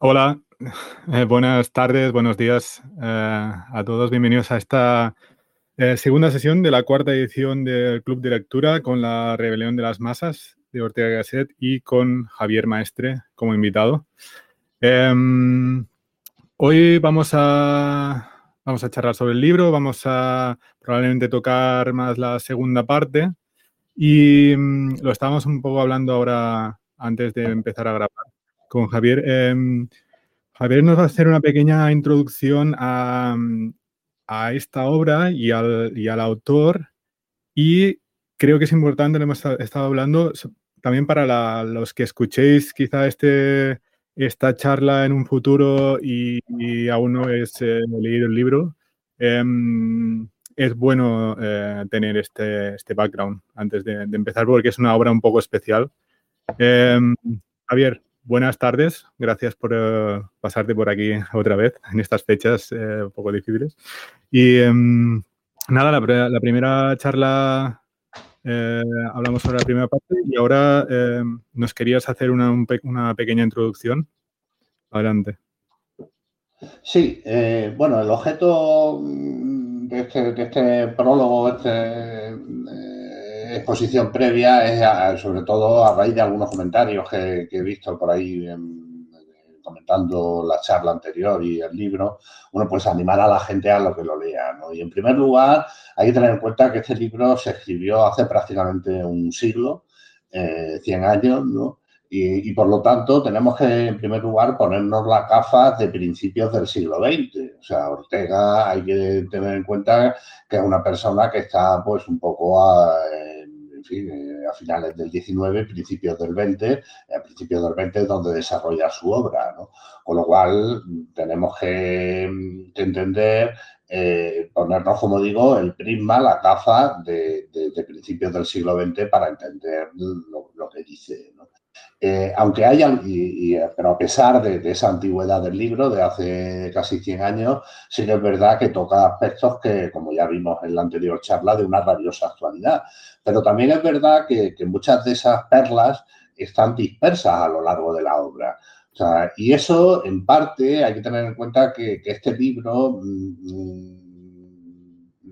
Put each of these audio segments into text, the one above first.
Hola, eh, buenas tardes, buenos días eh, a todos. Bienvenidos a esta eh, segunda sesión de la cuarta edición del Club de Lectura con la Rebelión de las Masas de Ortega Gasset y con Javier Maestre como invitado. Em, hoy vamos a, vamos a charlar sobre el libro, vamos a probablemente tocar más la segunda parte y mm, lo estábamos un poco hablando ahora antes de empezar a grabar con Javier. Em, Javier nos va a hacer una pequeña introducción a, a esta obra y al, y al, autor y creo que es importante, lo hemos estado hablando, también para los que escuchéis quizá este, esta charla en un futuro y, aún no es eh, leído el libro, eh, es bueno eh, tener este, este, background antes de, de, empezar porque es una obra un poco especial. Em, Javier, Buenas tardes, gracias por uh, pasarte por aquí otra vez en estas fechas eh, un poco difíciles. Y um, nada, la, primera charla eh, hablamos sobre la primera parte y ahora eh, nos querías hacer una, un pe una, pequeña introducción. Adelante. Sí, eh, bueno, el objeto de este, de este prólogo, este exposición previa es sobre todo a raíz de algunos comentarios que, he visto por ahí en, comentando la charla anterior y el libro, bueno, pues animar a la gente a lo que lo lea, ¿no? Y en primer lugar, hay que tener en cuenta que este libro se escribió hace prácticamente un siglo, eh, 100 años, ¿no? Y, por lo tanto tenemos que, en primer lugar, ponernos las gafas de principios del siglo XX. O sea, Ortega hay que tener en cuenta que es una persona que está pues un poco a, en fin, eh, a finales del 19, principios del 20, a principios del 20 es donde desarrolla su obra, ¿no? Con lo cual tenemos que, que entender eh, ponernos, como digo, el prisma, la gafa de, principios del siglo XX para entender lo que dice. Eh, aunque haya, y, y, pero a pesar de, de, esa antigüedad del libro, de hace casi 100 años, sí que es verdad que toca aspectos que, como ya vimos en la anterior charla, de una rabiosa actualidad. Pero también es verdad que, que muchas de esas perlas están dispersas a lo largo de la obra. O sea, y eso, en parte, hay que tener en cuenta que, que este libro, mmm,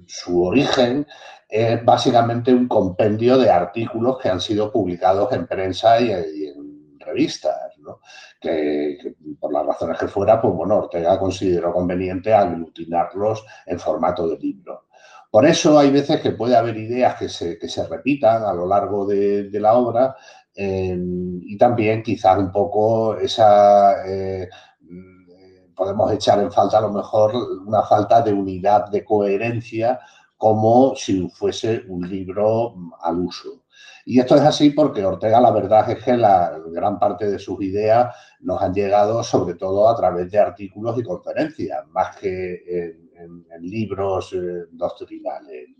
su origen es básicamente un compendio de artículos que han sido publicados en prensa y, y en revistas, ¿no? que, por las razones que fuera, pues bueno, Ortega consideró conveniente aglutinarlos en formato de libro. Por eso hay veces que puede haber ideas que se, que se repitan a lo largo de, la obra eh, y también quizás un poco esa... Eh, podemos echar en falta a lo mejor una falta de unidad, de coherencia como si fuese un libro al uso. Y esto es así porque Ortega la verdad es que la gran parte de sus ideas nos han llegado sobre todo a través de artículos y conferencias, más que en, libros eh, doctrinales.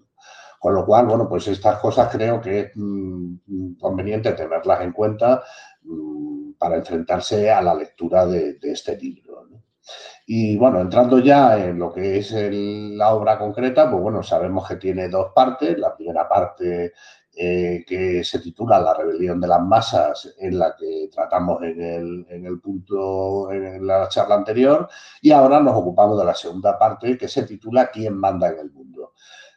Con lo cual, bueno, pues estas cosas creo que es mmm, conveniente tenerlas en cuenta mmm, para enfrentarse a la lectura de, este libro. Y bueno, entrando ya en lo que es la obra concreta, pues bueno, sabemos que tiene dos partes. La primera parte eh, que se titula La rebelión de las masas, en la que tratamos en el, en el punto, en la charla anterior, y ahora nos ocupamos de la segunda parte que se titula ¿Quién manda en el mundo?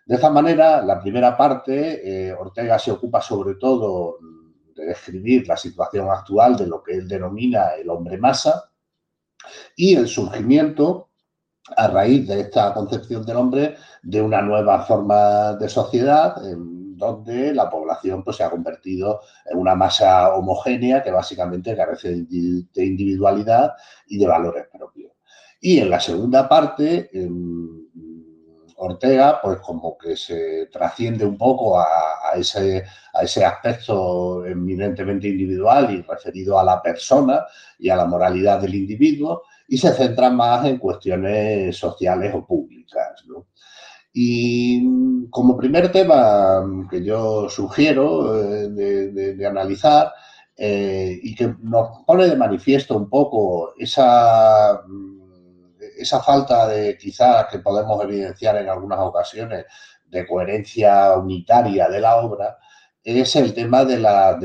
De esta manera, la primera parte, eh, Ortega se ocupa sobre todo de describir la situación actual de lo que él denomina el hombre masa, y el surgimiento a raíz de esta concepción del hombre de una nueva forma de sociedad donde la población pues, se ha convertido en una masa homogénea que básicamente carece de individualidad y de valores propios. Y en la segunda parte, eh, Ortega, pues como que se trasciende un poco a, a, ese, a, ese, aspecto eminentemente individual y referido a la persona y a la moralidad del individuo y se centra más en cuestiones sociales o públicas. ¿no? Y como primer tema que yo sugiero eh, de, analizar eh, y que nos pone de manifiesto un poco esa esa falta de quizás que podemos evidenciar en algunas ocasiones de coherencia unitaria de la obra es el tema de la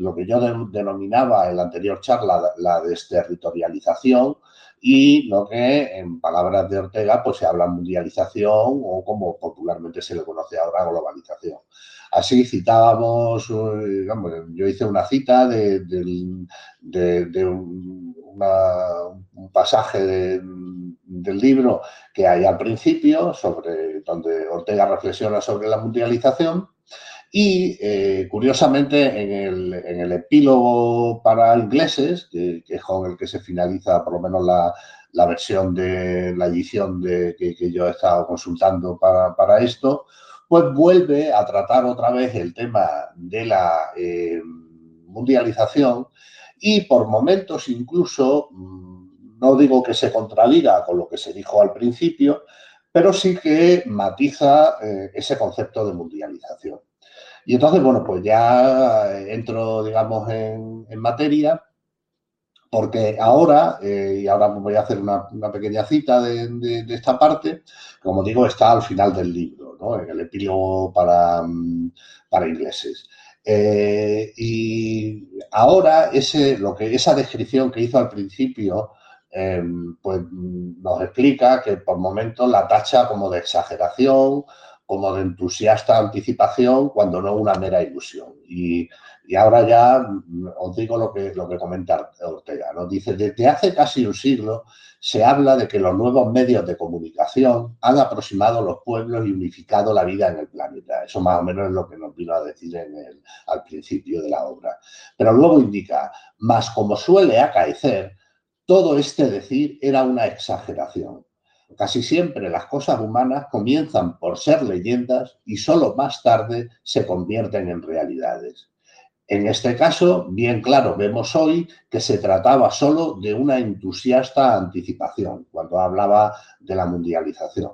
lo que yo denominaba en la anterior charla la desterritorialización y lo que en palabras de Ortega pues se habla mundialización o como popularmente se le conoce ahora globalización. Así citábamos, eh, yo hice una cita de, un, pasaje del libro que hay al principio, sobre, donde Ortega reflexiona sobre la mundialización, y eh, curiosamente en el, epílogo para ingleses, que, es con el que se finaliza por lo menos la, versión de la edición de, que, yo he estado consultando para esto, pues vuelve a tratar otra vez el tema de la eh, mundialización y por momentos incluso, mm, no digo que se contradiga con lo que se dijo al principio, pero sí que matiza eh, ese concepto de mundialización. Y entonces, bueno, pues ya entro, digamos, en, materia, porque ahora, eh, y ahora voy a hacer una, pequeña cita de, esta parte, como digo, está al final del libro en el epílogo para, mm, para ingleses. Eh, y ahora ese, lo que, esa descripción que hizo al principio em, pues, nos explica que por momentos la tacha como de exageración, como de entusiasta anticipación, cuando no una mera ilusión. Y, ahora ya mm, os digo lo que, lo que comenta Ortega. Nos dice, desde hace casi un siglo se habla de que los nuevos medios de comunicación han aproximado los pueblos y unificado la vida en el planeta. Eso más o menos es lo que nos vino a decir al principio de la obra. Pero luego indica, más como suele acaecer, todo este decir era una exageración. Casi siempre las cosas humanas comienzan por ser leyendas y solo más tarde se convierten en realidades. En este caso, bien claro, vemos hoy que se trataba solo de una entusiasta anticipación cuando hablaba de la mundialización.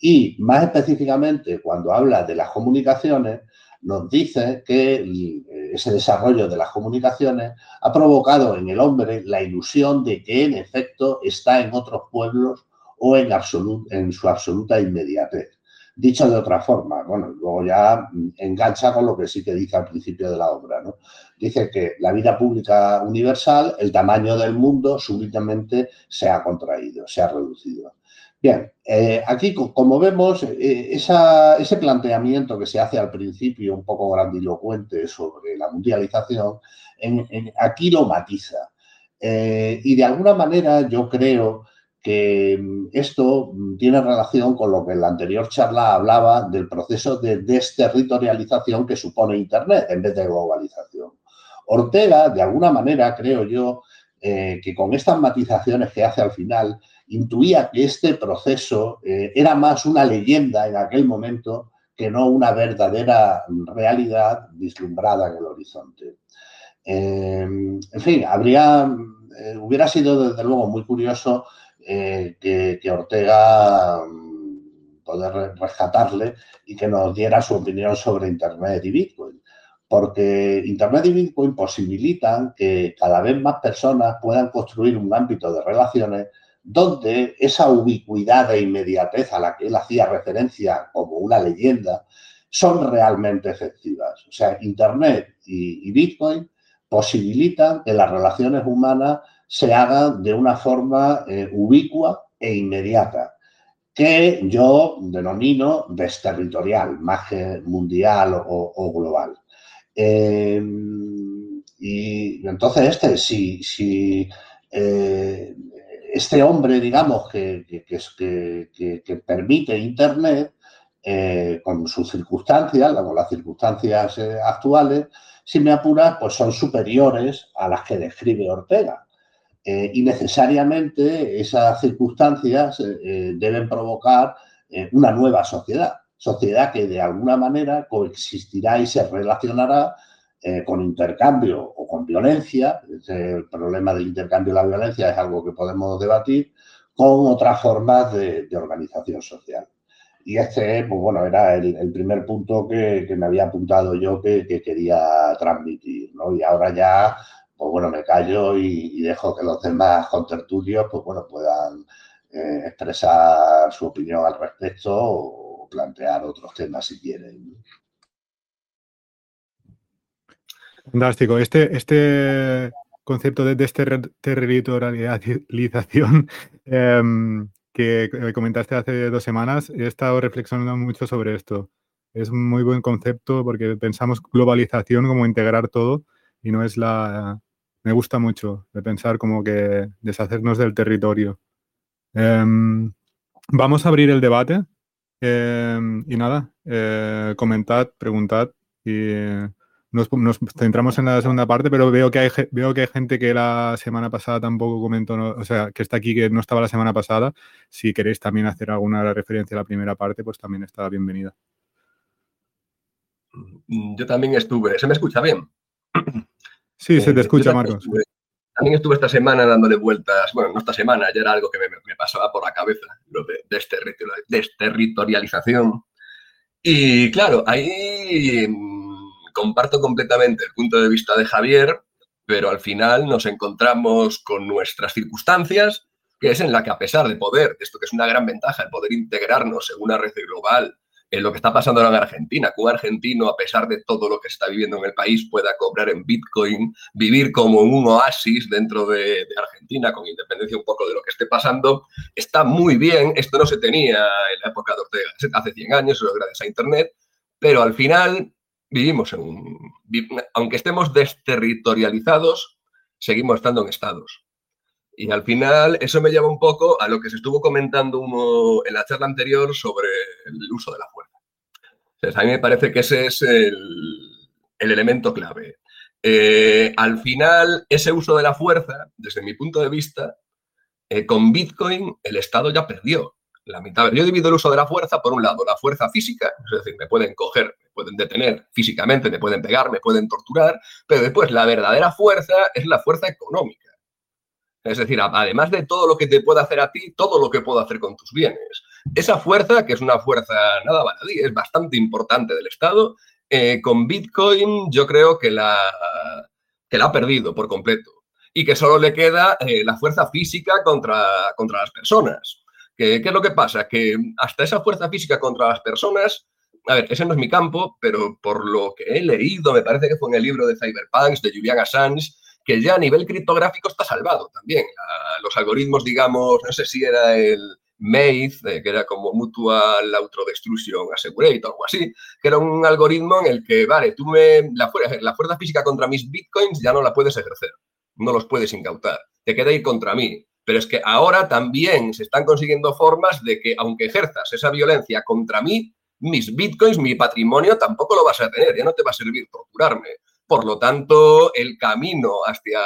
Y más específicamente, cuando habla de las comunicaciones, nos dice que ese desarrollo de las comunicaciones ha provocado en el hombre la ilusión de que en efecto está en otros pueblos o en, en su absoluta inmediatez. Dicho de otra forma, bueno, luego ya engancha con lo que sí que dice al principio de la obra, ¿no? Dice que la vida pública universal, el tamaño del mundo súbitamente se ha contraído, se ha reducido. Bien, eh, aquí como vemos, eh, ese planteamiento que se hace al principio un poco grandilocuente sobre la mundialización, aquí lo matiza. Eh, y de alguna manera yo creo mm, esto mm, tiene relación con lo que en la anterior charla hablaba del proceso de desterritorialización que supone Internet en vez de globalización. Ortega, de alguna manera, creo yo, eh, que con estas matizaciones que hace al final, intuía que este proceso eh, era más una leyenda en aquel momento que no una verdadera realidad vislumbrada en el horizonte. Eh, en fin, habría, hubiera sido desde luego muy curioso eh, que, Ortega mm, poder rescatarle y que nos diera su opinión sobre Internet y Bitcoin. Porque Internet y Bitcoin posibilitan que cada vez más personas puedan construir un ámbito de relaciones donde esa ubicuidad e inmediatez a la que él hacía referencia como una leyenda son realmente efectivas. O sea, Internet y Bitcoin posibilitan que las relaciones humanas se haga de una forma eh, ubicua e inmediata, que yo denomino desterritorial, más que mundial o, global. Eh, y entonces este, si, eh, este hombre, digamos, que, que, permite Internet, con sus circunstancias, con las circunstancias actuales, si me apuras, pues son superiores a las que describe Ortega. Eh, y necesariamente esas circunstancias eh, eh, deben provocar una nueva sociedad, sociedad que de alguna manera coexistirá y se relacionará con intercambio o con violencia, el problema del intercambio y la violencia es algo que podemos debatir, con otras formas de, organización social. Y este, pues bueno, era el, primer punto que, me había apuntado yo que, que quería transmitir, ¿no? Y ahora ya pues bueno, me callo y, dejo que los demás contertulios, pues bueno, puedan eh, expresar su opinión al respecto o plantear otros temas si quieren. Fantástico. Este, este concepto de desterritorialización em, que comentaste hace dos semanas, he estado reflexionando mucho sobre esto. Es un muy buen concepto porque pensamos globalización como integrar todo y no es la... Me gusta mucho de pensar como que deshacernos del territorio. Em, vamos a abrir el debate em, y nada, eh, comentad, preguntad y nos, centramos en la segunda parte, pero veo que, hay, veo que hay gente que la semana pasada tampoco comentó, o sea, que está aquí que no estaba la semana pasada. Si queréis también hacer alguna referencia a la primera parte, pues también está bienvenida. Mm, yo también estuve. ¿Se me escucha bien? Sí, se te eh, escucha, Marcos. también estuve esta semana dándole vueltas, bueno, no esta semana, ya era algo que me, pasaba por la cabeza, lo de desterritorialización. Y claro, ahí mm, comparto completamente el punto de vista de Javier, pero al final nos encontramos con nuestras circunstancias, que es en la que a pesar de poder, esto que es una gran ventaja, el poder integrarnos en una red global, en lo que está pasando ahora en Argentina, que un argentino, a pesar de todo lo que está viviendo en el país, pueda cobrar en Bitcoin, vivir como un oasis dentro de, Argentina, con independencia un poco de lo que esté pasando, está muy bien. Esto no se tenía en la época de Ortega, hace 100 años, eso gracias a Internet, pero al final vivimos en un... Aunque estemos desterritorializados, seguimos estando en estados. Y al final eso me lleva un poco a lo que se estuvo comentando en la charla anterior sobre el uso de la fuerza. A mí me parece que ese es el, elemento clave. Eh, al final, ese uso de la fuerza, desde mi punto de vista, eh, con Bitcoin el Estado ya perdió la mitad. Yo divido el uso de la fuerza, por un lado, la fuerza física, es decir, me pueden coger, me pueden detener físicamente, me pueden pegar, me pueden torturar, pero después la verdadera fuerza es la fuerza económica. Es decir, además de todo lo que te puede hacer a ti, todo lo que puedo hacer con tus bienes. Esa fuerza, que es una fuerza nada baladí, es bastante importante del Estado, eh, con Bitcoin yo creo que la, que la ha perdido por completo y que solo le queda eh, la fuerza física contra, contra las personas. ¿Qué, ¿Qué es lo que pasa? Que hasta esa fuerza física contra las personas, a ver, ese no es mi campo, pero por lo que he leído, me parece que fue en el libro de Cyberpunks de Julian Assange, que ya a nivel criptográfico está salvado también. los algoritmos, digamos, no sé si era el Maze, eh, que era como Mutual Autodestruction Assurate o algo así, que era un algoritmo en el que, vale, tú me, la, la fuerza física contra mis bitcoins ya no la puedes ejercer, no los puedes incautar, te queda ir contra mí. Pero es que ahora también se están consiguiendo formas de que, aunque ejerzas esa violencia contra mí, mis bitcoins, mi patrimonio, tampoco lo vas a tener, ya no te va a servir torturarme. Por lo tanto, el camino hacia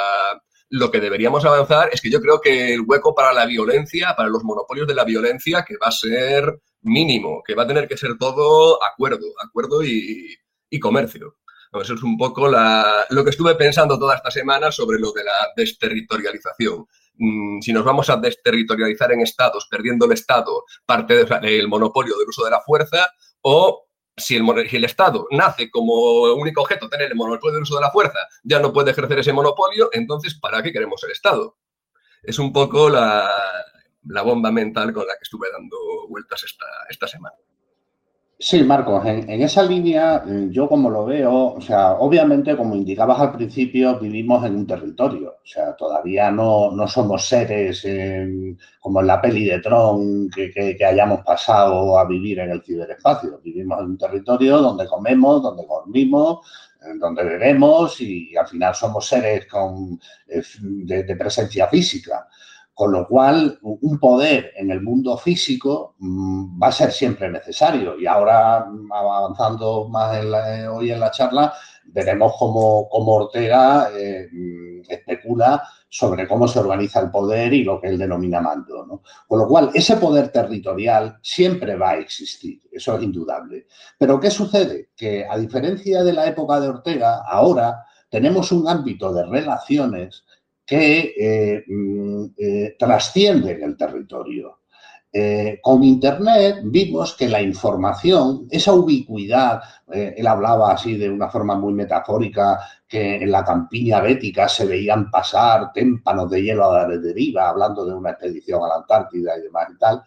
lo que deberíamos avanzar es que yo creo que el hueco para la violencia, para los monopolios de la violencia, que va a ser mínimo, que va a tener que ser todo acuerdo, acuerdo y, comercio. Eso es un poco lo que estuve pensando toda esta semana sobre lo de la desterritorialización. Mm, si nos vamos a desterritorializar en estados, perdiendo el Estado parte del monopolio del uso de la fuerza, o si el, Estado nace como único objeto tener el monopolio del uso de la fuerza, ya no puede ejercer ese monopolio, entonces ¿para qué queremos el Estado? Es un poco la, bomba mental con la que estuve dando vueltas esta semana. Sí, Marcos, en, esa línea mm, yo como lo veo, o sea, obviamente como indicabas al principio, vivimos en un territorio, o sea, todavía no, somos seres como en la peli de Tron que, hayamos pasado a vivir en el ciberespacio, vivimos en un territorio donde comemos, donde dormimos, donde bebemos y al final somos seres con, eh, de presencia física. Con lo cual, un poder en el mundo físico mm, va a ser siempre necesario. Y ahora, mm, avanzando más eh, hoy en la charla, veremos cómo, Ortega eh, mm, especula sobre cómo se organiza el poder y lo que él denomina mando. Con lo cual, ese poder territorial siempre va a existir, eso es indudable. Pero ¿qué sucede? Que a diferencia de la época de Ortega, ahora tenemos un ámbito de relaciones que eh, mm, eh, trascienden el territorio. Eh, con Internet vimos que la información, esa ubicuidad, él hablaba así de una forma muy metafórica, que en la campiña bética se veían pasar témpanos de hielo a la deriva, hablando de una expedición a la Antártida y demás y tal.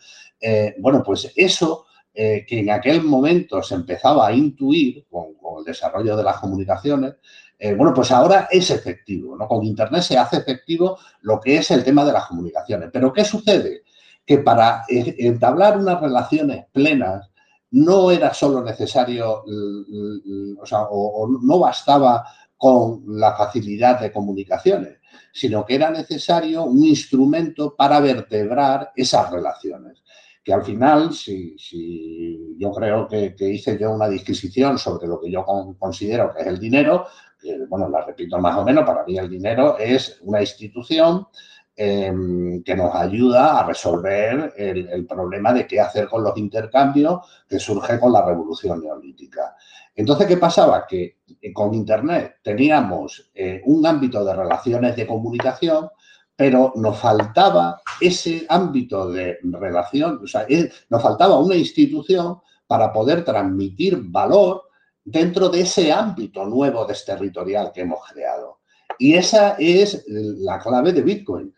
bueno, pues eso que en aquel momento se empezaba a intuir con, con el desarrollo de las comunicaciones, Eh, bueno, pues ahora es efectivo, ¿no? Con Internet se hace efectivo lo que es el tema de las comunicaciones. Pero ¿qué sucede? Que para e, entablar unas relaciones plenas no era solo necesario, o sea, o no bastaba con la facilidad de comunicaciones, sino que era necesario un instrumento para vertebrar esas relaciones. Que al final, si, yo creo que, hice yo una disquisición sobre lo que yo considero que es el dinero, bueno, la repito más o menos, para mí el dinero es una institución em, que nos ayuda a resolver el, problema de qué hacer con los intercambios que surge con la revolución neolítica. Entonces, ¿qué pasaba? Que eh, con Internet teníamos eh, un ámbito de relaciones de comunicación, pero nos faltaba ese ámbito de relación, o sea, eh, nos faltaba una institución para poder transmitir valor dentro de ese ámbito nuevo desterritorial que hemos creado. Y esa es la clave de Bitcoin.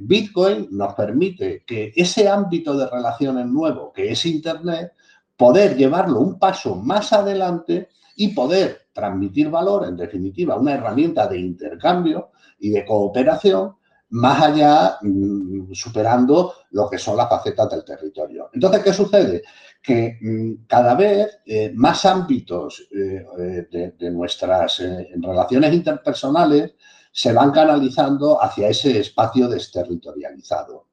Bitcoin nos permite que ese ámbito de relaciones nuevo, que es Internet, poder llevarlo un paso más adelante y poder transmitir valor, en definitiva, una herramienta de intercambio y de cooperación más allá, mm, superando lo que son las facetas del territorio. Entonces, ¿qué sucede? Que mm, cada vez eh, más ámbitos eh, eh, de, nuestras relaciones interpersonales se van canalizando hacia ese espacio desterritorializado.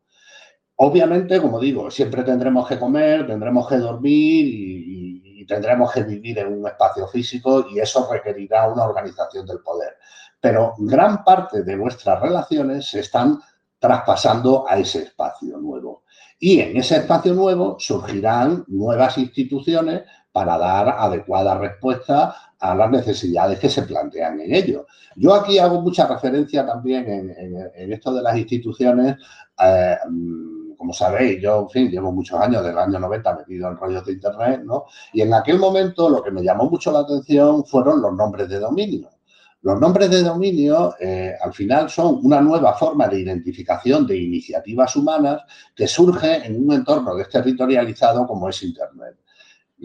Obviamente, como digo, siempre tendremos que comer, tendremos que dormir y, tendremos que vivir en un espacio físico y eso requerirá una organización del poder. Pero gran parte de nuestras relaciones se están traspasando a ese espacio nuevo. Y en ese espacio nuevo surgirán nuevas instituciones para dar adecuada respuesta a las necesidades que se plantean en ello. Yo aquí hago mucha referencia también en, esto de las instituciones. Eh, como sabéis, yo, en fin, llevo muchos años, del año 90 metido en rollos de Internet, ¿no? Y en aquel momento lo que me llamó mucho la atención fueron los nombres de dominio. Los nombres de dominio, eh, al final, son una nueva forma de identificación de iniciativas humanas que surge en un entorno desterritorializado como es Internet,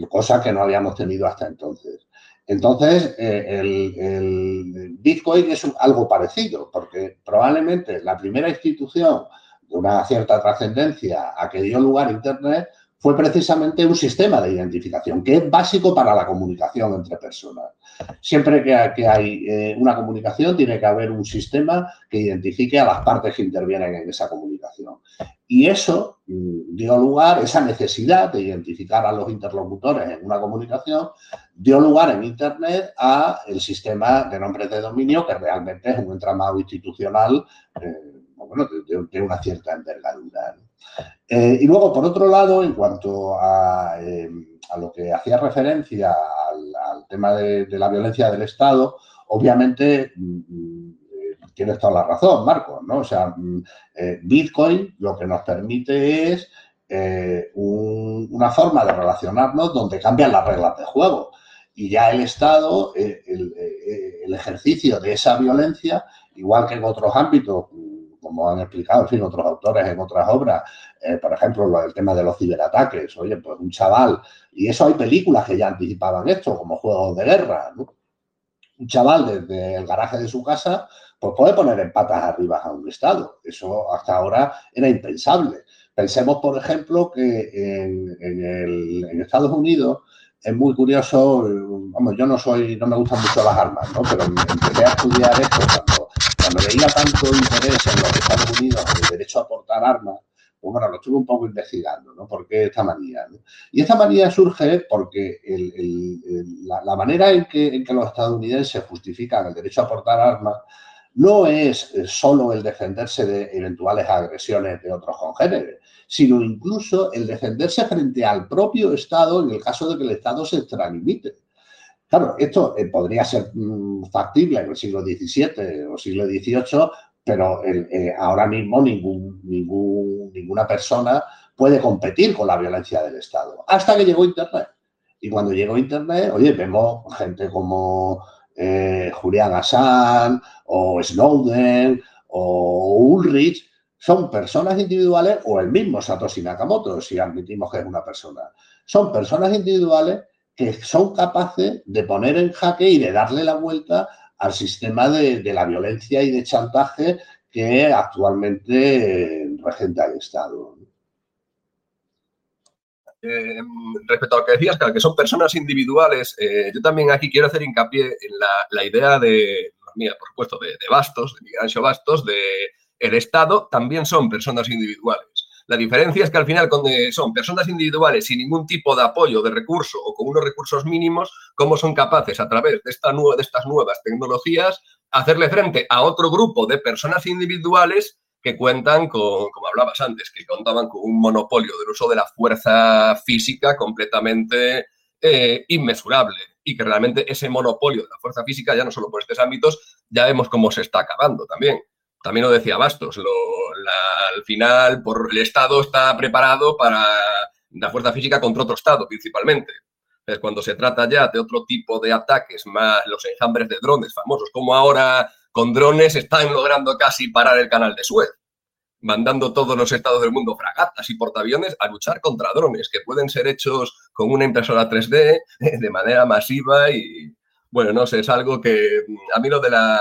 cosa que no habíamos tenido hasta entonces. Entonces, eh, el, Bitcoin es algo parecido, porque probablemente la primera institución de una cierta trascendencia a que dio lugar Internet fue precisamente un sistema de identificación que es básico para la comunicación entre personas. Siempre que, hay eh, una comunicación tiene que haber un sistema que identifique a las partes que intervienen en esa comunicación. Y eso mm, dio lugar, esa necesidad de identificar a los interlocutores en una comunicación, dio lugar en Internet a el sistema de nombres de dominio, que realmente es un entramado institucional. Eh, de, una cierta envergadura. Eh, y luego, por otro lado, en cuanto a, em, lo que hacía referencia al, tema de, la violencia del Estado, obviamente mm, mm, tienes toda la razón, Marco, ¿no? O sea, mm, eh, Bitcoin lo que nos permite es eh, una forma de relacionarnos donde cambian las reglas de juego. Y ya el Estado, el ejercicio de esa violencia, igual que en otros ámbitos, como han explicado, en fin, otros autores en otras obras, eh, por ejemplo, el tema de los ciberataques, oye, pues un chaval, y eso hay películas que ya anticipaban esto, como juegos de guerra, ¿no? Un chaval desde el garaje de su casa, pues puede poner en patas arriba a un Estado. Eso hasta ahora era impensable. Pensemos, por ejemplo, que en, Estados Unidos es muy curioso, vamos, yo no soy, no me gustan mucho las armas, ¿no? Pero empecé a estudiar esto cuando cuando veía tanto interés en los Estados Unidos en el derecho a portar armas, pues bueno, lo estuve un poco investigando, ¿no? ¿Por qué esta manía? Y esta manía surge porque la, manera en que, en que los estadounidenses justifican el derecho a portar armas no es eh, solo el defenderse de eventuales agresiones de otros congéneres, sino incluso el defenderse frente al propio Estado en el caso de que el Estado se extralimite. Claro, esto eh, podría ser mm, factible en el siglo XVII o siglo XVIII, pero eh, ahora mismo ninguna persona puede competir con la violencia del Estado, hasta que llegó Internet. Y cuando llegó Internet, oye, vemos gente como eh, Julian Assange o Snowden o Ulrich, son personas individuales o el mismo Satoshi Nakamoto, si admitimos que es una persona. Son personas individuales que son capaces de poner en jaque y de darle la vuelta al sistema de, la violencia y de chantaje que actualmente regenta el Estado. Eh, respecto a lo que decías, que son personas individuales, eh, yo también aquí quiero hacer hincapié en la, idea de, mía, por supuesto, de, Bastos, de Miguel Bastos, de el Estado también son personas individuales. La diferencia es que al final, son personas individuales sin ningún tipo de apoyo, de recurso o con unos recursos mínimos, cómo son capaces a través de, esta de estas nuevas tecnologías hacerle frente a otro grupo de personas individuales que cuentan con, como hablabas antes, que contaban con un monopolio del uso de la fuerza física completamente eh, inmesurable y que realmente ese monopolio de la fuerza física, ya no solo por estos ámbitos, ya vemos cómo se está acabando también. También lo decía Bastos, al final por el Estado está preparado para la fuerza física contra otro Estado principalmente. Cuando se trata ya de otro tipo de ataques, más los enjambres de drones famosos, como ahora con drones están logrando casi parar el canal de Suez, mandando todos los estados del mundo fragatas y portaaviones a luchar contra drones que pueden ser hechos con una impresora 3D de manera masiva y, bueno, no sé, es algo que a mí lo de la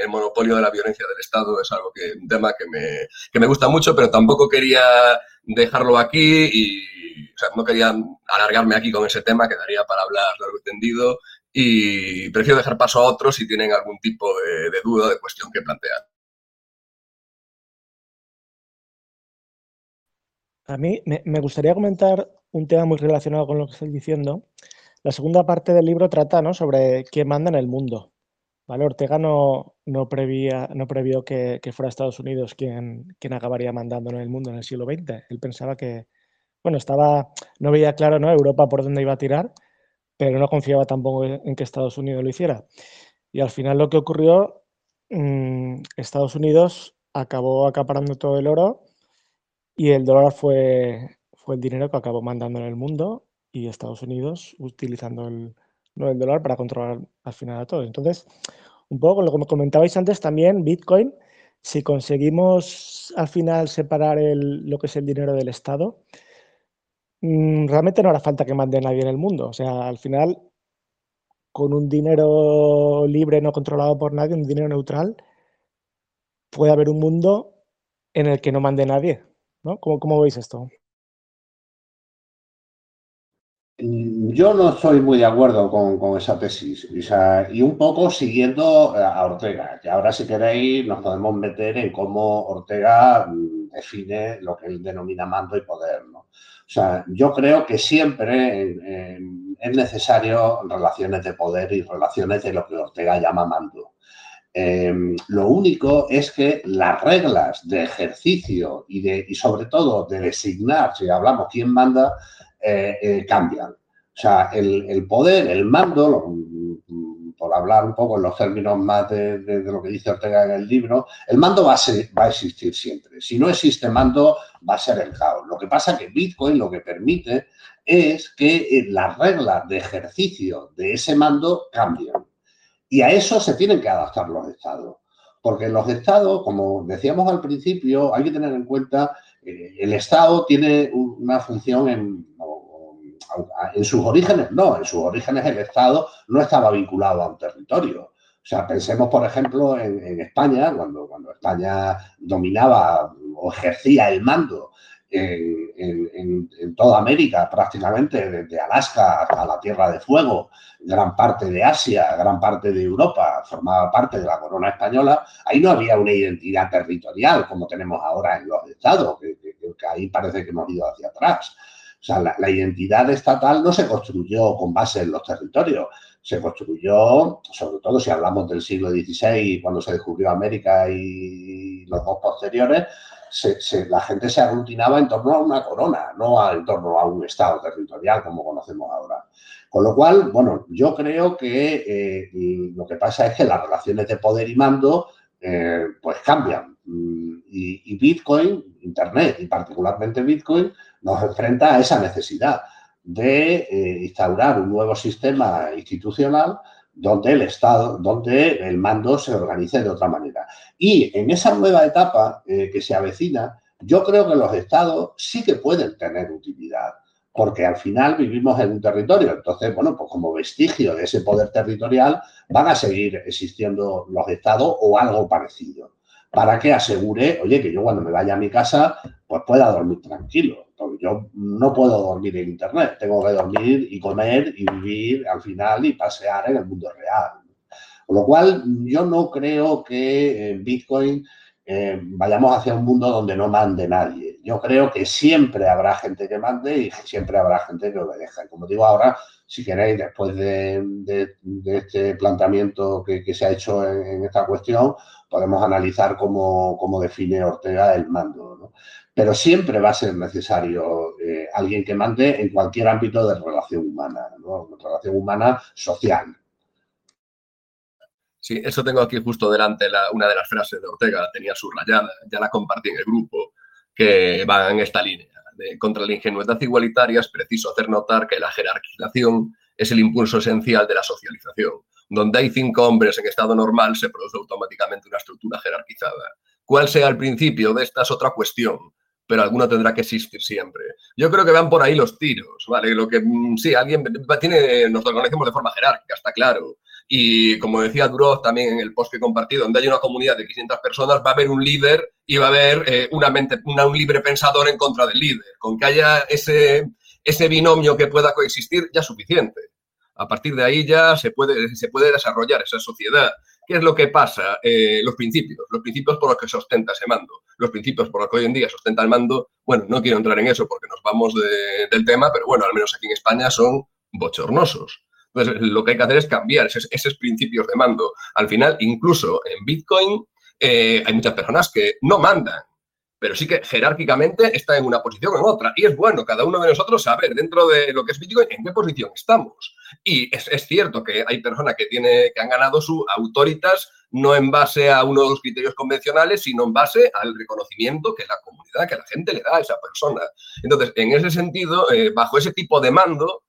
el monopolio de la violencia del Estado es algo que un tema que me, que me gusta mucho, pero tampoco quería dejarlo aquí y no quería alargarme aquí con ese tema, quedaría para hablar largo y tendido y prefiero dejar paso a otros si tienen algún tipo de, duda de cuestión que plantear. A mí me, gustaría comentar un tema muy relacionado con lo que estoy diciendo. La segunda parte del libro trata ¿no? sobre quién manda en el mundo. ¿Vale? Ortega no, no, prevía, no previó que, fuera Estados Unidos quien, quien acabaría mandando en el mundo en el siglo XX. Él pensaba que, bueno, estaba, no veía claro ¿no? Europa por dónde iba a tirar pero no confiaba tampoco en que Estados Unidos lo hiciera. Y al final lo que ocurrió, mm, Estados Unidos acabó acaparando todo el oro y el dólar fue, fue el dinero que acabó mandando en el mundo y Estados Unidos utilizando el, el dólar para controlar al final a todos. Entonces, un poco lo que comentabais antes también, Bitcoin, si conseguimos al final separar el, lo que es el dinero del Estado, Mm, realmente no hará falta que mande nadie en el mundo. O sea, al final, con un dinero libre, no controlado por nadie, un dinero neutral, puede haber un mundo en el que no mande nadie. ¿no? ¿Cómo, veis esto? Yo no estoy muy de acuerdo con, esa tesis. y un poco siguiendo a Ortega, que ahora si queréis nos podemos meter en cómo Ortega mm, define lo que él denomina mando y poder. ¿no? O sea, yo creo que siempre es necesario relaciones de poder y relaciones de lo que Ortega llama mando. Em, lo único es que las reglas de ejercicio y, de, y sobre todo de designar, si hablamos quién manda, eh, eh, cambian. O sea, el, el, poder, el mando, por hablar un poco en los términos más de, lo que dice Ortega en el libro, el mando va a, va a existir siempre. Si no existe mando, va a ser el caos. Lo que pasa que Bitcoin lo que permite es que eh, las reglas de ejercicio de ese mando cambien. Y a eso se tienen que adaptar los estados. Porque los estados, como decíamos al principio, hay que tener en cuenta, el estado tiene una función en, en sus orígenes no, en sus orígenes el Estado no estaba vinculado a un territorio. O sea, pensemos, por ejemplo, en, España, cuando, cuando España dominaba o ejercía el mando en, toda América, prácticamente desde Alaska hasta la Tierra de Fuego, gran parte de Asia, gran parte de Europa, formaba parte de la corona española, ahí no había una identidad territorial como tenemos ahora en los estados, que ahí parece que hemos ido hacia atrás. O sea, la, identidad estatal no se construyó con base en los territorios, se construyó, sobre todo si hablamos del siglo XVI, cuando se descubrió América y los dos posteriores, la gente se aglutinaba en torno a una corona, no en torno a un estado territorial como conocemos ahora. Con lo cual, bueno, yo creo que eh, lo que pasa es que las relaciones de poder y mando eh, pues cambian. y Bitcoin, Internet y particularmente Bitcoin, nos enfrenta a esa necesidad de eh, instaurar un nuevo sistema institucional donde el Estado, donde el mando se organice de otra manera. Y en esa nueva etapa eh, que se avecina, yo creo que los Estados sí que pueden tener utilidad. porque al final vivimos en un territorio. Entonces, bueno, pues como vestigio de ese poder territorial van a seguir existiendo los estados o algo parecido para que asegure, oye, que yo cuando me vaya a mi casa, pues pueda dormir tranquilo. yo no puedo dormir en Internet, tengo que dormir y comer y vivir al final y pasear en el mundo real. Con lo cual, yo no creo que en Bitcoin eh, vayamos hacia un mundo donde no mande nadie. Yo creo que siempre habrá gente que mande y siempre habrá gente que obedezca. Como digo ahora, si queréis, después de, este planteamiento que, se ha hecho en esta cuestión, podemos analizar cómo, define Ortega el mando. Pero siempre va a ser necesario eh, alguien que mande en cualquier ámbito de relación humana, ¿no? relación humana social. Sí, eso tengo aquí justo delante una de las frases de Ortega, la tenía subrayada, ya la compartí en el grupo, que va en esta línea. Contra la ingenuidad igualitaria es preciso hacer notar que la jerarquización es el impulso esencial de la socialización donde hay cinco hombres en estado normal, se produce automáticamente una estructura jerarquizada. ¿Cuál sea el principio de esta es otra cuestión, pero alguno tendrá que existir siempre. Yo creo que van por ahí los tiros, ¿vale? Lo que mm, sí, alguien tiene, nos organizamos de forma jerárquica, está claro. Y como decía Duroz también en el post que he compartido, donde hay una comunidad de 500 personas, va a haber un líder y va a haber eh, una mente, un libre pensador en contra del líder. Con que haya ese, ese binomio que pueda coexistir, ya es suficiente. A partir de ahí ya se puede, se puede desarrollar esa sociedad. ¿Qué es lo que pasa? Eh, los principios, los principios por los que se ostenta ese mando, los principios por los que hoy en día se ostenta el mando, bueno, no quiero entrar en eso porque nos vamos del tema, pero bueno, al menos aquí en España son bochornosos. Entonces, lo que hay que hacer es cambiar esos, principios de mando. Al final, incluso en Bitcoin, eh, hay muchas personas que no mandan, pero sí que jerárquicamente está en una posición o en otra. Y es bueno cada uno de nosotros saber dentro de lo que es Bitcoin en qué posición estamos. Y es, cierto que hay personas que, tiene, que han ganado su autoritas no en base a uno de los criterios convencionales, sino en base al reconocimiento que la comunidad, que la gente le da a esa persona. Entonces, en ese sentido, eh, bajo ese tipo de mando,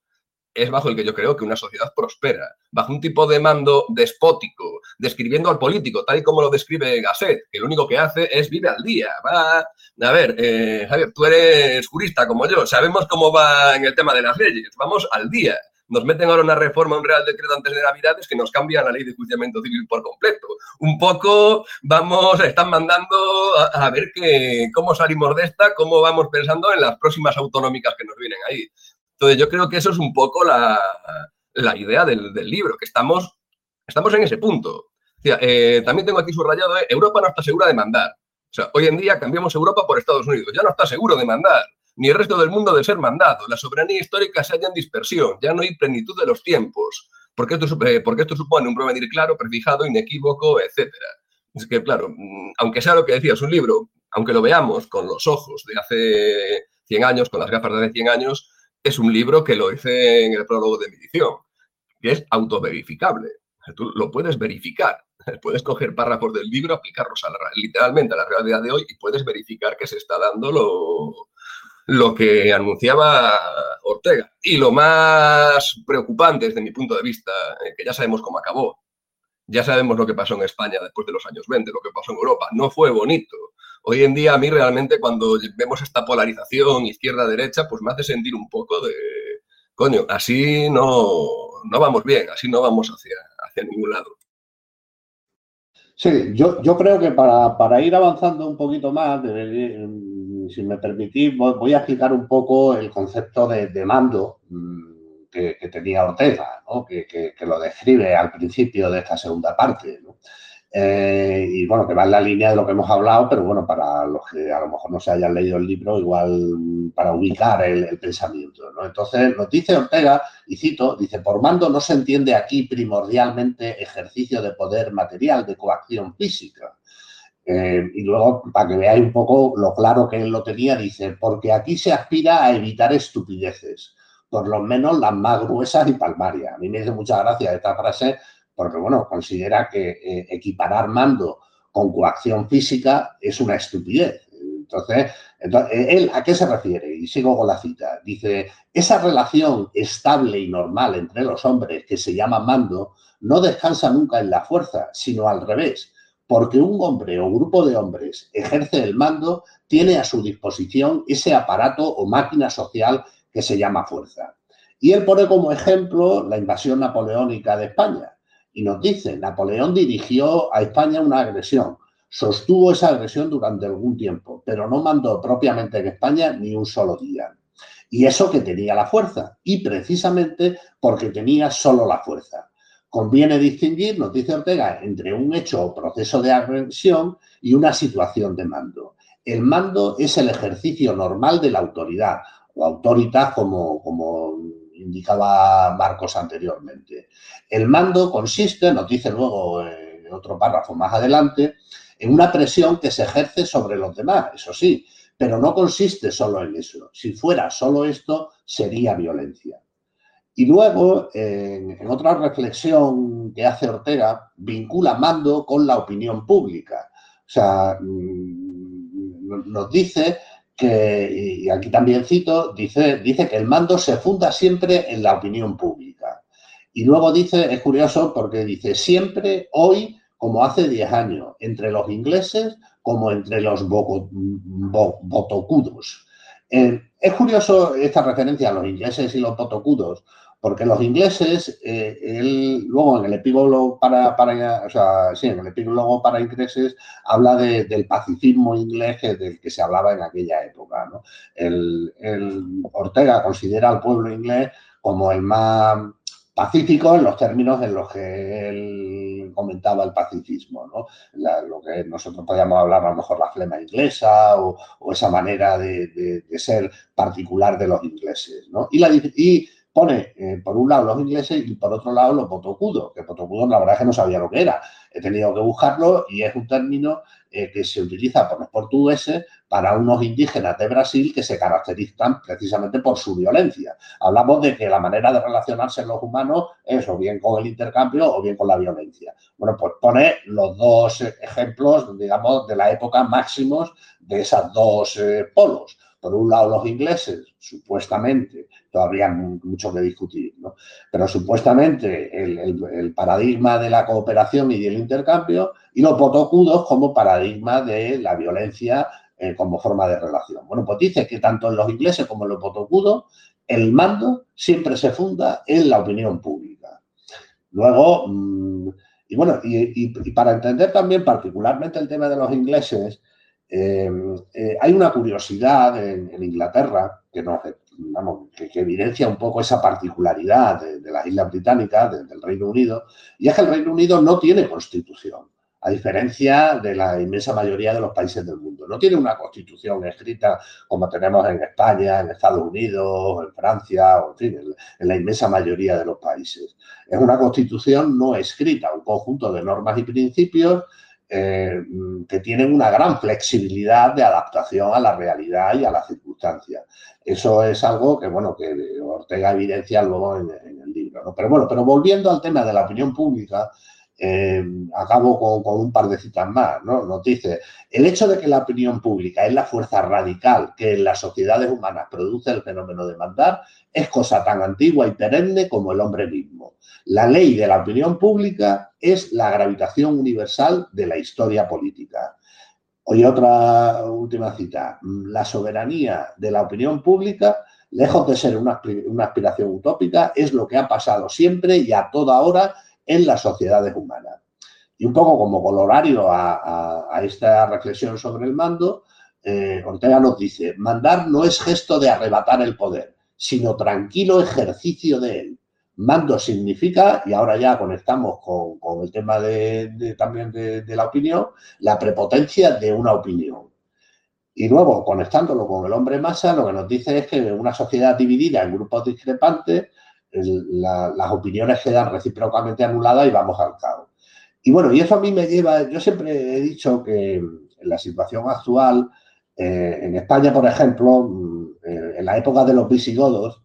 es bajo el que yo creo que una sociedad prospera, bajo un tipo de mando despótico, describiendo al político, tal y como lo describe Gasset, que lo único que hace es vive al día. Va, a ver, eh, Javier, tú eres jurista como yo, sabemos cómo va en el tema de las leyes, vamos al día. Nos meten ahora una reforma, un real decreto antes de Navidades que nos cambia la ley de juiciamiento civil por completo. Un poco vamos, están mandando a, ver que, cómo salimos de esta, cómo vamos pensando en las próximas autonómicas que nos vienen ahí. Entonces, yo creo que eso es un poco la, idea del, libro, que estamos, estamos en ese punto. Eh, también tengo aquí subrayado, eh, Europa no está segura de mandar. O sea, hoy en día cambiamos Europa por Estados Unidos. Ya no está seguro de mandar, ni el resto del mundo de ser mandado. La soberanía histórica se halla en dispersión, ya no hay plenitud de los tiempos. Porque esto, eh, porque esto supone un provenir claro, prefijado, inequívoco, etc. Es que, claro, mm, aunque sea lo que decías, un libro, aunque lo veamos con los ojos de hace 100 años, con las gafas de hace 100 años, es un libro que lo hice en el prólogo de mi edición, que es autoverificable. Tú lo puedes verificar. Puedes coger párrafos del libro, aplicarlos literalmente a la realidad de hoy y puedes verificar que se está dando lo, lo que anunciaba Ortega. Y lo más preocupante desde mi punto de vista, eh, que ya sabemos cómo acabó, ya sabemos lo que pasó en España después de los años 20, lo que pasó en Europa, no fue bonito. Hoy en día a mí realmente cuando vemos esta polarización izquierda-derecha, pues me hace sentir un poco de, coño, así no, no vamos bien, así no vamos hacia, hacia ningún lado. Sí, yo, yo creo que para, ir avanzando un poquito más, si me permitís, voy a explicar un poco el concepto de, mando mm, que, tenía Ortega, que, que, lo describe al principio de esta segunda parte. ¿no? Eh, y bueno, que va en la línea de lo que hemos hablado, pero bueno, para los que a lo mejor no se hayan leído el libro, igual para ubicar el, pensamiento. Entonces, nos dice Ortega, y cito, dice, por mando no se entiende aquí primordialmente ejercicio de poder material, de coacción física. Eh, y luego, para que veáis un poco lo claro que él lo tenía, dice, porque aquí se aspira a evitar estupideces, por lo menos las más gruesas y palmarias. A mí me dice mucha gracia esta frase porque bueno, considera que eh, equiparar mando con coacción física es una estupidez. Entonces, entonces, ¿él a qué se refiere? Y sigo con la cita. Dice, esa relación estable y normal entre los hombres que se llama mando no descansa nunca en la fuerza, sino al revés, porque un hombre o grupo de hombres ejerce el mando, tiene a su disposición ese aparato o máquina social que se llama fuerza. Y él pone como ejemplo la invasión napoleónica de España y nos dice, Napoleón dirigió a España una agresión, sostuvo esa agresión durante algún tiempo, pero no mandó propiamente en España ni un solo día. Y eso que tenía la fuerza, y precisamente porque tenía solo la fuerza. Conviene distinguir, nos dice Ortega, entre un hecho o proceso de agresión y una situación de mando. El mando es el ejercicio normal de la autoridad, o autoridad como, como indicaba Marcos anteriormente. El mando consiste, nos dice luego en otro párrafo más adelante, en una presión que se ejerce sobre los demás, eso sí, pero no consiste solo en eso. Si fuera solo esto, sería violencia. Y luego, en, otra reflexión que hace Ortega, vincula mando con la opinión pública. O sea, mm, nos dice que, y aquí también cito, dice, dice que el mando se funda siempre en la opinión pública. Y luego dice, es curioso porque dice, siempre, hoy, como hace 10 años, entre los ingleses como entre los botocudos. Eh, es curioso esta referencia a los ingleses y los botocudos, porque los ingleses, eh, luego en el epílogo para, para, o sea, sí, en el epílogo para ingleses habla del pacifismo inglés del que se hablaba en aquella época. ¿no? El, Ortega considera al pueblo inglés como el más pacífico en los términos en los que él comentaba el pacifismo, ¿no? lo que nosotros podríamos hablar a lo mejor la flema inglesa o, esa manera de, ser particular de los ingleses. ¿no? Y, la, y pone eh, por un lado los ingleses y por otro lado los potocudos, que potocudos la verdad es que no sabía lo que era. He tenido que buscarlo y es un término eh, que se utiliza por los portugueses para unos indígenas de Brasil que se caracterizan precisamente por su violencia. Hablamos de que la manera de relacionarse los humanos es o bien con el intercambio o bien con la violencia. Bueno, pues pone los dos ejemplos, digamos, de la época máximos de esos dos eh, polos por un lado los ingleses, supuestamente, todavía mucho que discutir, ¿no? pero supuestamente el, paradigma de la cooperación y del intercambio, y los potocudos como paradigma de la violencia eh, como forma de relación. Bueno, pues dice que tanto en los ingleses como en los potocudos, el mando siempre se funda en la opinión pública. Luego, mm, y bueno, y para entender también particularmente el tema de los ingleses, Em, eh, hay una curiosidad en, Inglaterra que, que, evidencia un poco esa particularidad de, las Islas Británicas, del Reino Unido, y es que el Reino Unido no tiene constitución, a diferencia de la inmensa mayoría de los países del mundo. No tiene una constitución escrita como tenemos en España, en Estados Unidos, en Francia, o en fin, en la inmensa mayoría de los países. Es una constitución no escrita, un conjunto de normas y principios eh, que tienen una gran flexibilidad de adaptación a la realidad y a las circunstancias. Eso es algo que, bueno, que Ortega evidencia luego en, el libro. Pero bueno, pero volviendo al tema de la opinión pública, eh, acabo con, un par de citas más, ¿no? Nos dice, el hecho de que la opinión pública es la fuerza radical que en las sociedades humanas produce el fenómeno de mandar es cosa tan antigua y perenne como el hombre mismo. La ley de la opinión pública es la gravitación universal de la historia política. Hoy otra última cita. La soberanía de la opinión pública, lejos de ser una, aspiración utópica, es lo que ha pasado siempre y a toda hora en las sociedades humanas. Y un poco como colorario a, esta reflexión sobre el mando, eh, Ortega nos dice, mandar no es gesto de arrebatar el poder, sino tranquilo ejercicio de él. Mando significa, y ahora ya conectamos con, el tema de, también de, la opinión, la prepotencia de una opinión. Y luego, conectándolo con el hombre masa, lo que nos dice es que una sociedad dividida en grupos discrepantes, las opiniones quedan recíprocamente anuladas y vamos al caos. Y bueno, y eso a mí me lleva, yo siempre he dicho que en la situación actual, eh, en España, por ejemplo, mm, eh, en la época de los visigodos,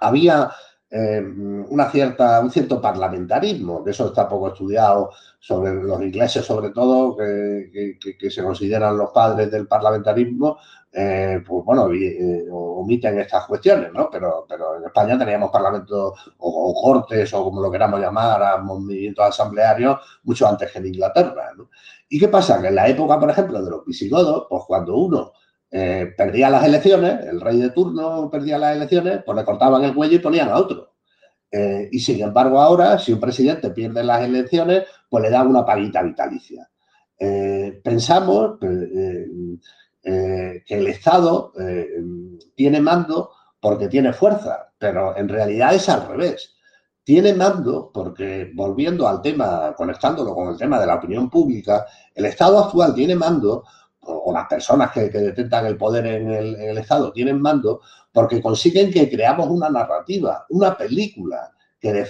había eh, una cierta, un cierto parlamentarismo, que eso está poco estudiado sobre los ingleses, sobre todo, que, se consideran los padres del parlamentarismo, eh, pues bueno, eh, omiten estas cuestiones, ¿no? Pero, en España teníamos parlamentos o, cortes o como lo queramos llamar, movimientos asamblearios mucho antes que en Inglaterra, ¿no? ¿Y qué pasa? Que en la época, por ejemplo, de los visigodos, pues cuando uno Eh, perdía las elecciones, el rey de turno perdía las elecciones, pues le cortaban el cuello y ponían a otro. Eh, y sin embargo, ahora, si un presidente pierde las elecciones, pues le dan una paguita vitalicia. Eh, que el Estado tiene mando porque tiene fuerza, pero en realidad es al revés. Tiene mando porque, volviendo al tema, conectándolo con el tema de la opinión pública, el Estado actual tiene mando o, las personas que, detentan el poder en el, Estado tienen mando porque consiguen que creamos una narrativa, una película, que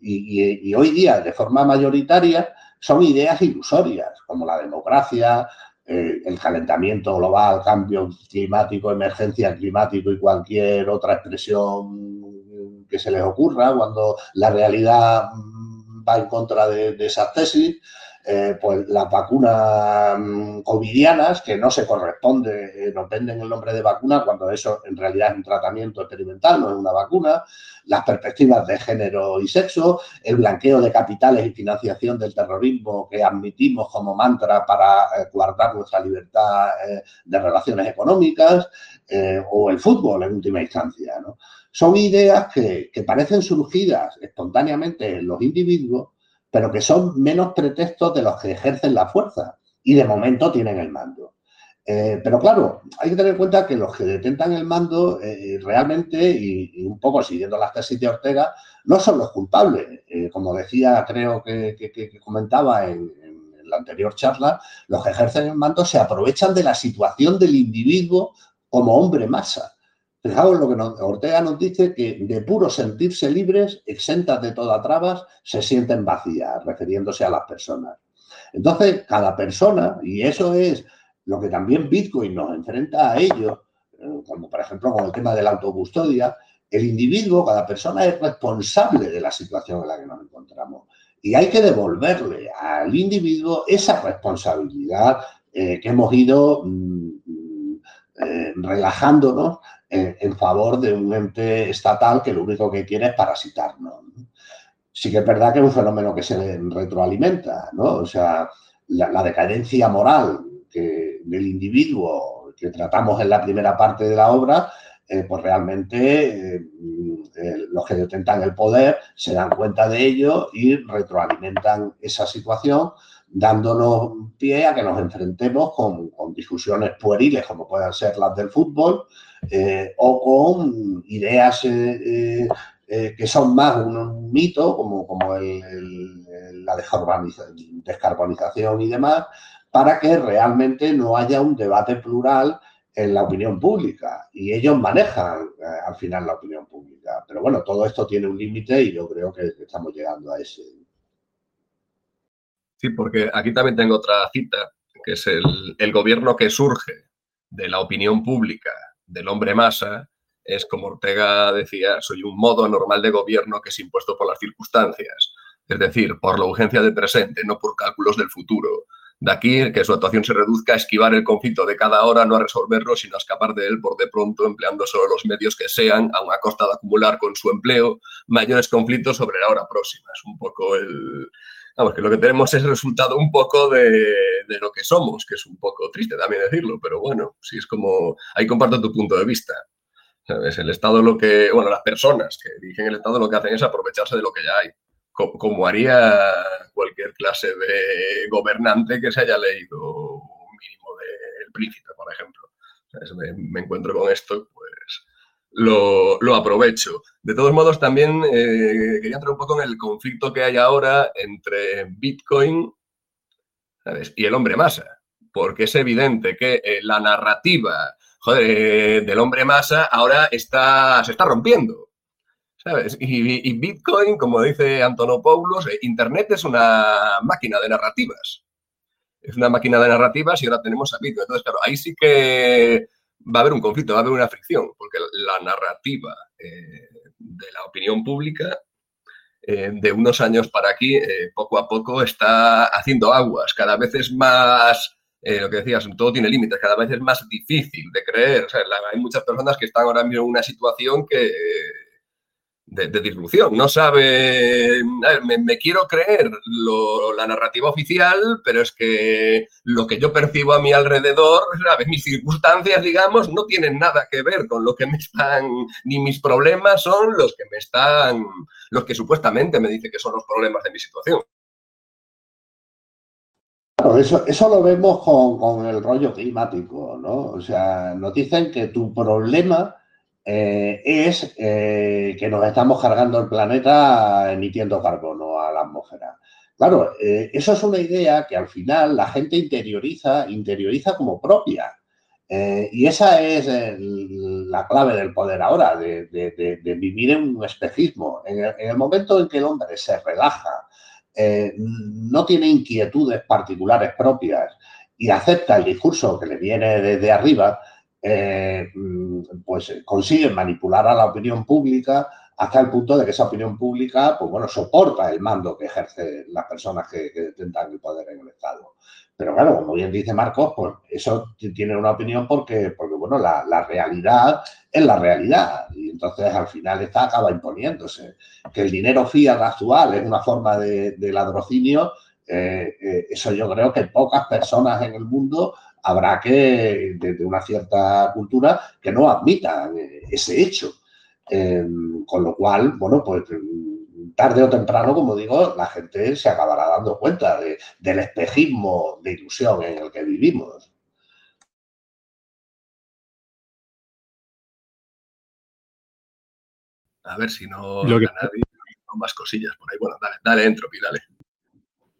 y, hoy día de forma mayoritaria son ideas ilusorias, como la democracia, eh, el calentamiento global, cambio climático, emergencia climático y cualquier otra expresión que se les ocurra cuando la realidad va en contra de, de esas tesis. Eh, pues las vacunas mm, covidianas, que no se corresponde, eh, nos venden el nombre de vacuna cuando eso en realidad es un tratamiento experimental, no es una vacuna, las perspectivas de género y sexo, el blanqueo de capitales y financiación del terrorismo que admitimos como mantra para eh, guardar nuestra libertad de relaciones económicas, o el fútbol en última instancia. Son ideas que parecen surgidas espontáneamente en los individuos, pero que son menos pretextos de los que ejercen la fuerza y de momento tienen el mando. Eh, pero claro, hay que tener en cuenta que los que detentan el mando eh, realmente, y, un poco siguiendo las tesis de Ortega, no son los culpables. Eh, como decía, creo que, comentaba en, en, la anterior charla, los que ejercen el mando se aprovechan de la situación del individuo como hombre masa. Fijaos lo que Ortega nos dice que de puro sentirse libres, exentas de toda trabas, se sienten vacías, refiriéndose a las personas. Entonces, cada persona, y eso es lo que también Bitcoin nos enfrenta a ello, eh, como por ejemplo con el tema de la autocustodia, el individuo, cada persona es responsable de la situación en la que nos encontramos. Y hay que devolverle al individuo esa responsabilidad eh, que hemos ido mm, eh, relajándonos en, favor de un ente estatal que lo único que quiere es parasitarnos. Sí que es verdad que es un fenómeno que se retroalimenta, ¿no? O sea, la, decadencia moral del individuo que tratamos en la primera parte de la obra, eh, pues realmente eh, los que detentan el poder se dan cuenta de ello y retroalimentan esa situación dándonos pie a que nos enfrentemos con, discusiones pueriles como puedan ser las del fútbol eh, o con ideas eh, eh, que son más un, mito como, como la descarbonización y demás para que realmente no haya un debate plural en la opinión pública y ellos manejan al final la opinión pública. Pero bueno, todo esto tiene un límite y yo creo que estamos llegando a ese. Porque aquí también tengo otra cita, que es el, gobierno que surge de la opinión pública del hombre masa, es como Ortega decía, soy un modo normal de gobierno que es impuesto por las circunstancias, es decir, por la urgencia del presente, no por cálculos del futuro. De aquí que su actuación se reduzca a esquivar el conflicto de cada hora, no a resolverlo, sino a escapar de él por de pronto, empleando solo los medios que sean, a costa de acumular con su empleo mayores conflictos sobre la hora próxima. Es un poco el, Vamos, que lo que tenemos es resultado un poco de, lo que somos, que es un poco triste también decirlo, pero bueno, sí es como, ahí comparto tu punto de vista. ¿Sabes? El Estado lo que, bueno, las personas que dirigen el Estado lo que hacen es aprovecharse de lo que ya hay, como, haría cualquier clase de gobernante que se haya leído un mínimo del Príncipe, por ejemplo. Me, me encuentro con esto, pues lo, aprovecho. De todos modos, también eh, quería entrar un poco en el conflicto que hay ahora entre Bitcoin y el hombre masa, porque es evidente que eh, la narrativa eh, del hombre masa ahora está, se está rompiendo. ¿sabes? Y, Bitcoin, como dice Antonopoulos, Internet es una máquina de narrativas. Es una máquina de narrativas y ahora tenemos a Bitcoin. Entonces, claro, ahí sí que va a haber un conflicto, va a haber una fricción, porque la narrativa eh, de la opinión pública eh, de unos años para aquí, eh, poco a poco está haciendo aguas. Cada vez es más, lo que decías, todo tiene límites, cada vez es más difícil de creer. hay muchas personas que están ahora mismo en una situación que, de, disrupción. No sabe, me, quiero creer la narrativa oficial, pero es que lo que yo percibo a mi alrededor, mis circunstancias, digamos, no tienen nada que ver con lo que me están, ni mis problemas son los que me están, los que supuestamente me dice que son los problemas de mi situación. eso, eso lo vemos con, con el rollo climático, ¿no? O sea, nos dicen que tu problema eh, es eh, que nos estamos cargando el planeta emitiendo carbono a la atmósfera. Claro, eh, eso es una idea que al final la gente interioriza, interioriza como propia. y esa es la clave del poder ahora, de, vivir en un espejismo. En el, momento en que el hombre se relaja, no tiene inquietudes particulares propias y acepta el discurso que le viene desde arriba, eh, mm, pues consiguen manipular a la opinión pública hasta el punto de que esa opinión pública, pues bueno, soporta el mando que ejercen las personas que, que el poder en el Estado. Pero claro, como bien dice Marcos, pues eso tiene una opinión porque, porque bueno, la, realidad es la realidad y entonces al final esta acaba imponiéndose. Que el dinero fiat actual es una forma de, ladrocinio, eh, eh, eso yo creo que pocas personas en el mundo habrá que, desde una cierta cultura, que no admitan eh, ese hecho. Em, con lo cual, bueno, pues tarde o temprano, como digo, la gente se acabará dando cuenta del espejismo de ilusión en el que vivimos. A ver si no nadie con más cosillas por ahí. Bueno, dale, dale, Entropy, dale.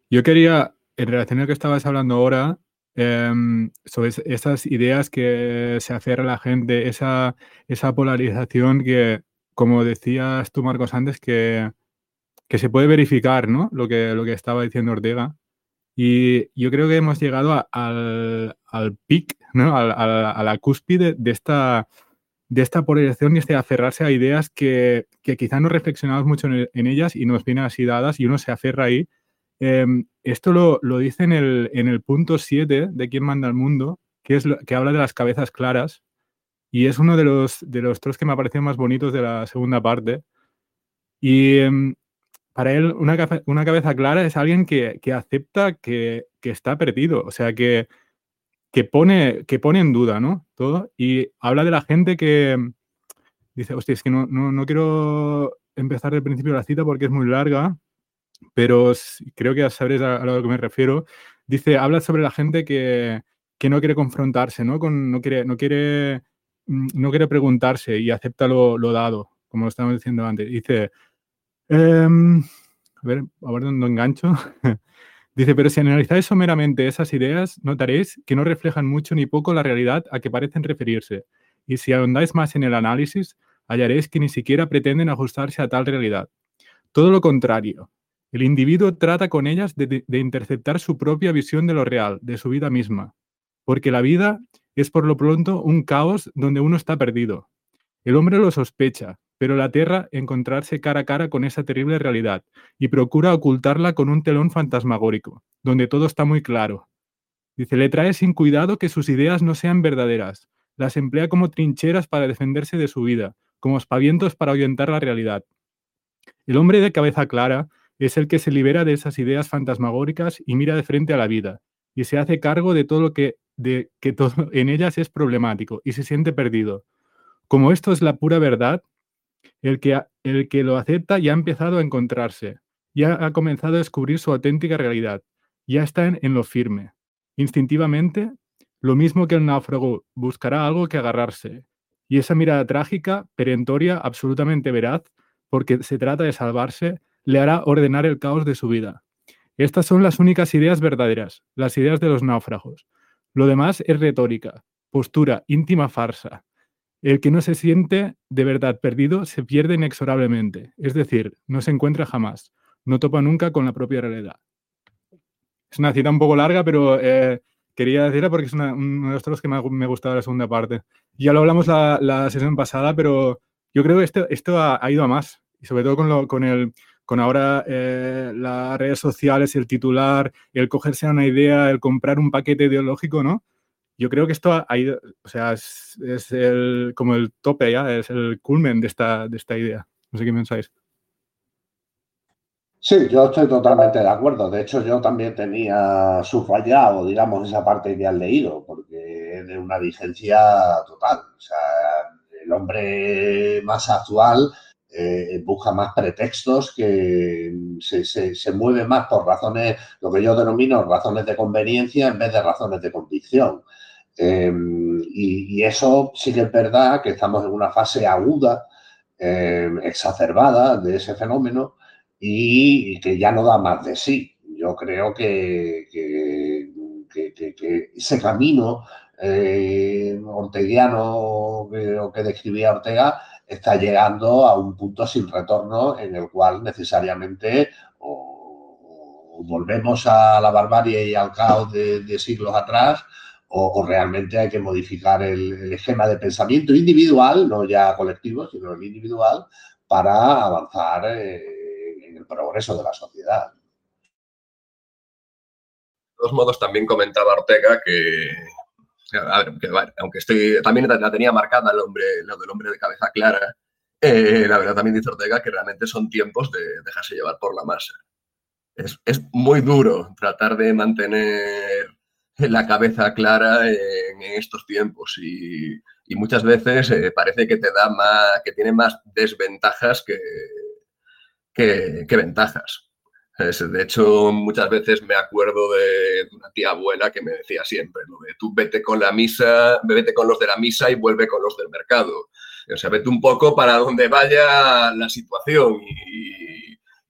Yo quería, en relación a lo que estabas hablando ahora, Em, sobre esas ideas que se aferra la gente, esa, esa polarización que, como decías tú, Marcos, antes, que, que se puede verificar, ¿no? Lo que, lo que estaba diciendo Ortega. Y yo creo que hemos llegado al, al pic, ¿no? A, la cúspide de esta, de esta polarización y este aferrarse a ideas que, que quizá no reflexionamos mucho en, en, ellas y nos vienen así dadas y uno se aferra ahí Em, esto lo, lo, dice en el, en el punto 7 de Quién manda al mundo, que, es que habla de las cabezas claras, y es uno de los, de los tres que me ha parecido más bonitos de la segunda parte. Y em, para él, una, una, cabeza clara es alguien que, que acepta que, que, está perdido, o sea, que, que, pone, que pone en duda ¿no? todo, y habla de la gente que dice, hostia, es que no, no, no quiero empezar del principio de la cita porque es muy larga, pero creo que ya sabréis a, lo que me refiero. Dice, habla sobre la gente que, que no quiere confrontarse, ¿no? No, quiere, no, quiere, mm, no quiere preguntarse y acepta lo, dado, como lo estábamos diciendo antes. Dice, em, a ver, a ver dónde engancho. Dice, pero si analizáis someramente esas ideas, notaréis que no reflejan mucho ni poco la realidad a que parecen referirse. Y si ahondáis más en el análisis, hallaréis que ni siquiera pretenden ajustarse a tal realidad. Todo lo contrario, el individuo trata con ellas de, interceptar su propia visión de lo real, de su vida misma, porque la vida es por lo pronto un caos donde uno está perdido. El hombre lo sospecha, pero la Tierra encontrarse cara a cara con esa terrible realidad y procura ocultarla con un telón fantasmagórico, donde todo está muy claro. Dice, le trae sin cuidado que sus ideas no sean verdaderas, las emplea como trincheras para defenderse de su vida, como espavientos para ahuyentar la realidad. El hombre de cabeza clara es el que se libera de esas ideas fantasmagóricas y mira de frente a la vida y se hace cargo de todo lo que, de, que todo en ellas es problemático y se siente perdido. Como esto es la pura verdad, el que, el que lo acepta ya ha empezado a encontrarse, ya ha comenzado a descubrir su auténtica realidad, ya está en, en lo firme. Instintivamente, lo mismo que el náufrago buscará algo que agarrarse, y esa mirada trágica, perentoria, absolutamente veraz, porque se trata de salvarse, le hará ordenar el caos de su vida. Estas son las únicas ideas verdaderas, las ideas de los náufragos. Lo demás es retórica, postura, íntima farsa. El que no se siente de verdad perdido se pierde inexorablemente, es decir, no se encuentra jamás, no topa nunca con la propia realidad. Es una cita un poco larga, pero eh, quería decirla porque es uno de los que me ha, gustado la segunda parte. Ya lo hablamos la, sesión pasada, pero yo creo que esto, esto ha, ido a más, y sobre todo con, lo, con el con ahora eh, las redes sociales, el titular, el cogerse a una idea, el comprar un paquete ideológico, ¿no? Yo creo que esto ha ido, o sea, es, el, como el tope ya, es el culmen de esta, de esta idea. No sé qué pensáis. Sí, yo estoy totalmente de acuerdo. De hecho, yo también tenía subrayado, digamos, esa parte que han leído, porque es de una vigencia total. O sea, el hombre más actual eh, busca más pretextos, que se, mueve más por razones, lo que yo denomino razones de conveniencia en vez de razones de convicción. Em, y, eso sí que es verdad que estamos en una fase aguda, em, exacerbada de ese fenómeno y, que ya no da más de sí. Yo creo que, ese camino eh, orteguiano que describía Ortega está llegando a un punto sin retorno en el cual necesariamente o, volvemos a la barbarie y al caos de, siglos atrás o, realmente hay que modificar el, esquema de pensamiento individual, no ya colectivo, sino el individual, para avanzar eh, en el progreso de la sociedad. De todos modos, también comentaba Ortega que, aunque estoy, también la tenía marcada el hombre, lo del hombre de cabeza clara, eh, la verdad también dice Ortega que realmente son tiempos de dejarse llevar por la masa. Es, muy duro tratar de mantener la cabeza clara en, estos tiempos y, muchas veces eh, parece que te da más, que tiene más desventajas que, que ventajas. De hecho, muchas veces me acuerdo de una tía abuela que me decía siempre, de tú vete con la misa, vete con los de la misa y vuelve con los del mercado. O sea, vete un poco para donde vaya la situación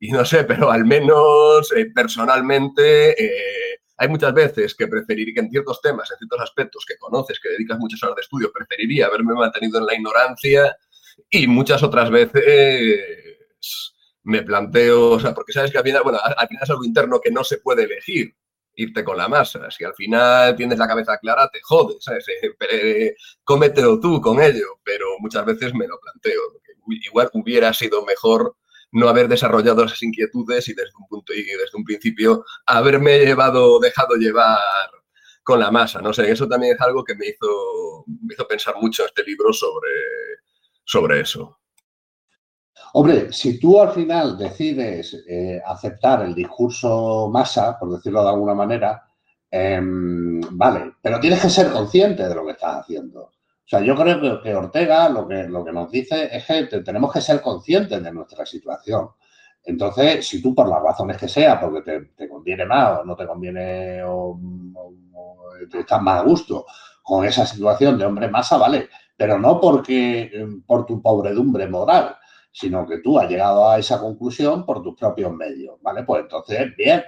y, no sé, pero al menos eh, personalmente eh, hay muchas veces que preferiría que en ciertos temas, en ciertos aspectos que conoces, que dedicas muchas horas de estudio, preferiría haberme mantenido en la ignorancia y muchas otras veces me planteo, o sea, porque sabes que al final, bueno, al final es algo interno que no se puede elegir, irte con la masa. Si al final tienes la cabeza clara, te jodes, ¿sabes? Eh, eh, cómetelo tú con ello, pero muchas veces me lo planteo. Igual hubiera sido mejor no haber desarrollado esas inquietudes y desde un punto y desde un principio haberme llevado, dejado llevar con la masa. No sé, eso también es algo que me hizo, me hizo pensar mucho este libro sobre, sobre eso. Hombre, si tú al final decides eh, aceptar el discurso masa, por decirlo de alguna manera, em, vale, pero tienes que ser consciente de lo que estás haciendo. O sea, yo creo que, Ortega lo que, lo que nos dice es que tenemos que ser conscientes de nuestra situación. Entonces, si tú por las razones que sea, porque te, conviene más o no te conviene o, te estás más a gusto con esa situación de hombre masa, vale, pero no porque por tu pobredumbre moral, sino que tú has llegado a esa conclusión por tus propios medios, ¿vale? Pues entonces, bien,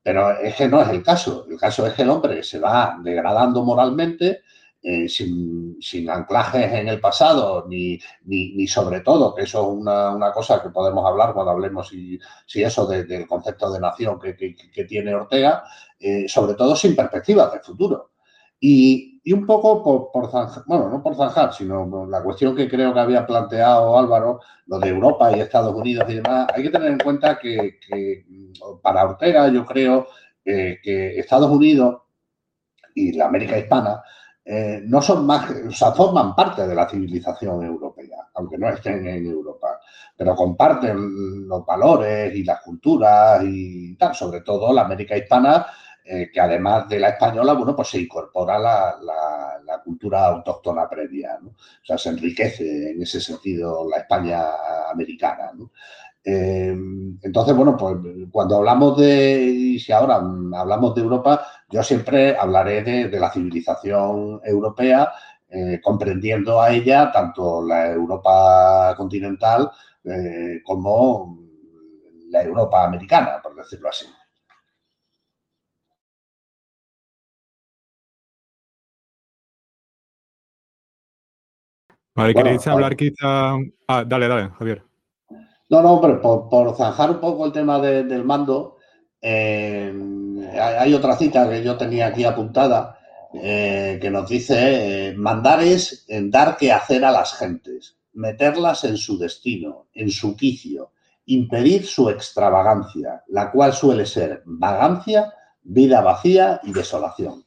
pero es que no es el caso. El caso es que el hombre se va degradando moralmente, eh, sin, anclajes en el pasado, ni, ni, sobre todo, que eso es una, cosa que podemos hablar cuando hablemos si, si eso del concepto de nación que, tiene Ortega, eh, sobre todo sin perspectivas de futuro. Y, y un poco por, por, zanjar, bueno, no por zanjar, sino la cuestión que creo que había planteado Álvaro, lo de Europa y Estados Unidos y demás, hay que tener en cuenta que, para Ortega yo creo eh, que Estados Unidos y la América hispana eh, no son más, o sea, forman parte de la civilización europea, aunque no estén en Europa, pero comparten los valores y las culturas y tal, sobre todo la América hispana eh, que además de la española, bueno, pues se incorpora la, cultura autóctona previa, ¿no? O sea, se enriquece en ese sentido la España americana, eh, entonces, bueno, pues cuando hablamos de, si ahora hablamos de Europa, yo siempre hablaré de, la civilización europea, eh, comprendiendo a ella tanto la Europa continental como la Europa americana, por decirlo así. Vale, ¿queréis hablar quizá? Ah, dale, dale, Javier. No, no, hombre, por, zanjar un poco el tema del mando, eh, hay otra cita que yo tenía aquí apuntada eh, que nos dice, eh, mandar es dar que hacer a las gentes, meterlas en su destino, en su quicio, impedir su extravagancia, la cual suele ser vagancia, vida vacía y desolación.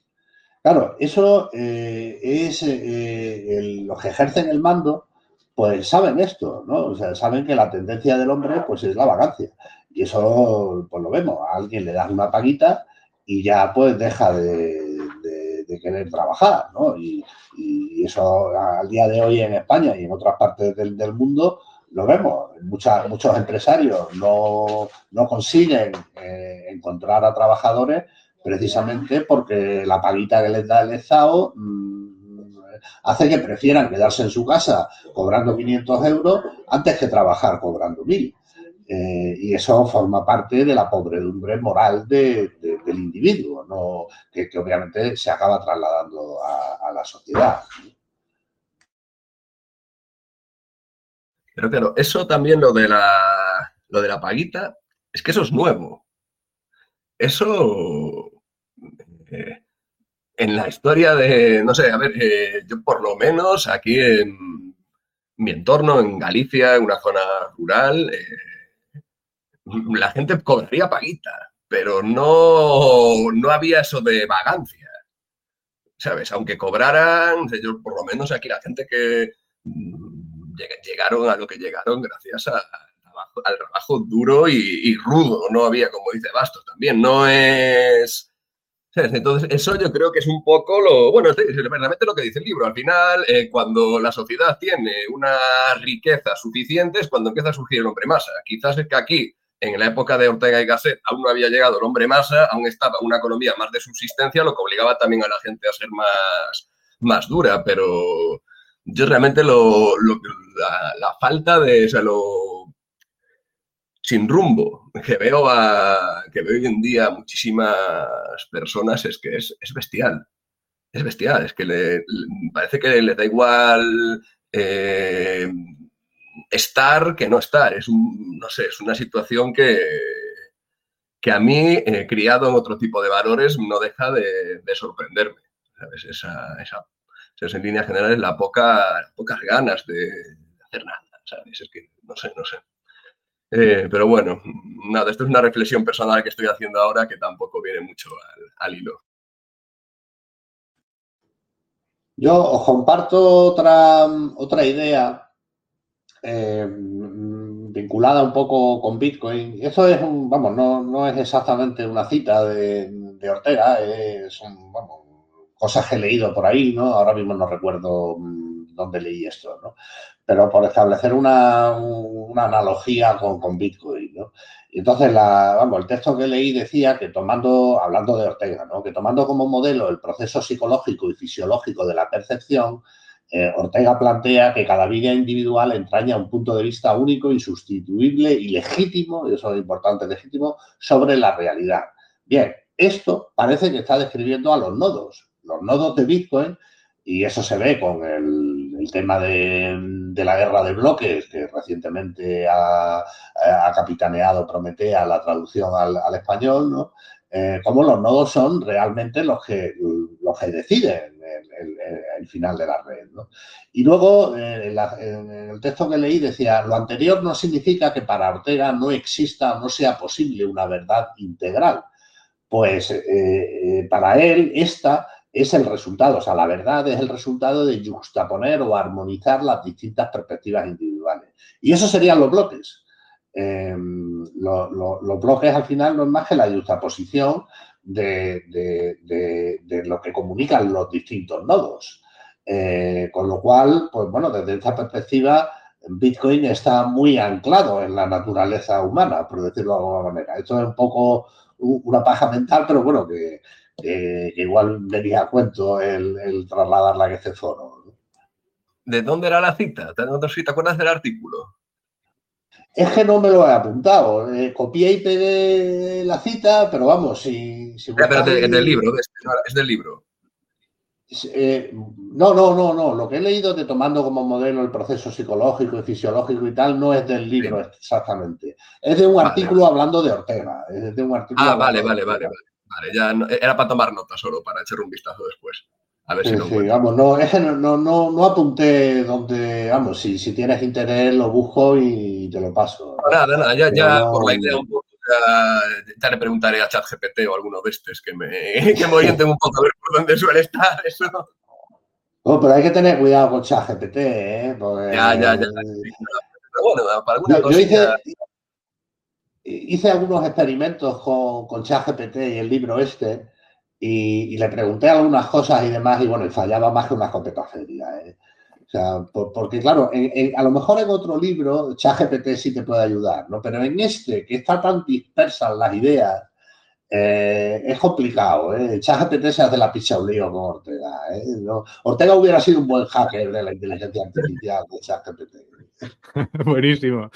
Claro, eso eh, es eh, los que ejercen el mando, pues saben esto, ¿no? O sea, saben que la tendencia del hombre pues es la vagancia. Y eso, pues lo vemos, a alguien le das una paguita y ya pues deja de, querer trabajar, ¿no? Y, eso al día de hoy en España y en otras partes del, mundo lo vemos. muchos empresarios no, consiguen eh, encontrar a trabajadores precisamente porque la paguita que les da el Estado mm, hace que prefieran quedarse en su casa cobrando 500 euros antes que trabajar cobrando 1000. Eh, y eso forma parte de la pobredumbre moral del individuo, ¿no? que, obviamente se acaba trasladando a, la sociedad. Pero claro, eso también lo de la, lo de la paguita, es que eso es nuevo. Eso eh, en la historia de, no sé, a ver, eh, yo por lo menos aquí en mi entorno, en Galicia, en una zona rural, la gente cobraría paguita, pero no, no había eso de vagancia. ¿Sabes? Aunque cobraran, yo, por lo menos aquí la gente que mm, llegaron a lo que llegaron gracias al trabajo duro y, rudo, no había, como dice Bastos, también, no es... Entonces, eso yo creo que es un poco lo, bueno, es realmente lo que dice el libro. Al final, eh, cuando la sociedad tiene una riqueza suficiente es cuando empieza a surgir el hombre masa. Quizás es que aquí en la época de Ortega y Gasset aún no había llegado el hombre masa, aún estaba una economía más de subsistencia, lo que obligaba también a la gente a ser más, más dura, pero yo realmente lo, la, falta de, o sin rumbo que veo, a, que veo hoy en día muchísimas personas es que es, bestial. Es bestial, es que le, parece que le da igual eh, estar que no estar. Es un, no sé, es una situación que, que a mí, eh, criado en otro tipo de valores, no deja de, sorprenderme. Esa, esa, en líneas generales, la poca, pocas ganas de hacer nada. ¿sabes? Es que no sé, no sé. Eh, pero bueno, nada, esto es una reflexión personal que estoy haciendo ahora que tampoco viene mucho al, hilo. Yo os comparto otra, otra idea eh, vinculada un poco con Bitcoin. Eso es un, vamos, no, es exactamente una cita de, Ortega, son, cosas que he leído por ahí, ¿no? Ahora mismo no recuerdo mm, dónde leí esto, ¿no? Pero por establecer una, analogía con, Bitcoin, ¿no? Entonces, la, vamos, el texto que leí decía que tomando, hablando de Ortega, ¿no? Que tomando como modelo el proceso psicológico y fisiológico de la percepción, eh, Ortega plantea que cada vida individual entraña un punto de vista único, insustituible y legítimo, y eso es importante, legítimo, sobre la realidad. Bien, esto parece que está describiendo a los nodos, los nodos de Bitcoin, y eso se ve con el, tema de, la guerra de bloques que recientemente ha, capitaneado Prometea la traducción al, español, ¿no? Eh, como los nodos son realmente los que, los que deciden el, final de la red. Y luego, eh, en, el texto que leí decía, lo anterior no significa que para Ortega no exista o no sea posible una verdad integral. Pues eh, para él esta es el resultado, o sea, la verdad es el resultado de juxtaponer o armonizar las distintas perspectivas individuales. Y eso serían los bloques. los bloques al final no es más que la juxtaposición de, lo que comunican los distintos nodos. Eh, con lo cual, pues bueno, desde esta perspectiva, Bitcoin está muy anclado en la naturaleza humana, por decirlo de alguna manera. Esto es un poco una paja mental, pero bueno, que, igual venía a cuento el, trasladarla a este foro. ¿De dónde era la cita? ¿Te acuerdas del artículo? Es que no me lo he apuntado. Eh, copié y pegué la cita, pero vamos, si... si pero es del libro, es del libro. Eh, no, no, no, no. Lo que he leído de tomando como modelo el proceso psicológico y fisiológico y tal no es del libro exactamente. Es de un artículo hablando de Ortega. Es de un artículo ah, vale, vale, vale, vale, vale. Ya era para tomar nota solo, para echar un vistazo después. A ver si sí, vamos, no, no, no, no, apunté donde, vamos, si, si tienes interés lo busco y te lo paso. Nada, nada, ya, ya por la idea un poco, ya, le preguntaré a ChatGPT o alguno de estos que me, que me orienten un poco a ver por dónde suele estar eso. Oh, pero hay que tener cuidado con ChatGPT, ¿eh? Ya, ya, ya. Pero bueno, para alguna cosa. hice, algunos experimentos con, con ChatGPT y el libro este, y, le pregunté algunas cosas y demás, y bueno, y fallaba más que una escopeta feria, ¿eh? O sea, porque claro, a lo mejor en otro libro ChatGPT sí te puede ayudar, ¿no? Pero en este, que está tan dispersas las ideas, eh, es complicado. ¿eh? ChatGPT se hace la pizza un lío con Ortega. ¿eh? Ortega hubiera sido un buen hacker de la inteligencia artificial de ChatGPT. Buenísimo.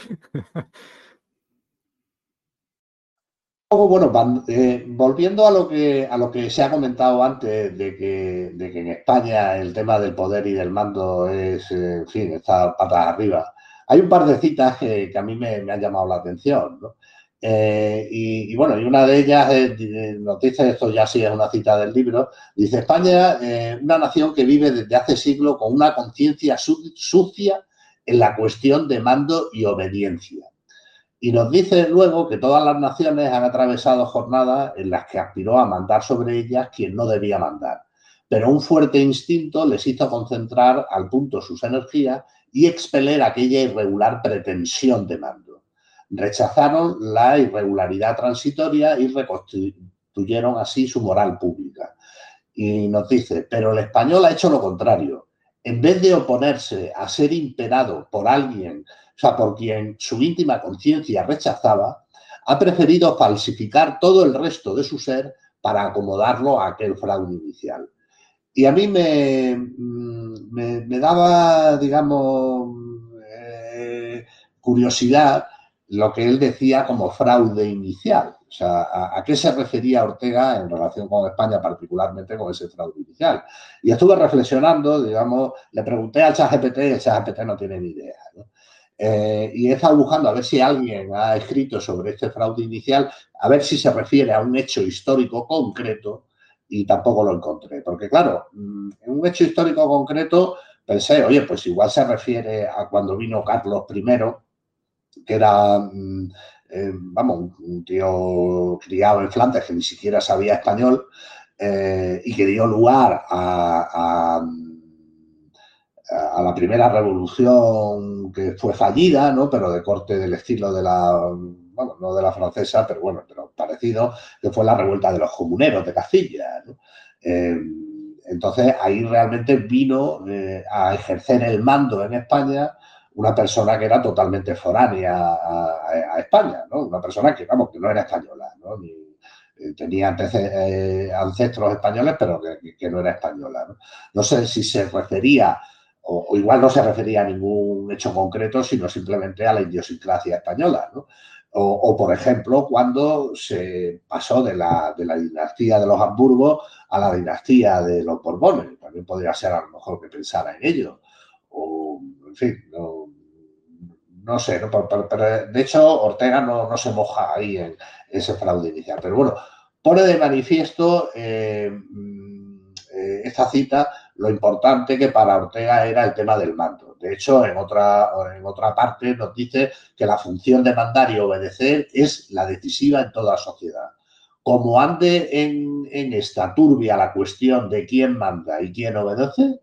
Bueno, eh, volviendo a lo, que, a lo que se ha comentado antes de que, en España el tema del poder y del mando es, en fin, está patas arriba. Hay un par de citas que, a mí me, han llamado la atención. Eh, y, bueno, y una de ellas nos dice, esto ya sí es una cita del libro, dice España, eh, una nación que vive desde hace siglos con una conciencia sucia en la cuestión de mando y obediencia. Y nos dice luego que todas las naciones han atravesado jornadas en las que aspiró a mandar sobre ellas quien no debía mandar. Pero un fuerte instinto les hizo concentrar al punto sus energías y expeler aquella irregular pretensión de mando rechazaron la irregularidad transitoria y reconstruyeron así su moral pública. Y nos dice, pero el español ha hecho lo contrario. En vez de oponerse a ser imperado por alguien, sea, por quien su íntima conciencia rechazaba, ha preferido falsificar todo el resto de su ser para acomodarlo a aquel fraude inicial. Y a mí me, mm, me, daba, digamos, eh, curiosidad lo que él decía como fraude inicial. O sea, ¿a, qué se refería Ortega en relación con España, particularmente con ese fraude inicial? Y estuve reflexionando, digamos, le pregunté al ChatGPT y el ChatGPT no tiene ni idea. Eh, y he estado buscando a ver si alguien ha escrito sobre este fraude inicial, a ver si se refiere a un hecho histórico concreto y tampoco lo encontré. Porque claro, mm, en un hecho histórico concreto pensé, oye, pues igual se refiere a cuando vino Carlos I que era, mm, eh, vamos, un tío criado en Flandes que ni siquiera sabía español eh, y que dio lugar a, a, la primera revolución que fue fallida, ¿no? pero de corte del estilo de la, bueno, no de la francesa, pero bueno, pero parecido, que fue la revuelta de los comuneros de Castilla. Eh, entonces ahí realmente vino a ejercer el mando en España una persona que era totalmente foránea a, España, ¿no? Una persona que, vamos, que no era española, ¿no? Eh, tenía eh, ancestros españoles, pero que, no era española, ¿no? No sé si se refería, o, igual no se refería a ningún hecho concreto, sino simplemente a la idiosincrasia española, ¿no? O, por ejemplo, cuando se pasó de la, de la dinastía de los Habsburgo a la dinastía de los Borbones. También podría ser a lo mejor que pensara en ello. O, en fin, no, no sé, Pero, de hecho Ortega no, se moja ahí en ese fraude inicial. Pero bueno, pone de manifiesto eh, mm, eh, esta cita lo importante que para Ortega era el tema del mando. De hecho, en otra, en otra parte nos dice que la función de mandar y obedecer es la decisiva en toda sociedad. Como ande en, esta turbia la cuestión de quién manda y quién obedece,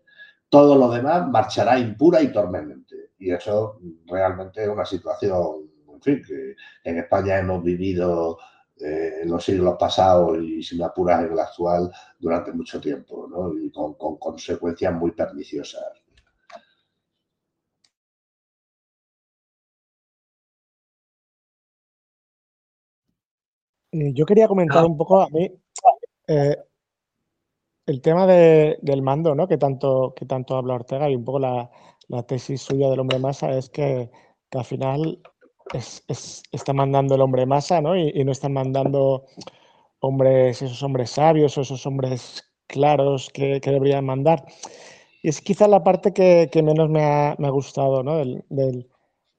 todo lo demás marchará impura y tormentemente. Y eso realmente es una situación, en fin, que en España hemos vivido eh, en los siglos pasados y sin apuras en el actual durante mucho tiempo, ¿no? Y con, consecuencias muy perniciosas. Eh, yo quería comentar un poco a mí eh, el tema del mando, ¿no? Que tanto, que tanto habla Ortega y un poco la, la tesis suya del hombre masa es que, al final está mandando el hombre masa, ¿no? Y, no están mandando hombres, esos hombres sabios o esos hombres claros que, deberían mandar. Y es quizá la parte que, menos me ha, gustado ¿no? del,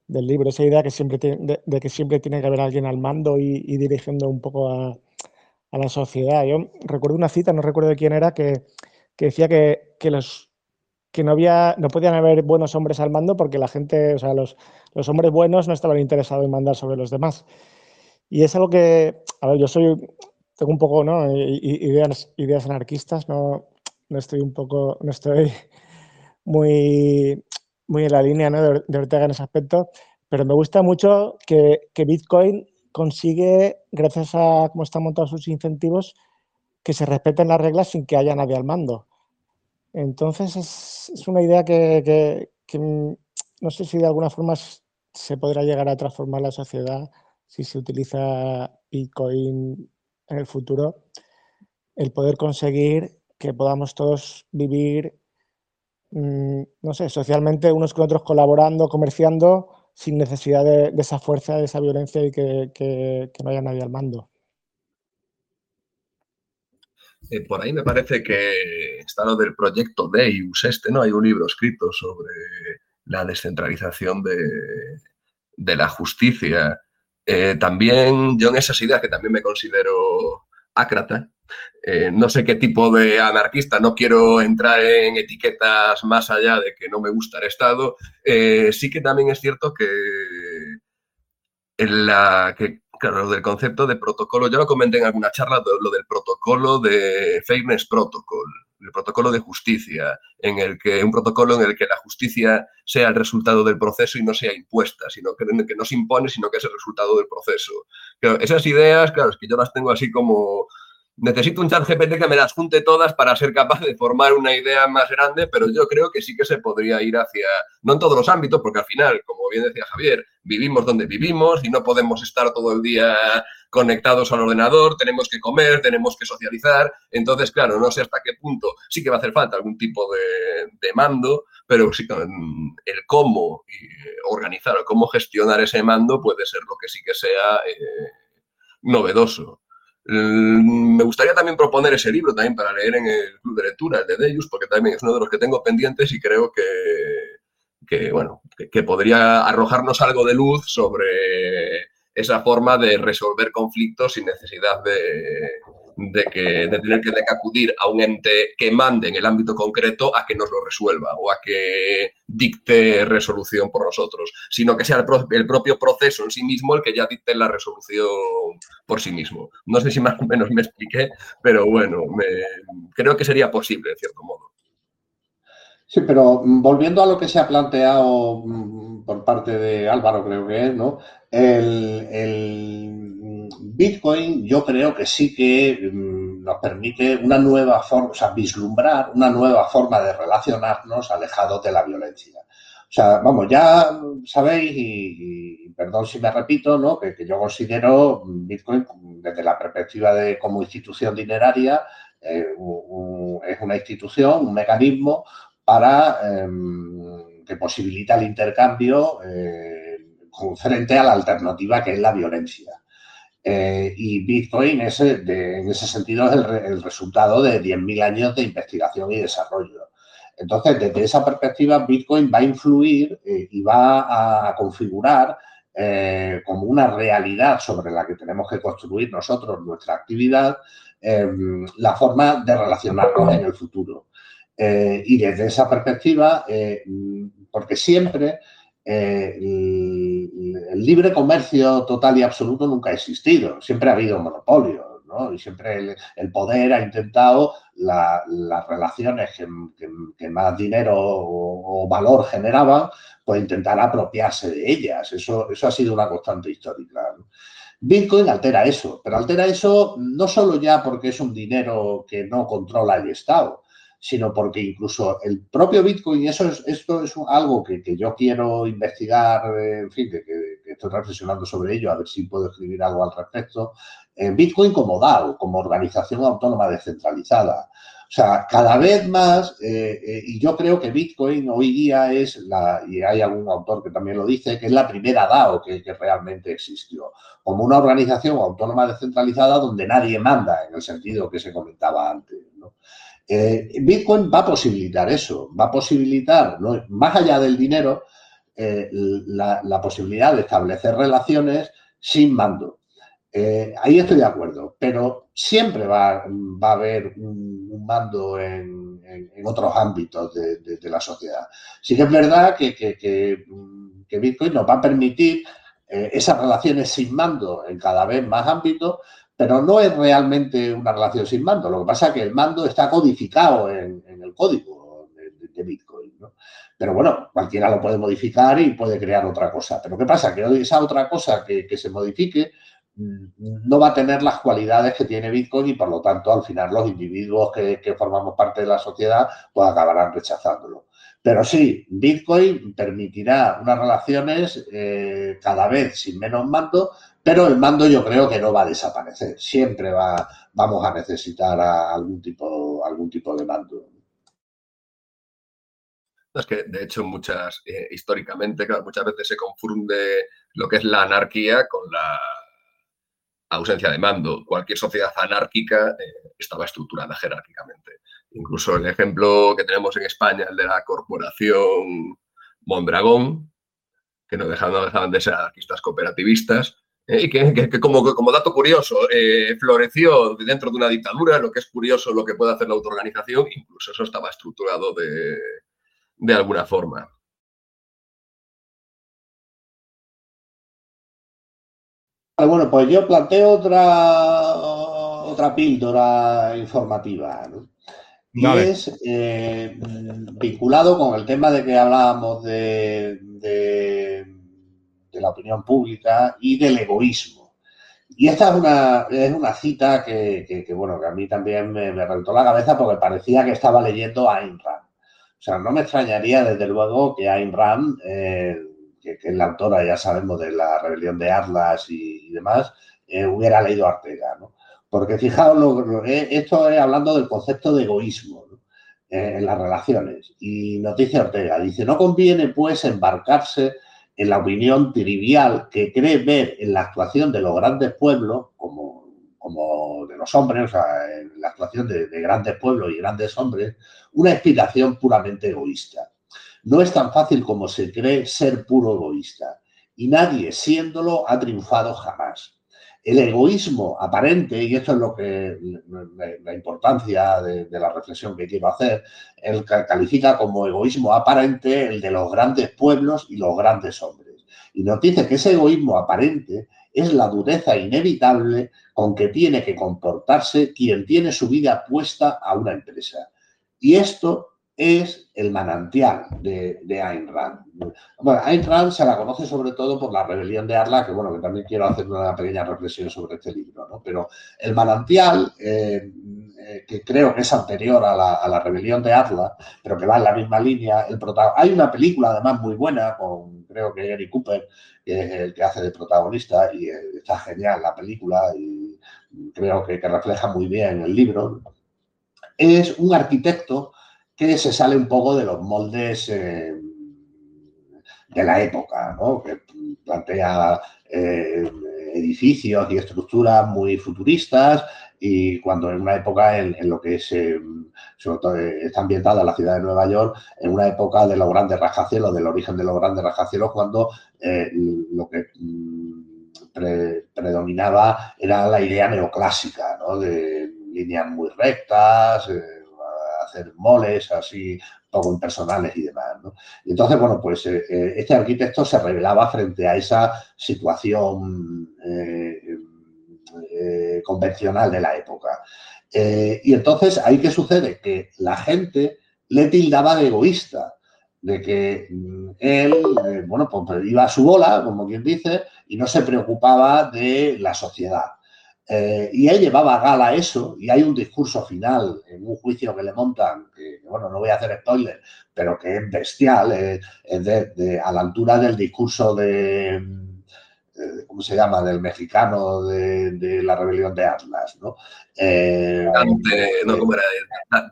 libro, esa idea que siempre de, que siempre tiene que haber alguien al mando y, dirigiendo un poco a, la sociedad. Yo recuerdo una cita, no recuerdo de quién era, que, decía que, que los, que no había, no podían haber buenos hombres al mando porque la gente, o sea, los, los hombres buenos no estaban interesados en mandar sobre los demás. Y es algo que, a ver, yo soy, tengo un poco, ¿no? Ideas, ideas anarquistas, no, no estoy un poco, no estoy muy, muy en la línea de, Ortega en ese aspecto, pero me gusta mucho que, Bitcoin consigue, gracias a cómo están montados sus incentivos, que se respeten las reglas sin que haya nadie al mando. Entonces es, una idea que, no sé si de alguna forma se podrá llegar a transformar la sociedad si se utiliza Bitcoin en el futuro, el poder conseguir que podamos todos vivir, mm, no sé, socialmente unos con otros colaborando, comerciando, sin necesidad de, esa fuerza, de esa violencia y que, no haya nadie al mando. Eh, por ahí me parece que está lo del proyecto Deus, este, ¿no? Hay un libro escrito sobre la descentralización de, de la justicia. Eh, también yo en esas ideas que también me considero ácrata, eh, no sé qué tipo de anarquista, no quiero entrar en etiquetas más allá de que no me gusta el Estado, sí que también es cierto que, en la, que claro, lo del concepto de protocolo, yo lo comenté en alguna charla, lo del protocolo de Fairness Protocol, el protocolo de justicia, en el que un protocolo en el que la justicia sea el resultado del proceso y no sea impuesta, sino que, que no se impone, sino que es el resultado del proceso. esas ideas, claro, es que yo las tengo así como necesito un chat GPT que me las junte todas para ser capaz de formar una idea más grande, pero yo creo que sí que se podría ir hacia, no en todos los ámbitos, porque al final, como bien decía Javier, vivimos donde vivimos y no podemos estar todo el día conectados al ordenador, tenemos que comer, tenemos que socializar, entonces, claro, no sé hasta qué punto sí que va a hacer falta algún tipo de, mando, pero sí el cómo organizar o cómo gestionar ese mando puede ser lo que sí que sea eh, novedoso. Mm, me gustaría también proponer ese libro también para leer en el club de lectura, el de Deus, porque también es uno de los que tengo pendientes y creo que, que bueno, que, podría arrojarnos algo de luz sobre esa forma de resolver conflictos sin necesidad de, de, que, de tener que, acudir a un ente que mande en el ámbito concreto a que nos lo resuelva o a que dicte resolución por nosotros, sino que sea el, propio proceso en sí mismo el que ya dicte la resolución por sí mismo. No sé si más o menos me expliqué, pero bueno, creo que sería posible, en cierto modo. Sí, pero volviendo a lo que se ha planteado mm, por parte de Álvaro, creo que es, ¿no? el Bitcoin yo creo que sí que mm, nos permite una nueva forma, o sea, vislumbrar una nueva forma de relacionarnos alejado de la violencia. O sea, vamos, ya sabéis, y, perdón si me repito, ¿no? que, yo considero Bitcoin desde la perspectiva de como institución dineraria, eh, es una institución, un mecanismo para em, que posibilita el intercambio eh, frente a la alternativa que es la violencia. Eh, y Bitcoin es, en ese sentido es el, resultado de 10.000 años de investigación y desarrollo. Entonces, desde esa perspectiva, Bitcoin va a influir eh, y va a configurar eh, como una realidad sobre la que tenemos que construir nosotros nuestra actividad, em, la forma de relacionarnos en el futuro. Y desde esa perspectiva, porque siempre el, libre comercio total y absoluto nunca ha existido, siempre ha habido monopolio, ¿no? Y siempre el, poder ha intentado las relaciones que, más dinero o, valor generaban, pues intentar apropiarse de ellas. Eso, eso ha sido una constante histórica. Bitcoin altera eso, pero altera eso no solo ya porque es un dinero que no controla el Estado, sino porque incluso el propio Bitcoin, y eso es, esto es algo que, yo quiero investigar, en fin, que, estoy reflexionando sobre ello, a ver si puedo escribir algo al respecto, Bitcoin como DAO, como organización autónoma descentralizada. O sea, cada vez más, eh, eh, y yo creo que Bitcoin hoy día es la, y hay algún autor que también lo dice, que es la primera DAO que, que realmente existió, como una organización autónoma descentralizada donde nadie manda, en el sentido que se comentaba antes. ¿no? Eh, Bitcoin va a posibilitar eso, va a posibilitar, más allá del dinero, eh, la, posibilidad de establecer relaciones sin mando. Eh, ahí estoy de acuerdo, pero siempre va, a haber un, mando en, otros ámbitos de, la sociedad. Sí que es verdad que, que Bitcoin nos va a permitir esas relaciones sin mando en cada vez más ámbitos, pero no es realmente una relación sin mando. Lo que pasa es que el mando está codificado en, el código de, Bitcoin. ¿no? Pero bueno, cualquiera lo puede modificar y puede crear otra cosa. Pero ¿qué pasa? Que esa otra cosa que, se modifique mm, no va a tener las cualidades que tiene Bitcoin y por lo tanto al final los individuos que, formamos parte de la sociedad pues acabarán rechazándolo. Pero sí, Bitcoin permitirá unas relaciones eh, cada vez sin menos mando, pero el mando yo creo que no va a desaparecer. Siempre va, vamos a necesitar algún, tipo, algún tipo de mando. Es que, de hecho, muchas, eh, históricamente, muchas veces se confunde lo que es la anarquía con la ausencia de mando. Cualquier sociedad anárquica eh, estaba estructurada jerárquicamente. Incluso el ejemplo que tenemos en España, el de la corporación Mondragón, que no dejaban, de ser anarquistas cooperativistas, eh, y que, como, como, dato curioso, floreció dentro de una dictadura, lo que es curioso lo que puede hacer la autoorganización, incluso eso estaba estructurado de, de alguna forma. Ah, bueno, pues yo planteo otra, otra píldora informativa. Y es eh, vinculado con el tema de que hablábamos de, de, la opinión pública y del egoísmo. Y esta es una, es una cita que, bueno, que a mí también me, me la cabeza porque parecía que estaba leyendo a Ayn Rand. O sea, no me extrañaría desde luego que Ayn Rand, eh, que, es la autora, ya sabemos, de la rebelión de Atlas y, demás, eh, hubiera leído a Ortega, ¿no? Porque fijaos, lo, esto es hablando del concepto de egoísmo eh, en las relaciones. Y nos dice Ortega, dice, no conviene pues embarcarse en la opinión trivial que cree ver en la actuación de los grandes pueblos, como, como de los hombres, o sea, en la actuación de grandes pueblos y grandes hombres, una explicación puramente egoísta. No es tan fácil como se cree ser puro egoísta y nadie siéndolo ha triunfado jamás. El egoísmo aparente, y esto es lo que la, importancia de, la reflexión que quiero hacer, él califica como egoísmo aparente el de los grandes pueblos y los grandes hombres. Y nos dice que ese egoísmo aparente es la dureza inevitable con que tiene que comportarse quien tiene su vida puesta a una empresa. Y esto es el manantial de, Ayn Rand. Bueno, Ayn Rand se la conoce sobre todo por la rebelión de Arla, que bueno, que también quiero hacer una pequeña reflexión sobre este libro, ¿no? Pero el manantial, eh, eh, que creo que es anterior a la, rebelión de Arla, pero que va en la misma línea, el hay una película además muy buena con, creo que Eric Cooper, que es el que hace de protagonista, y eh, está genial la película y creo que, que refleja muy bien el libro es un arquitecto que se sale un poco de los moldes eh, de la época, que plantea eh, edificios y estructuras muy futuristas y cuando en una época en, lo que es, eh, sobre todo está ambientada la ciudad de Nueva York, en una época de los grandes rascacielos, del origen de los grandes rascacielos, cuando lo que mm, predominaba era la idea neoclásica, de líneas muy rectas, hacer moles así poco impersonales y demás. Y entonces, bueno, pues eh, eh, este arquitecto se revelaba frente a esa situación convencional de la época. y entonces, ¿ahí qué sucede? Que la gente le tildaba de egoísta, de que mm, él, bueno, pues iba a su bola, como quien dice, y no se preocupaba de la sociedad. Eh, y él llevaba a gala eso, y hay un discurso final en un juicio que le montan, que, bueno, no voy a hacer spoiler, pero que es bestial, es, de, a la altura del discurso de, ¿cómo se llama?, del mexicano de, la rebelión de Atlas, ¿no? Eh, no, ¿cómo era?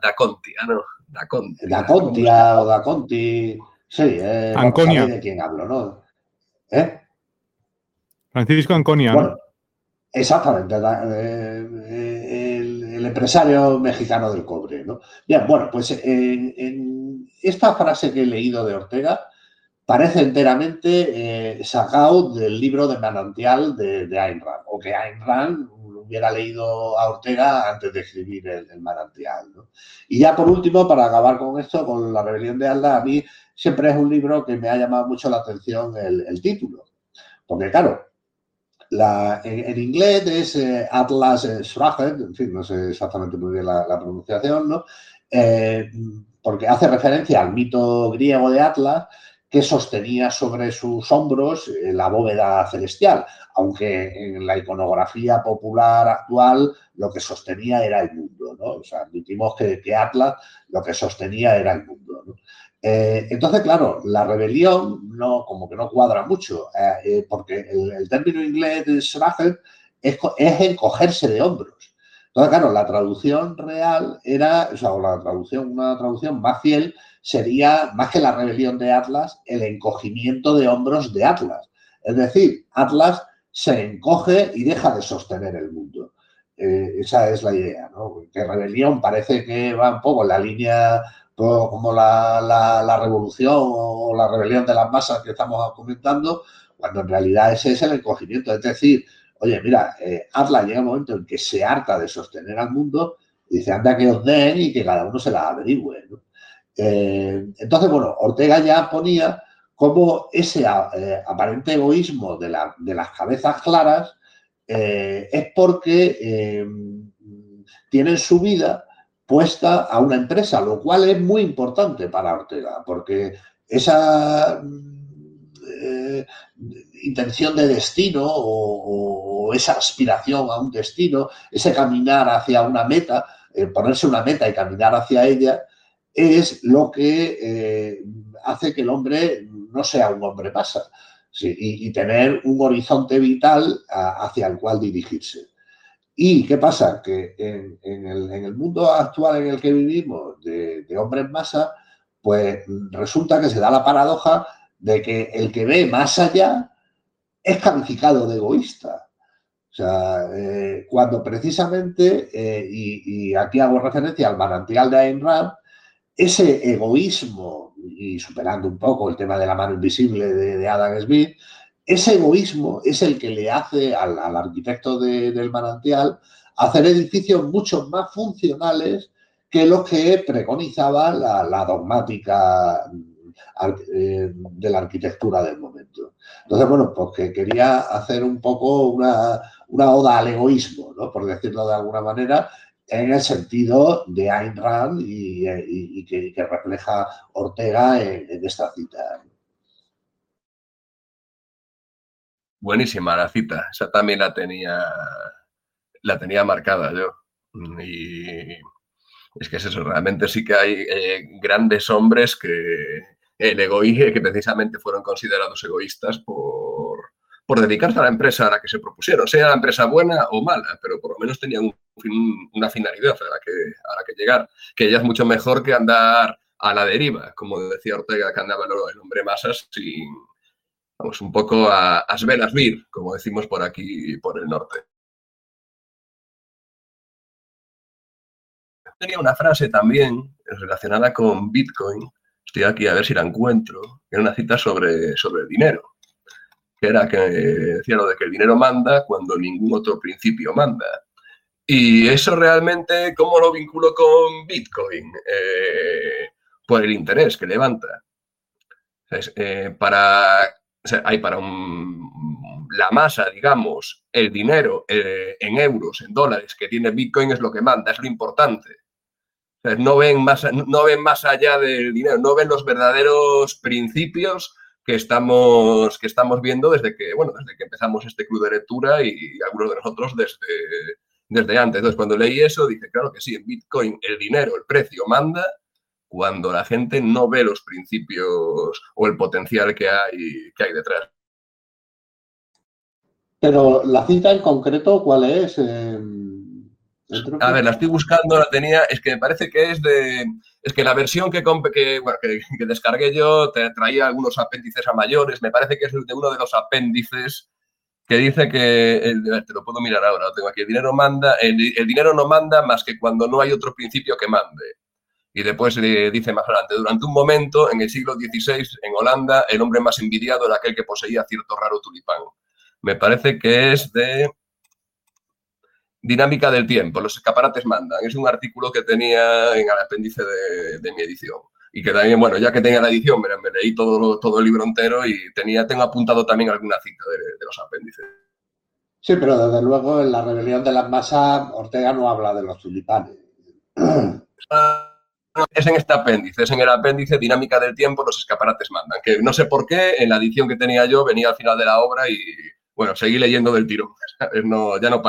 Da, Conti, ah, no, Da Conti. Da Conti o Da Conti, sí, eh, Anconia. de quién hablo, ¿no? ¿Eh? Francisco Anconia, ¿no? Exactamente, el, empresario mexicano del cobre. ¿no? Bien, bueno, pues en, esta frase que he leído de Ortega parece enteramente eh, sacado del libro de manantial de, de, Ayn Rand, o que Ayn Rand hubiera leído a Ortega antes de escribir el, manantial. ¿no? Y ya por último, para acabar con esto, con la rebelión de Alda, a mí siempre es un libro que me ha llamado mucho la atención el, el título. Porque claro, en, inglés es Atlas Shrugged, en fin, no sé exactamente muy bien la, pronunciación, ¿no? Eh, porque hace referencia al mito griego de Atlas, que sostenía sobre sus hombros eh, la bóveda celestial, aunque en la iconografía popular actual lo que sostenía era el mundo, ¿no? O sea, admitimos que, Atlas lo que sostenía era el mundo, eh, entonces, claro, la rebelión no, como que no cuadra mucho, eh, porque el, término inglés de es, es encogerse de hombros. Entonces, claro, la traducción real era, o sea, la traducción, una traducción más fiel sería, más que la rebelión de Atlas, el encogimiento de hombros de Atlas. Es decir, Atlas se encoge y deja de sostener el mundo. Eh, esa es la idea, ¿no? Que rebelión parece que va un poco en la línea como la, revolución o la rebelión de las masas que estamos comentando, cuando en realidad ese es el encogimiento. Es decir, oye, mira, eh, Atlas llega un momento en que se harta de sostener al mundo y dice, anda que os den y que cada uno se la averigüe. Eh, entonces, bueno, Ortega ya ponía como ese eh, aparente egoísmo de, las cabezas claras es porque tienen su vida puesta a una empresa, lo cual es muy importante para Ortega, porque esa intención de destino o, esa aspiración a un destino, ese caminar hacia una meta, ponerse una meta y caminar hacia ella, es lo que eh, hace que el hombre no sea un hombre pasa y, tener un horizonte vital hacia el cual dirigirse. ¿Y qué pasa? Que en, el, mundo actual en el que vivimos de, de hombres masa, pues resulta que se da la paradoja de que el que ve más allá es calificado de egoísta. O sea, eh, cuando precisamente, eh, y, y, aquí hago referencia al manantial de Ayn Rand, ese egoísmo, y superando un poco el tema de la mano invisible de, Adam Smith, ese egoísmo es el que le hace al, arquitecto del manantial hacer edificios mucho más funcionales que los que preconizaba la, dogmática eh, de la arquitectura del momento. Entonces, bueno, pues que quería hacer un poco una, oda al egoísmo, por decirlo de alguna manera, en el sentido de Ayn Rand y, que, refleja Ortega en, esta cita. Buenísima la cita, esa también la tenía, la tenía marcada yo. Y es que es eso, realmente sí que hay eh, grandes hombres que el egoísmo, que precisamente fueron considerados egoístas por, por dedicarse a la empresa a la que se propusieron, sea la empresa buena o mala, pero por lo menos tenían una finalidad a la, que, a la que llegar, que ella es mucho mejor que andar a la deriva, como decía Ortega, que andaba el hombre masas sin, vamos, un poco a asvelas vir, como decimos por aquí, por el norte. Tenía una frase también relacionada con Bitcoin, estoy aquí a ver si la encuentro, era una cita sobre, sobre el dinero que era que decía lo de que el dinero manda cuando ningún otro principio manda. Y eso realmente, ¿cómo lo vinculo con Bitcoin? Eh, por el interés que levanta. Eh, para, hay para la masa, digamos, el dinero eh, en euros, en dólares que tiene Bitcoin es lo que manda, es lo importante. no, ven más, no ven más allá del dinero, no ven los verdaderos principios que estamos, que estamos viendo desde que, bueno, desde que empezamos este club de lectura y, algunos de nosotros desde, desde antes. Entonces, cuando leí eso, dije, claro que sí, en Bitcoin el dinero, el precio manda cuando la gente no ve los principios o el potencial que hay, que hay detrás. Pero la cita en concreto, ¿cuál es? Eh, a ver, la estoy buscando, la tenía, es que me parece que es de, es que la versión que, que, bueno, que, descargué yo te traía algunos apéndices a mayores, me parece que es de uno de los apéndices que dice que, te lo puedo mirar ahora, lo tengo aquí, el dinero manda, el, dinero no manda más que cuando no hay otro principio que mande. Y después dice más adelante, durante un momento, en el siglo XVI, en Holanda, el hombre más envidiado era aquel que poseía cierto raro tulipán. Me parece que es de Dinámica del tiempo, los escaparates mandan. Es un artículo que tenía en el apéndice de, mi edición. Y que también, bueno, ya que tenía la edición, me, leí todo, todo el libro entero y tenía, tengo apuntado también alguna cita de, los apéndices. Sí, pero desde luego en la rebelión de las masas, Ortega no habla de los tulipanes. Es en este apéndice, es en el apéndice Dinámica del Tiempo, los escaparates mandan, que no sé por qué, en la edición que tenía yo venía al final de la obra y, bueno, seguí leyendo del tiro, no, ya no.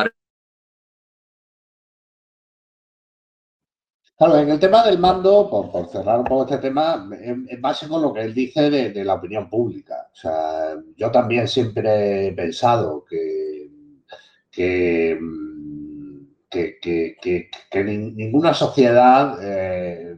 Claro, en el tema del mando, por, cerrar un poco este tema, es básico lo que él dice de, la opinión pública. O sea, yo también siempre he pensado que, que, ninguna sociedad, eh,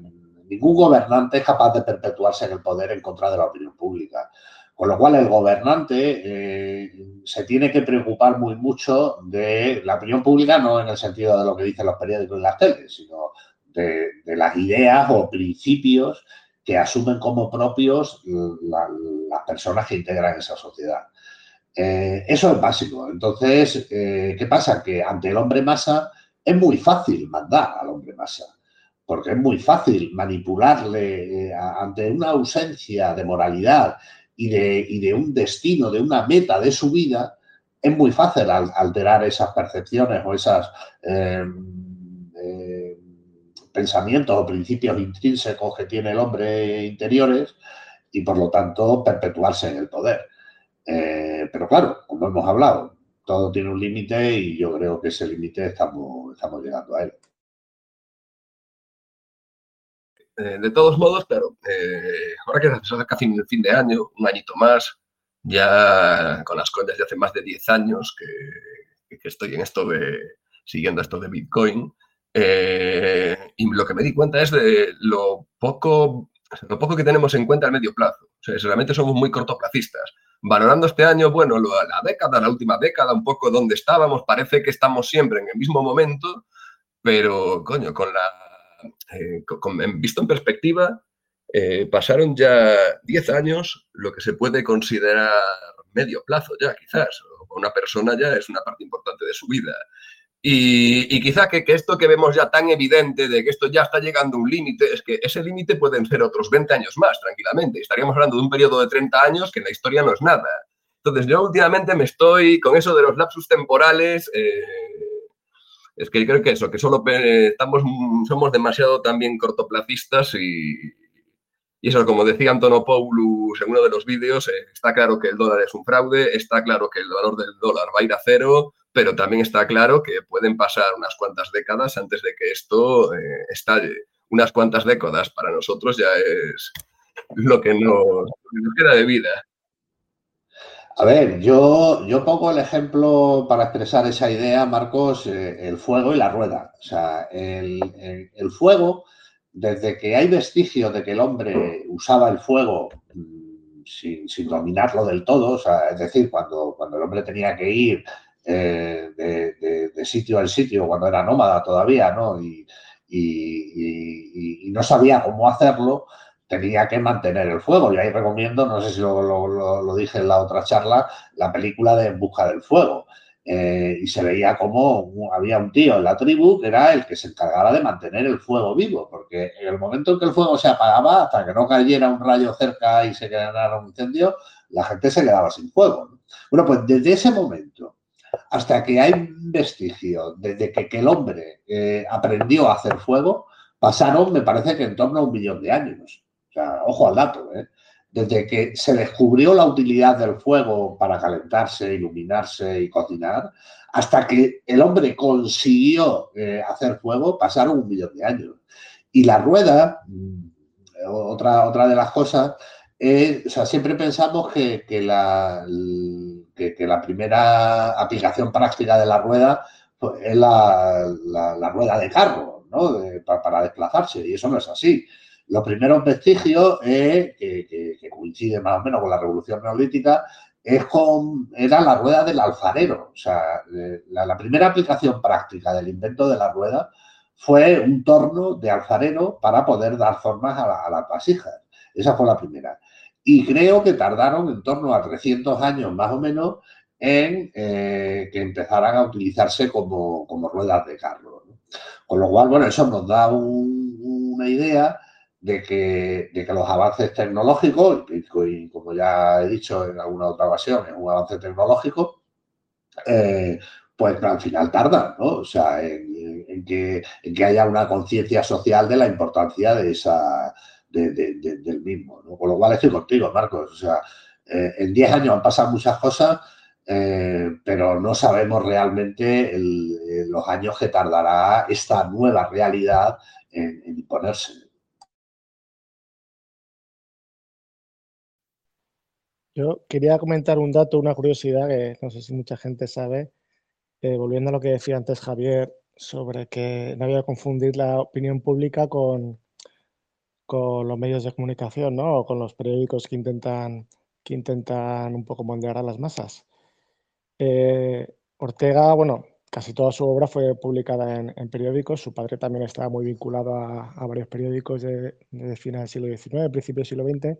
ningún gobernante es capaz de perpetuarse en el poder en contra de la opinión pública. Con lo cual, el gobernante eh, se tiene que preocupar muy mucho de la opinión pública, no en el sentido de lo que dicen los periódicos y las teles, sino de, las ideas o principios que asumen como propios las personas que integran esa sociedad. Eh, eso es básico. Entonces, eh, ¿qué pasa? Que ante el hombre masa es muy fácil mandar al hombre masa, porque es muy fácil manipularle eh, ante una ausencia de moralidad y de, un destino, de una meta de su vida, es muy fácil alterar esas percepciones o esas pensamientos o principios intrínsecos que tiene el hombre interiores y por lo tanto perpetuarse en el poder. Eh, pero claro, como hemos hablado, todo tiene un límite y yo creo que ese límite estamos, llegando a él. Eh, de todos modos, claro, eh, ahora que se acerca fin, fin de año, un añito más, ya con las coñas de hace más de 10 años que, que estoy en esto de, siguiendo esto de Bitcoin, eh, y lo que me di cuenta es de lo poco, lo poco que tenemos en cuenta a medio plazo. O sea, realmente somos muy cortoplacistas. Valorando este año, bueno, la década, la última década, un poco donde estábamos, parece que estamos siempre en el mismo momento, pero, coño, con la, eh, visto en perspectiva, eh, pasaron ya 10 años, lo que se puede considerar medio plazo ya, quizás. Una persona ya es una parte importante de su vida. Y, quizá que, esto que vemos ya tan evidente de que esto ya está llegando a un límite, es que ese límite pueden ser otros 20 años más, tranquilamente. Estaríamos hablando de un periodo de 30 años que en la historia no es nada. Entonces yo últimamente me estoy con eso de los lapsus temporales. Eh, es que creo que eso, que solo estamos, somos demasiado también cortoplacistas y, y eso, como decía Antonio Paulus en uno de los vídeos, eh, está claro que el dólar es un fraude, está claro que el valor del dólar va a ir a cero, pero también está claro que pueden pasar unas cuantas décadas antes de que esto eh, estalle. Unas cuantas décadas para nosotros ya es lo que nos, queda de vida. A ver, yo, yo pongo el ejemplo para expresar esa idea, Marcos, eh, el fuego y la rueda. O sea, el, fuego, desde que hay vestigios de que el hombre usaba el fuego mm, sin, sin, dominarlo del todo, o sea, es decir, cuando, cuando el hombre tenía que ir eh, de, sitio al sitio cuando era nómada todavía, ¿no? Y, no sabía cómo hacerlo, tenía que mantener el fuego. Y ahí recomiendo, no sé si lo, dije en la otra charla, la película de En Busca del Fuego. Eh, y se veía como había un tío en la tribu que era el que se encargaba de mantener el fuego vivo, porque en el momento en que el fuego se apagaba, hasta que no cayera un rayo cerca y se generara un incendio, la gente se quedaba sin fuego. Bueno, pues desde ese momento hasta que hay vestigio desde que, el hombre eh, aprendió a hacer fuego, pasaron, me parece que en torno a un millón de años. O sea, ojo al dato, ¿eh? Desde que se descubrió la utilidad del fuego para calentarse, iluminarse y cocinar, hasta que el hombre consiguió eh, hacer fuego, pasaron un millón de años. Y la rueda, mm, otra, otra de las cosas, o sea, siempre pensamos que, la, que, la primera aplicación práctica de la rueda pues, es la, rueda de carro, ¿no? para, desplazarse, y eso no es así. Los primeros vestigios, que, coincide más o menos con la revolución neolítica, es con, era la rueda del alfarero. O sea, la, primera aplicación práctica del invento de la rueda fue un torno de alfarero para poder dar formas a, a las vasijas. Esa fue la primera y creo que tardaron en torno a 300 años más o menos en eh, que empezaran a utilizarse como, ruedas de carro. Con lo cual, bueno, eso nos da una idea de que, de que, los avances tecnológicos, y como ya he dicho en alguna otra ocasión, es un avance tecnológico, eh, pues al final tardan, ¿no? O sea, en, que, haya una conciencia social de la importancia de esa, del mismo. Con lo cual estoy contigo, Marcos. O sea, eh, en 10 años han pasado muchas cosas, eh, pero no sabemos realmente los años que tardará esta nueva realidad en, imponerse. Yo quería comentar un dato, una curiosidad que no sé si mucha gente sabe, eh, volviendo a lo que decía antes Javier sobre que no había que confundir la opinión pública con, con los medios de comunicación, ¿no? O con los periódicos que intentan, que intentan un poco moldear a las masas. Eh, Ortega, bueno, casi toda su obra fue publicada en, periódicos. Su padre también estaba muy vinculado a, varios periódicos de, de final del siglo XIX, principio del siglo XX.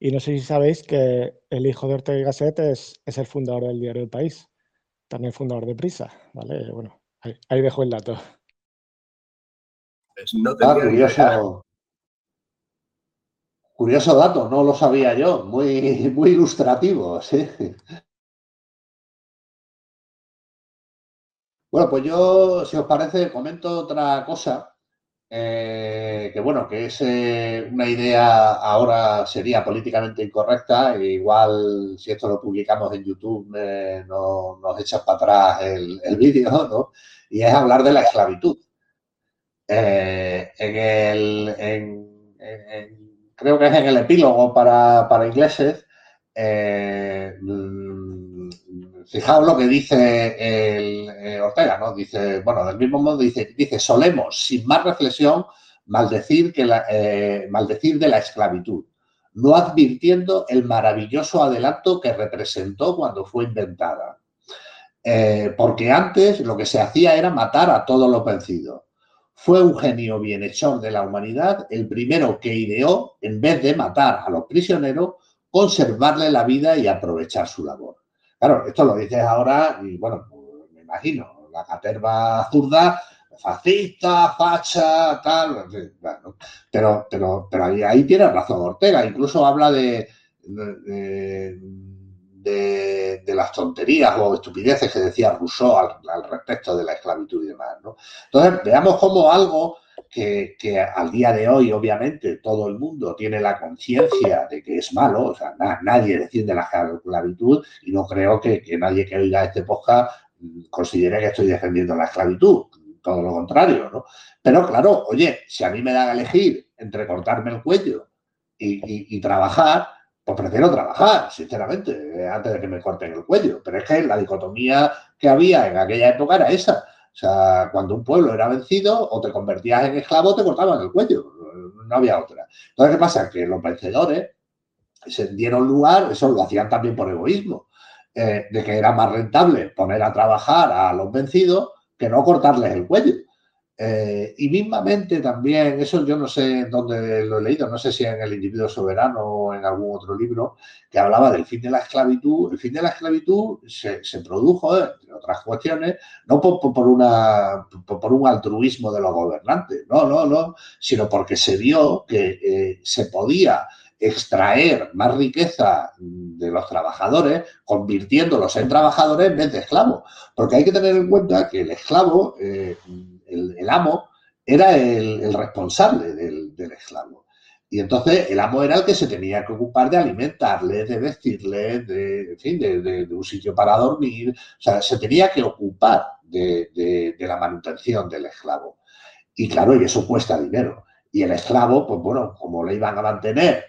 Y no sé si sabéis que el hijo de Ortega y Gasset es, el fundador del diario El País, también fundador de Prisa, ¿vale? Bueno, ahí, dejo el dato. Pues ah, curioso, curioso dato, no lo sabía yo, muy, muy ilustrativo, sí. Bueno, pues yo, si os parece, comento otra cosa eh, que bueno, que es eh, una idea ahora sería políticamente incorrecta, e igual si esto lo publicamos en YouTube eh, no, nos echas para atrás el, vídeo, ¿no? Y es hablar de la esclavitud. en el, creo que es en el epílogo para, para ingleses, Fijaos lo que dice eh, Ortega, ¿no? Dice, bueno, del mismo modo dice, dice, solemos, sin más reflexión, maldecir, que eh, maldecir de la esclavitud, no advirtiendo el maravilloso adelanto que representó cuando fue inventada. Eh, porque antes lo que se hacía era matar a todos los vencidos. Fue un genio bienhechor de la humanidad el primero que ideó, en vez de matar a los prisioneros, conservarle la vida y aprovechar su labor. Claro, esto lo dices ahora y bueno, pues, me imagino, la caterva zurda, fascista, facha, tal, pero, pero, pero ahí, ahí tiene razón Ortega, incluso habla de, de, las tonterías o estupideces que decía Rousseau al, respecto de la esclavitud y demás. ¿no? Entonces, veamos cómo algo que, al día de hoy, obviamente, todo el mundo tiene la conciencia de que es malo, o sea, nadie defiende la esclavitud y no creo que, nadie que oiga este podcast considere que estoy defendiendo la esclavitud, todo lo contrario, ¿no? Pero claro, oye, si a mí me dan a elegir entre cortarme el cuello y trabajar, pues prefiero trabajar, sinceramente, antes de que me corten el cuello. Pero es que la dicotomía que había en aquella época era esa. O sea, cuando un pueblo era vencido, o te convertías en esclavo te cortaban el cuello. No había otra. Entonces, ¿qué pasa? Que los vencedores se dieron lugar, eso lo hacían también por egoísmo, eh, de que era más rentable poner a trabajar a los vencidos que no cortarles el cuello. Eh, y mismamente también, eso yo no sé dónde lo he leído, no sé si en el individuo soberano o en algún otro libro, que hablaba del fin de la esclavitud. El fin de la esclavitud se, produjo, entre otras cuestiones, no por, una, por, un altruismo de los gobernantes, no, no, no, sino porque se vio que eh, se podía extraer más riqueza de los trabajadores convirtiéndolos en trabajadores en vez de esclavos. Porque hay que tener en cuenta que el esclavo... Eh, el, amo era el, responsable del, esclavo. Y entonces el amo era el que se tenía que ocupar de alimentarle, de vestirle, de, de, un sitio para dormir. O sea, se tenía que ocupar de, la manutención del esclavo. Y claro, eso cuesta dinero. Y el esclavo, pues bueno, como le iban a mantener,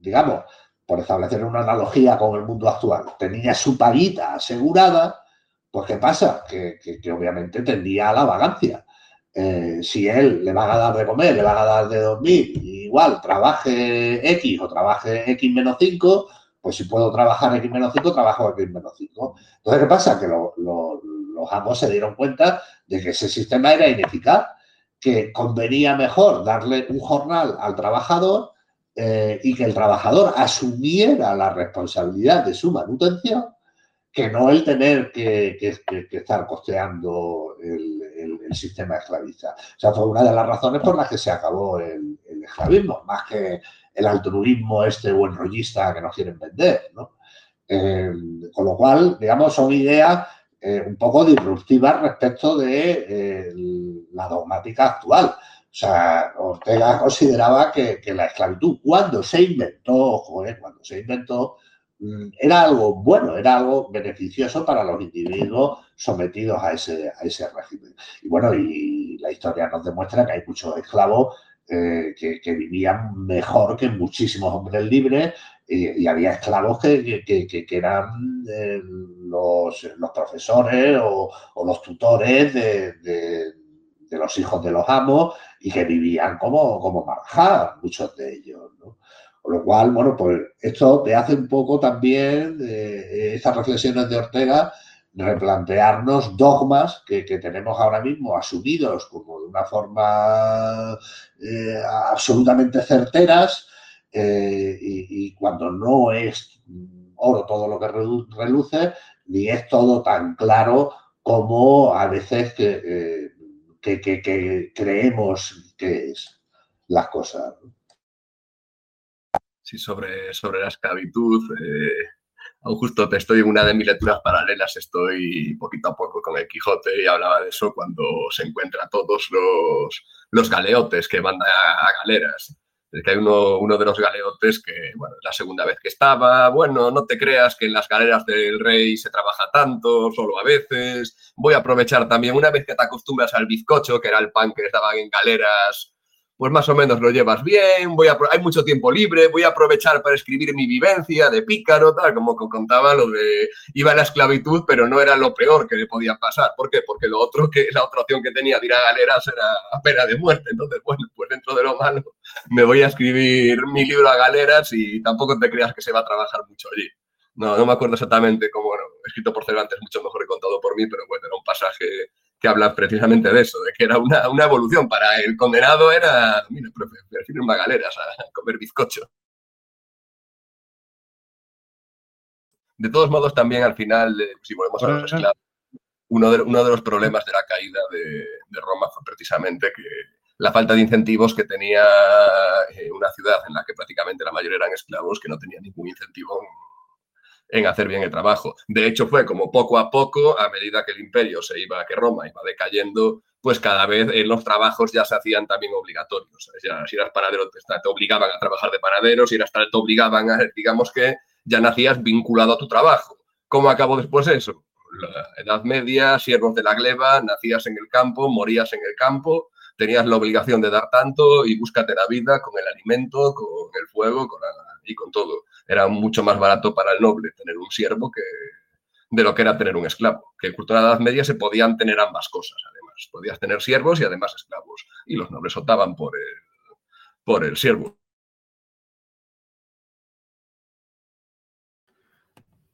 digamos, por establecer una analogía con el mundo actual, tenía su paguita asegurada, pues ¿qué pasa? Que, obviamente tendía a la vagancia. Eh, si él le van a dar de comer, le van a dar de dormir, igual trabaje X o trabaje X menos 5, pues si puedo trabajar X menos 5, trabajo X menos 5. Entonces, ¿qué pasa? Que los amos se dieron cuenta de que ese sistema era ineficaz, que convenía mejor darle un jornal al trabajador eh, y que el trabajador asumiera la responsabilidad de su manutención que no el tener que, estar costeando el, sistema esclavista. O sea, fue una de las razones por las que se acabó el, esclavismo, más que el altruismo este buen rollista que nos quieren vender, ¿no? Eh, con lo cual, digamos, son ideas eh, un poco disruptivas respecto de eh, la dogmática actual. O sea, Ortega consideraba que, la esclavitud, cuando se inventó, joder, cuando se inventó, era algo bueno, era algo beneficioso para los individuos sometidos a ese, a ese régimen. Y bueno, y la historia nos demuestra que hay muchos esclavos eh, que, vivían mejor que muchísimos hombres libres y, había esclavos que, eran eh, los, profesores o, los tutores de, los hijos de los amos y que vivían como, como muchos de ellos. Con lo cual, bueno, pues esto te hace un poco también, eh, estas reflexiones de Ortega, replantearnos dogmas que, tenemos ahora mismo asumidos como de una forma eh, absolutamente certeras eh, y, cuando no es oro todo lo que reluce, ni es todo tan claro como a veces que, que, creemos que es las cosas. Sí, sobre, sobre la esclavitud. Eh, justo te estoy en una de mis lecturas paralelas, estoy poquito a poco con el Quijote y hablaba de eso cuando se encuentra todos los, los galeotes que van a, galeras. Es que hay uno, uno, de los galeotes que, bueno, la segunda vez que estaba, bueno, no te creas que en las galeras del rey se trabaja tanto, solo a veces, voy a aprovechar también, una vez que te acostumbras al bizcocho, que era el pan que estaban en galeras pues más o menos lo llevas bien, voy a, hay mucho tiempo libre, voy a aprovechar para escribir mi vivencia de pícaro, tal, como contaba lo de iba a la esclavitud, pero no era lo peor que le podía pasar. ¿Por qué? Porque lo otro que la otra opción que tenía de ir a galeras era a pena de muerte. Entonces, bueno, pues dentro de lo malo me voy a escribir mi libro a galeras y tampoco te creas que se va a trabajar mucho allí. No, no me acuerdo exactamente cómo, bueno, escrito por Cervantes mucho mejor que contado por mí, pero bueno, era un pasaje que habla precisamente de eso, de que era una, una evolución. Para el condenado era, mira, prefiero ir galeras a comer bizcocho. De todos modos, también al final, eh, si volvemos a los esclavos, uno de, uno de los problemas de la caída de, de, Roma fue precisamente que la falta de incentivos que tenía eh, una ciudad en la que prácticamente la mayoría eran esclavos, que no tenía ningún incentivo en hacer bien el trabajo. De hecho, fue como poco a poco, a medida que el imperio se iba, que Roma iba decayendo, pues cada vez en los trabajos ya se hacían también obligatorios. si eras panadero, te, obligaban a trabajar de panadero, si eras tal, te obligaban a, digamos que ya nacías vinculado a tu trabajo. ¿Cómo acabó después eso? La Edad Media, siervos de la gleba, nacías en el campo, morías en el campo, tenías la obligación de dar tanto y búscate la vida con el alimento, con el fuego con y con todo era mucho más barato para el noble tener un siervo que de lo que era tener un esclavo. Que en cultura de la Edad Media se podían tener ambas cosas, además. Podías tener siervos y además esclavos. Y los nobles optaban por el, por el siervo.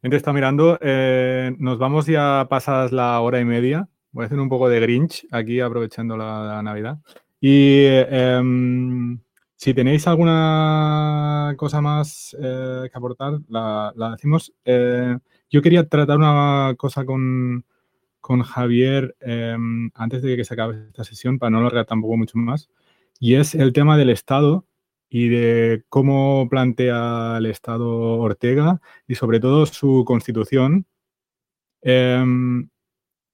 Está mirando. Eh, nos vamos ya pasadas la hora y media. Voy a hacer un poco de Grinch aquí aprovechando la, Navidad. Y em, si tenéis alguna cosa más eh, que aportar, la, decimos. Eh, yo quería tratar una cosa con, Javier em, antes de que se acabe esta sesión, para no alargar tampoco mucho más, y es el tema del Estado y de cómo plantea el Estado Ortega y sobre todo su constitución. Em,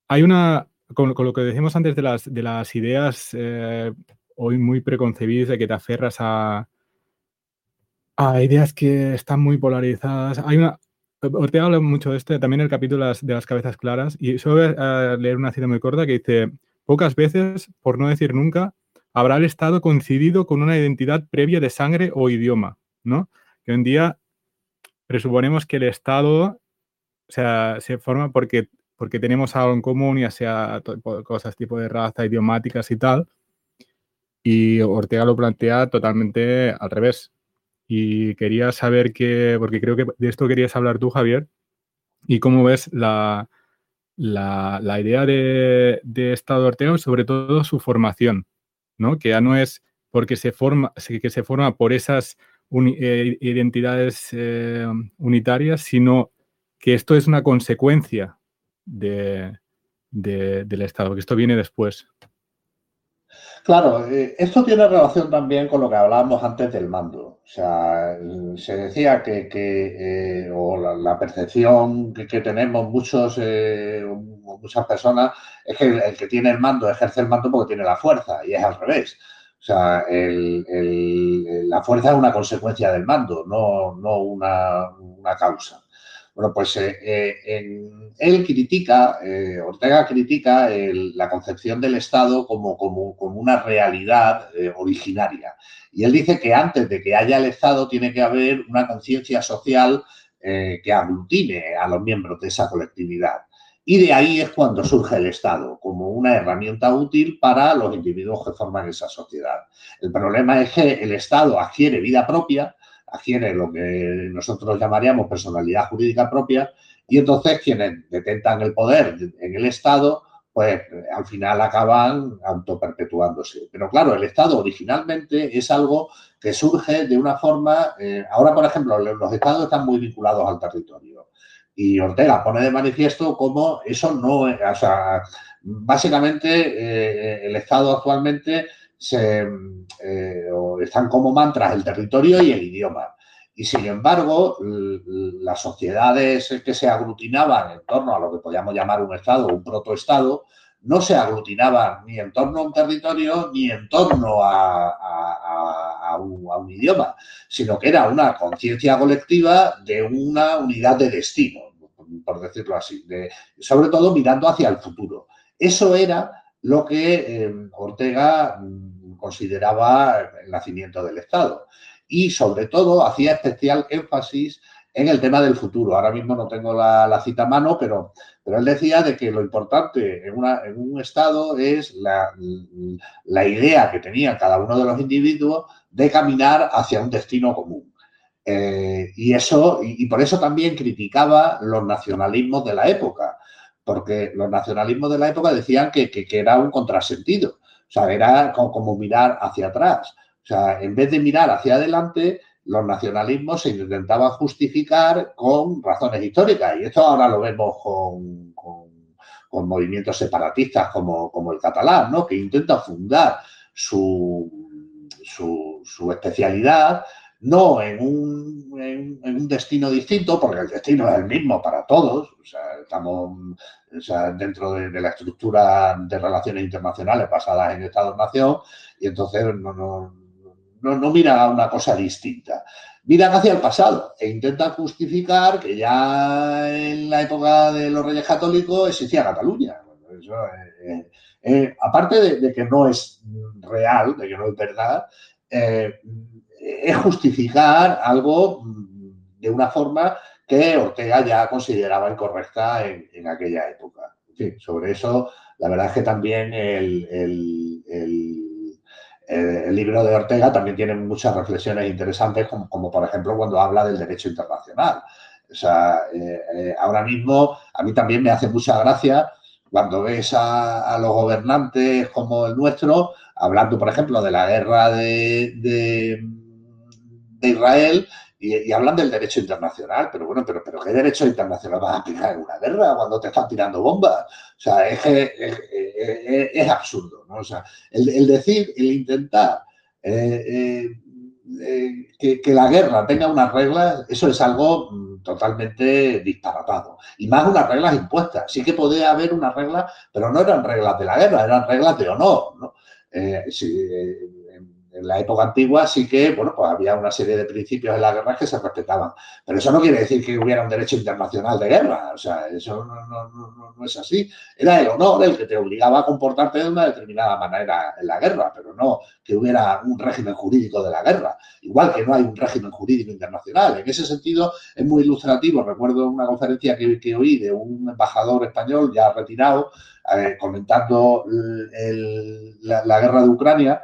hay una, con, lo que decimos antes de las, de las ideas eh, hoy muy preconcebidas de que te aferras a, a ideas que están muy polarizadas. Hay una, Ortega habla mucho de esto, también el capítulo de las, cabezas claras, y solo voy a leer una cita muy corta que dice, pocas veces, por no decir nunca, habrá el Estado coincidido con una identidad previa de sangre o idioma, ¿no? Que hoy en día presuponemos que el Estado o sea, se forma porque, porque tenemos algo en común, ya sea cosas tipo de raza, idiomáticas y tal, y Ortega lo plantea totalmente al revés. Y quería saber qué, porque creo que de esto querías hablar tú, Javier, y cómo ves la, la, idea de, de, Estado Ortega y sobre todo su formación, ¿no? Que ya no es porque se forma, que se forma por esas eh, identidades eh, unitarias, sino que esto es una consecuencia de, del Estado, que esto viene después. Claro, eh, esto tiene relación también con lo que hablábamos antes del mando. O sea, se decía que, eh, o la, percepción que, tenemos muchos, eh, muchas personas, es que el, que tiene el mando ejerce el mando porque tiene la fuerza y es al revés. O sea, la fuerza es una consecuencia del mando, no, no una, una causa. Bueno, pues eh, eh, él critica, eh, Ortega critica la concepción del Estado como, como, una realidad originaria. Y él dice que antes de que haya el Estado tiene que haber una conciencia social que aglutine a los miembros de esa colectividad. Y de ahí es cuando surge el Estado, como una herramienta útil para los individuos que forman esa sociedad. El problema es que el Estado adquiere vida propia, adquiere lo que nosotros llamaríamos personalidad jurídica propia y entonces quienes detentan el poder en el Estado, pues al final acaban autoperpetuándose. Pero claro, el Estado originalmente es algo que surge de una forma, eh, ahora por ejemplo, los Estados están muy vinculados al territorio y Ortega pone de manifiesto cómo eso no, o sea, básicamente eh, el Estado actualmente se, eh, están como mantras el territorio y el idioma. Y sin embargo, las sociedades que se aglutinaban en torno a lo que podríamos llamar un Estado un protoestado, no se aglutinaban ni en torno a un territorio ni en torno a, un, idioma, sino que era una conciencia colectiva de una unidad de destino, por decirlo así, de, sobre todo mirando hacia el futuro. Eso era lo que eh, Ortega consideraba el nacimiento del Estado. Y sobre todo hacía especial énfasis en el tema del futuro. Ahora mismo no tengo la, cita a mano, pero, él decía de que lo importante en, un Estado es la, idea que tenía cada uno de los individuos de caminar hacia un destino común. Eh, y eso, y, por eso también criticaba los nacionalismos de la época, porque los nacionalismos de la época decían que era un contrasentido. O sea, era como, mirar hacia atrás. O sea, en vez de mirar hacia adelante, los nacionalismos se intentaban justificar con razones históricas. Y esto ahora lo vemos con, movimientos separatistas como, como, el catalán, ¿no? que intenta fundar su, su, especialidad no en un, en, un, destino distinto, porque el destino es el mismo para todos, o sea, estamos dentro de, la estructura de relaciones internacionales basadas en Estados-Nación, y entonces no, no, no, miran a una cosa distinta. Miran hacia el pasado e intentan justificar que ya en la época de los reyes católicos existía Cataluña. Aparte de, que no es real, de que no es verdad, eh, es justificar algo de una forma que Ortega ya consideraba incorrecta en, aquella época. sobre eso, la verdad es que también el, libro de Ortega también tiene muchas reflexiones interesantes, como, por ejemplo cuando habla del derecho internacional. O sea, eh, eh, ahora mismo a mí también me hace mucha gracia cuando ves a, los gobernantes como el nuestro, hablando, por ejemplo, de la guerra de Israel y, hablan del derecho internacional, pero bueno, pero, pero ¿qué derecho internacional vas a aplicar en una guerra cuando te están tirando bombas? O sea, es, es, es, absurdo, ¿no? O sea, el, decir, el intentar eh, eh, eh, que, la guerra tenga unas reglas, eso es algo mm, totalmente disparatado. Y más unas reglas impuestas. Sí que podía haber unas reglas, pero no eran reglas de la guerra, eran reglas de honor, ¿no? En la época antigua sí que, bueno, pues había una serie de principios en la guerra que se respetaban. Pero eso no quiere decir que hubiera un derecho internacional de guerra. O sea, eso no, es así. Era el honor el que te obligaba a comportarte de una determinada manera en la guerra, pero no que hubiera un régimen jurídico de la guerra. Igual que no hay un régimen jurídico internacional. En ese sentido, es muy ilustrativo. Recuerdo una conferencia que, oí de un embajador español ya retirado, eh, comentando la guerra de Ucrania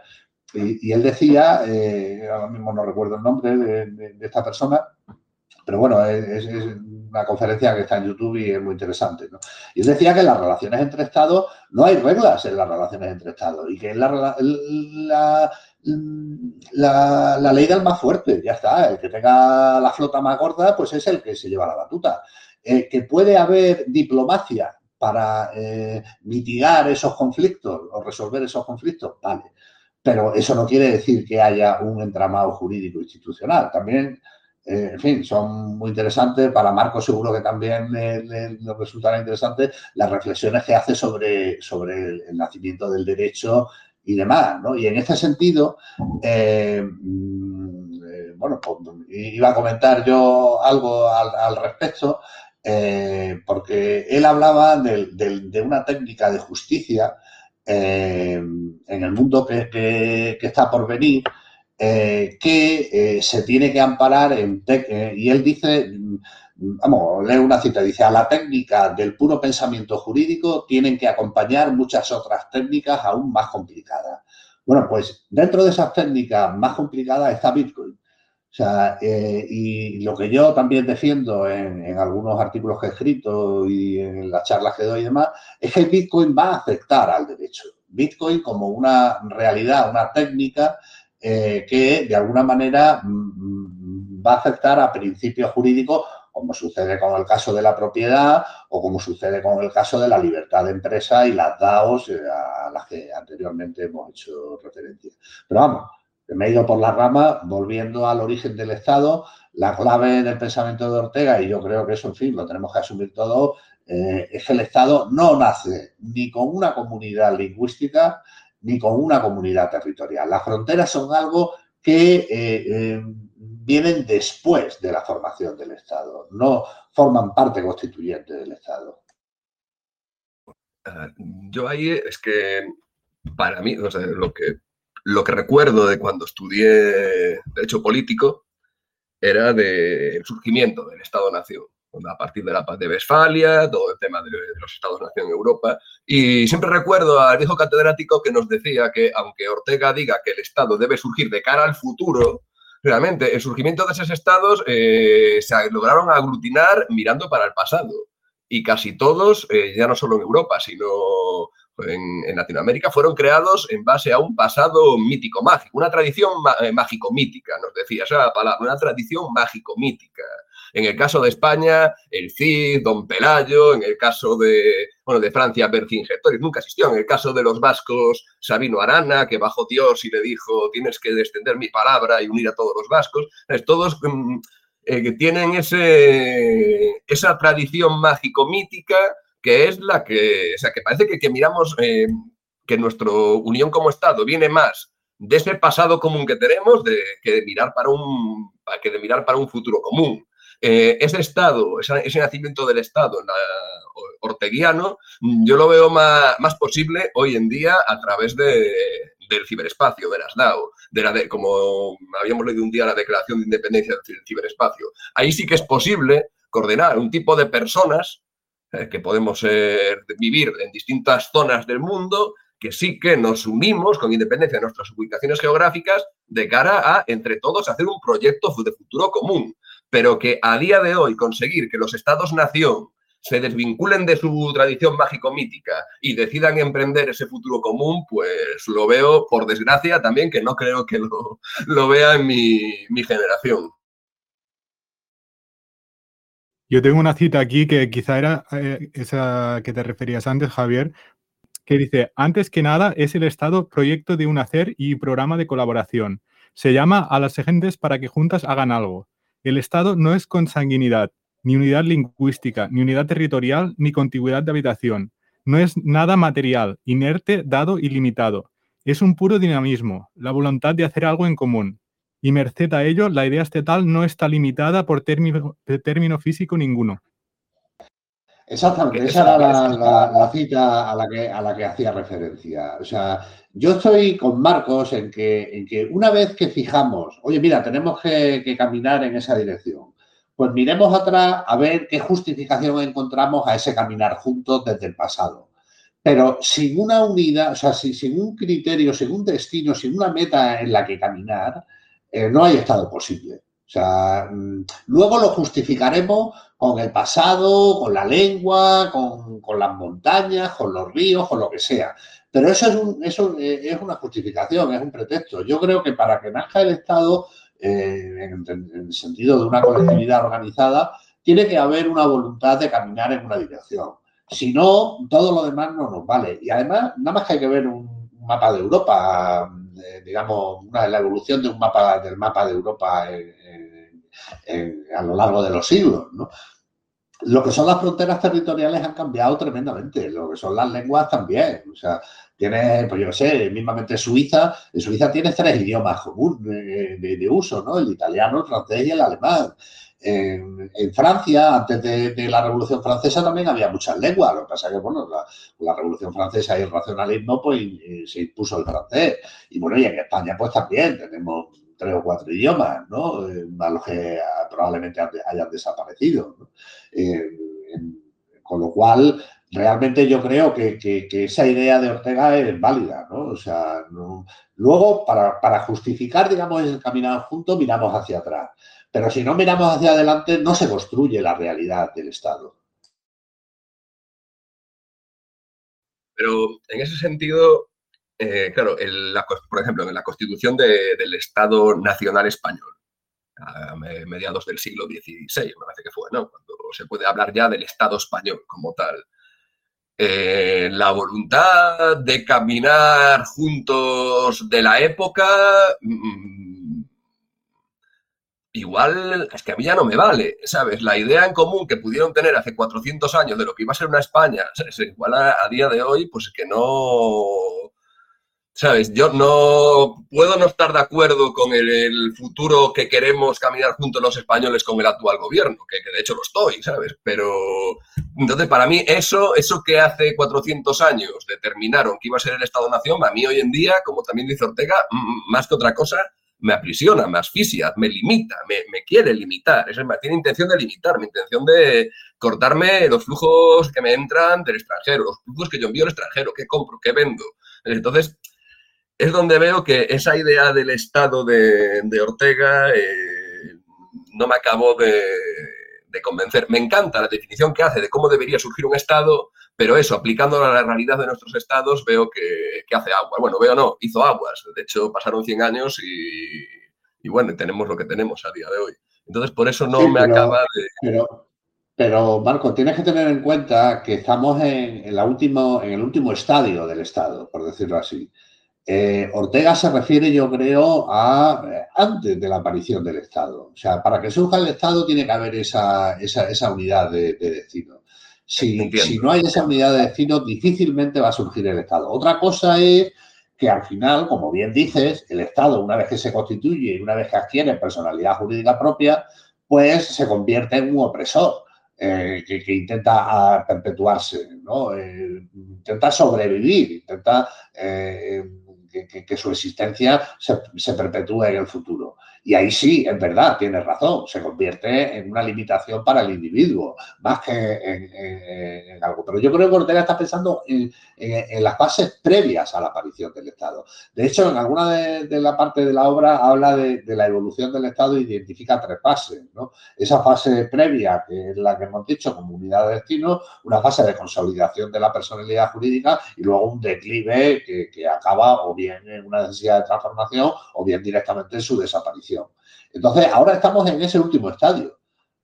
y, él decía, eh, ahora mismo no recuerdo el nombre de, esta persona, pero bueno, es, una conferencia que está en YouTube y es muy interesante. Y él decía que en las relaciones entre Estados no hay reglas en las relaciones entre Estados y que es la, la, ley del más fuerte, ya está. El que tenga la flota más gorda, pues es el que se lleva la batuta. Eh, que puede haber diplomacia para eh, mitigar esos conflictos o resolver esos conflictos, vale. Pero eso no quiere decir que haya un entramado jurídico institucional. También eh, en fin, son muy interesantes. Para Marco seguro que también le, resultará interesante las reflexiones que hace sobre, sobre el, nacimiento del derecho y demás, ¿no? Y en este sentido, eh, mm, eh, bueno, pues, iba a comentar yo algo al, respecto, porque él hablaba de, una técnica de justicia en el mundo que está por venir, eh, que eh, se tiene que amparar en... Eh, y él dice, mm, vamos, lee una cita, dice, a la técnica del puro pensamiento jurídico tienen que acompañar muchas otras técnicas aún más complicadas. Bueno, pues dentro de esas técnicas más complicadas está Bitcoin. O sea, y lo que yo también defiendo en, en, algunos artículos que he escrito y en las charlas que doy y demás, es que Bitcoin va a afectar al derecho. Bitcoin como una realidad, una técnica eh, que de alguna manera mm, va a afectar a principios jurídicos como sucede con el caso de la propiedad o como sucede con el caso de la libertad de empresa y las DAOs eh, a las que anteriormente hemos hecho referencia. Pero vamos, me he ido por la rama, volviendo al origen del Estado, la clave del pensamiento de Ortega, y yo creo que eso, en fin, lo tenemos que asumir todo, eh, es que el Estado no nace ni con una comunidad lingüística, ni con una comunidad territorial. Las fronteras son algo que eh, eh, vienen después de la formación del Estado, no forman parte constituyente del Estado. Yo ahí es que para mí, lo, que, lo que recuerdo de cuando estudié Derecho Político era del surgimiento del Estado-Nación a partir de la paz de Westfalia, todo el tema de, los Estados-nación en Europa. Y siempre recuerdo al viejo catedrático que nos decía que aunque Ortega diga que el Estado debe surgir de cara al futuro, realmente el surgimiento de esos estados eh, se lograron aglutinar mirando para el pasado. Y casi todos, eh, ya no solo en Europa, sino en, Latinoamérica, fueron creados en base a un pasado mítico mágico, una tradición eh, mágico-mítica, nos decía esa palabra, una tradición mágico-mítica. En el caso de España, el Cid, Don Pelayo, en el caso de, bueno, de Francia, Vercingetorix, nunca existió. En el caso de los vascos, Sabino Arana, que bajó Dios y le dijo, tienes que descender mi palabra y unir a todos los vascos. Es, todos mm, eh, que tienen ese, esa tradición mágico-mítica que es la que, o sea, que parece que, que miramos eh, que nuestra unión como Estado viene más de ese pasado común que tenemos de, que, de mirar para un, que de mirar para un futuro común. Eh, ese Estado, ese, nacimiento del Estado orteguiano, yo lo veo más, posible hoy en día a través del ciberespacio, de las DAO, de la de, como habíamos leído un día la Declaración de Independencia del ciberespacio. Ahí sí que es posible coordinar un tipo de personas eh, que podemos vivir en distintas zonas del mundo que sí que nos unimos con independencia de nuestras ubicaciones geográficas de cara a, entre todos, hacer un proyecto de futuro común pero que a día de hoy conseguir que los estados-nación se desvinculen de su tradición mágico-mítica y decidan emprender ese futuro común, pues lo veo, por desgracia, también que no creo que lo, vea en mi, generación. Yo tengo una cita aquí que quizá era eh, esa que te referías antes, Javier, que dice, antes que nada es el Estado proyecto de un hacer y programa de colaboración. Se llama a las gentes para que juntas hagan algo. El Estado no es consanguinidad, ni unidad lingüística, ni unidad territorial, ni contigüidad de habitación. No es nada material, inerte, dado y limitado. Es un puro dinamismo, la voluntad de hacer algo en común. Y merced a ello, la idea estatal no está limitada por término, término físico ninguno. Exactamente, esa era la, cita a la, que, a la que hacía referencia. O sea, yo estoy con Marcos en que, en que una vez que fijamos, oye, mira, tenemos que, caminar en esa dirección, pues miremos atrás a ver qué justificación encontramos a ese caminar juntos desde el pasado. Pero sin una unidad, o sea, sin, un criterio, sin un destino, sin una meta en la que caminar, eh, no hay estado posible. O sea, mm, luego lo justificaremos con el pasado, con la lengua, con, las montañas, con los ríos, con lo que sea. Pero eso, es, un, eso eh, es una justificación, es un pretexto. Yo creo que para que nazca el Estado, eh, en, el sentido de una colectividad organizada, tiene que haber una voluntad de caminar en una dirección. Si no, todo lo demás no nos vale. Y además, nada más que hay que ver un, mapa de Europa, eh, digamos, una, la evolución de un mapa del mapa de Europa a lo largo de los siglos, ¿no? Lo que son las fronteras territoriales han cambiado tremendamente, lo que son las lenguas también. O sea, tiene, pues yo sé, mismamente Suiza, en Suiza tiene tres idiomas comunes de, uso, ¿no? El italiano, el francés y el alemán. En, Francia, antes de, la Revolución Francesa, también había muchas lenguas. Lo que pasa es que, bueno, la, Revolución Francesa y el racionalismo, pues se impuso el francés. Y bueno, y en España, pues también tenemos tres o cuatro idiomas, ¿no? Eh, a los que probablemente hayan desaparecido. Eh, con lo cual, realmente yo creo que, esa idea de Ortega es válida, ¿no? O sea, luego, para, justificar, digamos, el caminar juntos, miramos hacia atrás. Pero si no miramos hacia adelante, no se construye la realidad del Estado. Pero en ese sentido, eh, claro, por ejemplo, en la constitución del Estado Nacional Español, a mediados del siglo XVI, me parece que fue, ¿no? Cuando se puede hablar ya del Estado español como tal. Eh, la voluntad de caminar juntos de la época, mm, igual es que a mí ya no me vale, ¿sabes? La idea en común que pudieron tener hace 400 años de lo que iba a ser una España, igual a, a día de hoy, pues que no, ¿Sabes? Yo no puedo no estar de acuerdo con el, futuro que queremos caminar juntos los españoles con el actual gobierno, que, de hecho lo estoy, ¿sabes? Pero entonces para mí eso, eso que hace 400 años determinaron que iba a ser el Estado-Nación, a mí hoy en día, como también dice Ortega, más que otra cosa, me aprisiona, me asfixia, me limita, me, quiere limitar, es tiene intención de limitar, mi intención de cortarme los flujos que me entran del extranjero, los flujos que yo envío al extranjero, qué compro, qué vendo. Entonces, es donde veo que esa idea del Estado de, Ortega eh, no me acabó de, convencer. Me encanta la definición que hace de cómo debería surgir un Estado, pero eso, aplicándolo a la realidad de nuestros Estados, veo que, hace agua. Bueno, veo no, hizo aguas. De hecho, pasaron 100 años y, bueno, tenemos lo que tenemos a día de hoy. Entonces, por eso no me acaba de... Pero, Marco, tienes que tener en cuenta que estamos en, en, la último, en el último estadio del Estado, por decirlo así. Eh, Ortega se refiere, yo creo, a eh, antes de la aparición del Estado. O sea, para que surja el Estado tiene que haber esa, unidad de, destino. Si, no hay esa unidad de destino, difícilmente va a surgir el Estado. Otra cosa es que al final, como bien dices, el Estado, una vez que se constituye y una vez que adquiere personalidad jurídica propia, pues se convierte en un opresor. Eh, que, intenta ah, perpetuarse, ¿no? intenta sobrevivir, intenta que, su existencia se, perpetúe en el futuro. Y ahí sí, es verdad, tiene razón, se convierte en una limitación para el individuo, más que en, algo. Pero yo creo que Ortega está pensando en, las fases previas a la aparición del Estado. De hecho, en alguna de, la parte de la obra habla de, la evolución del Estado e identifica tres fases. Esa fase previa, que es la que hemos dicho, comunidad de destino, una fase de consolidación de la personalidad jurídica y luego un declive que acaba o bien en una necesidad de transformación o bien directamente en su desaparición. Entonces, ahora estamos en ese último estadio,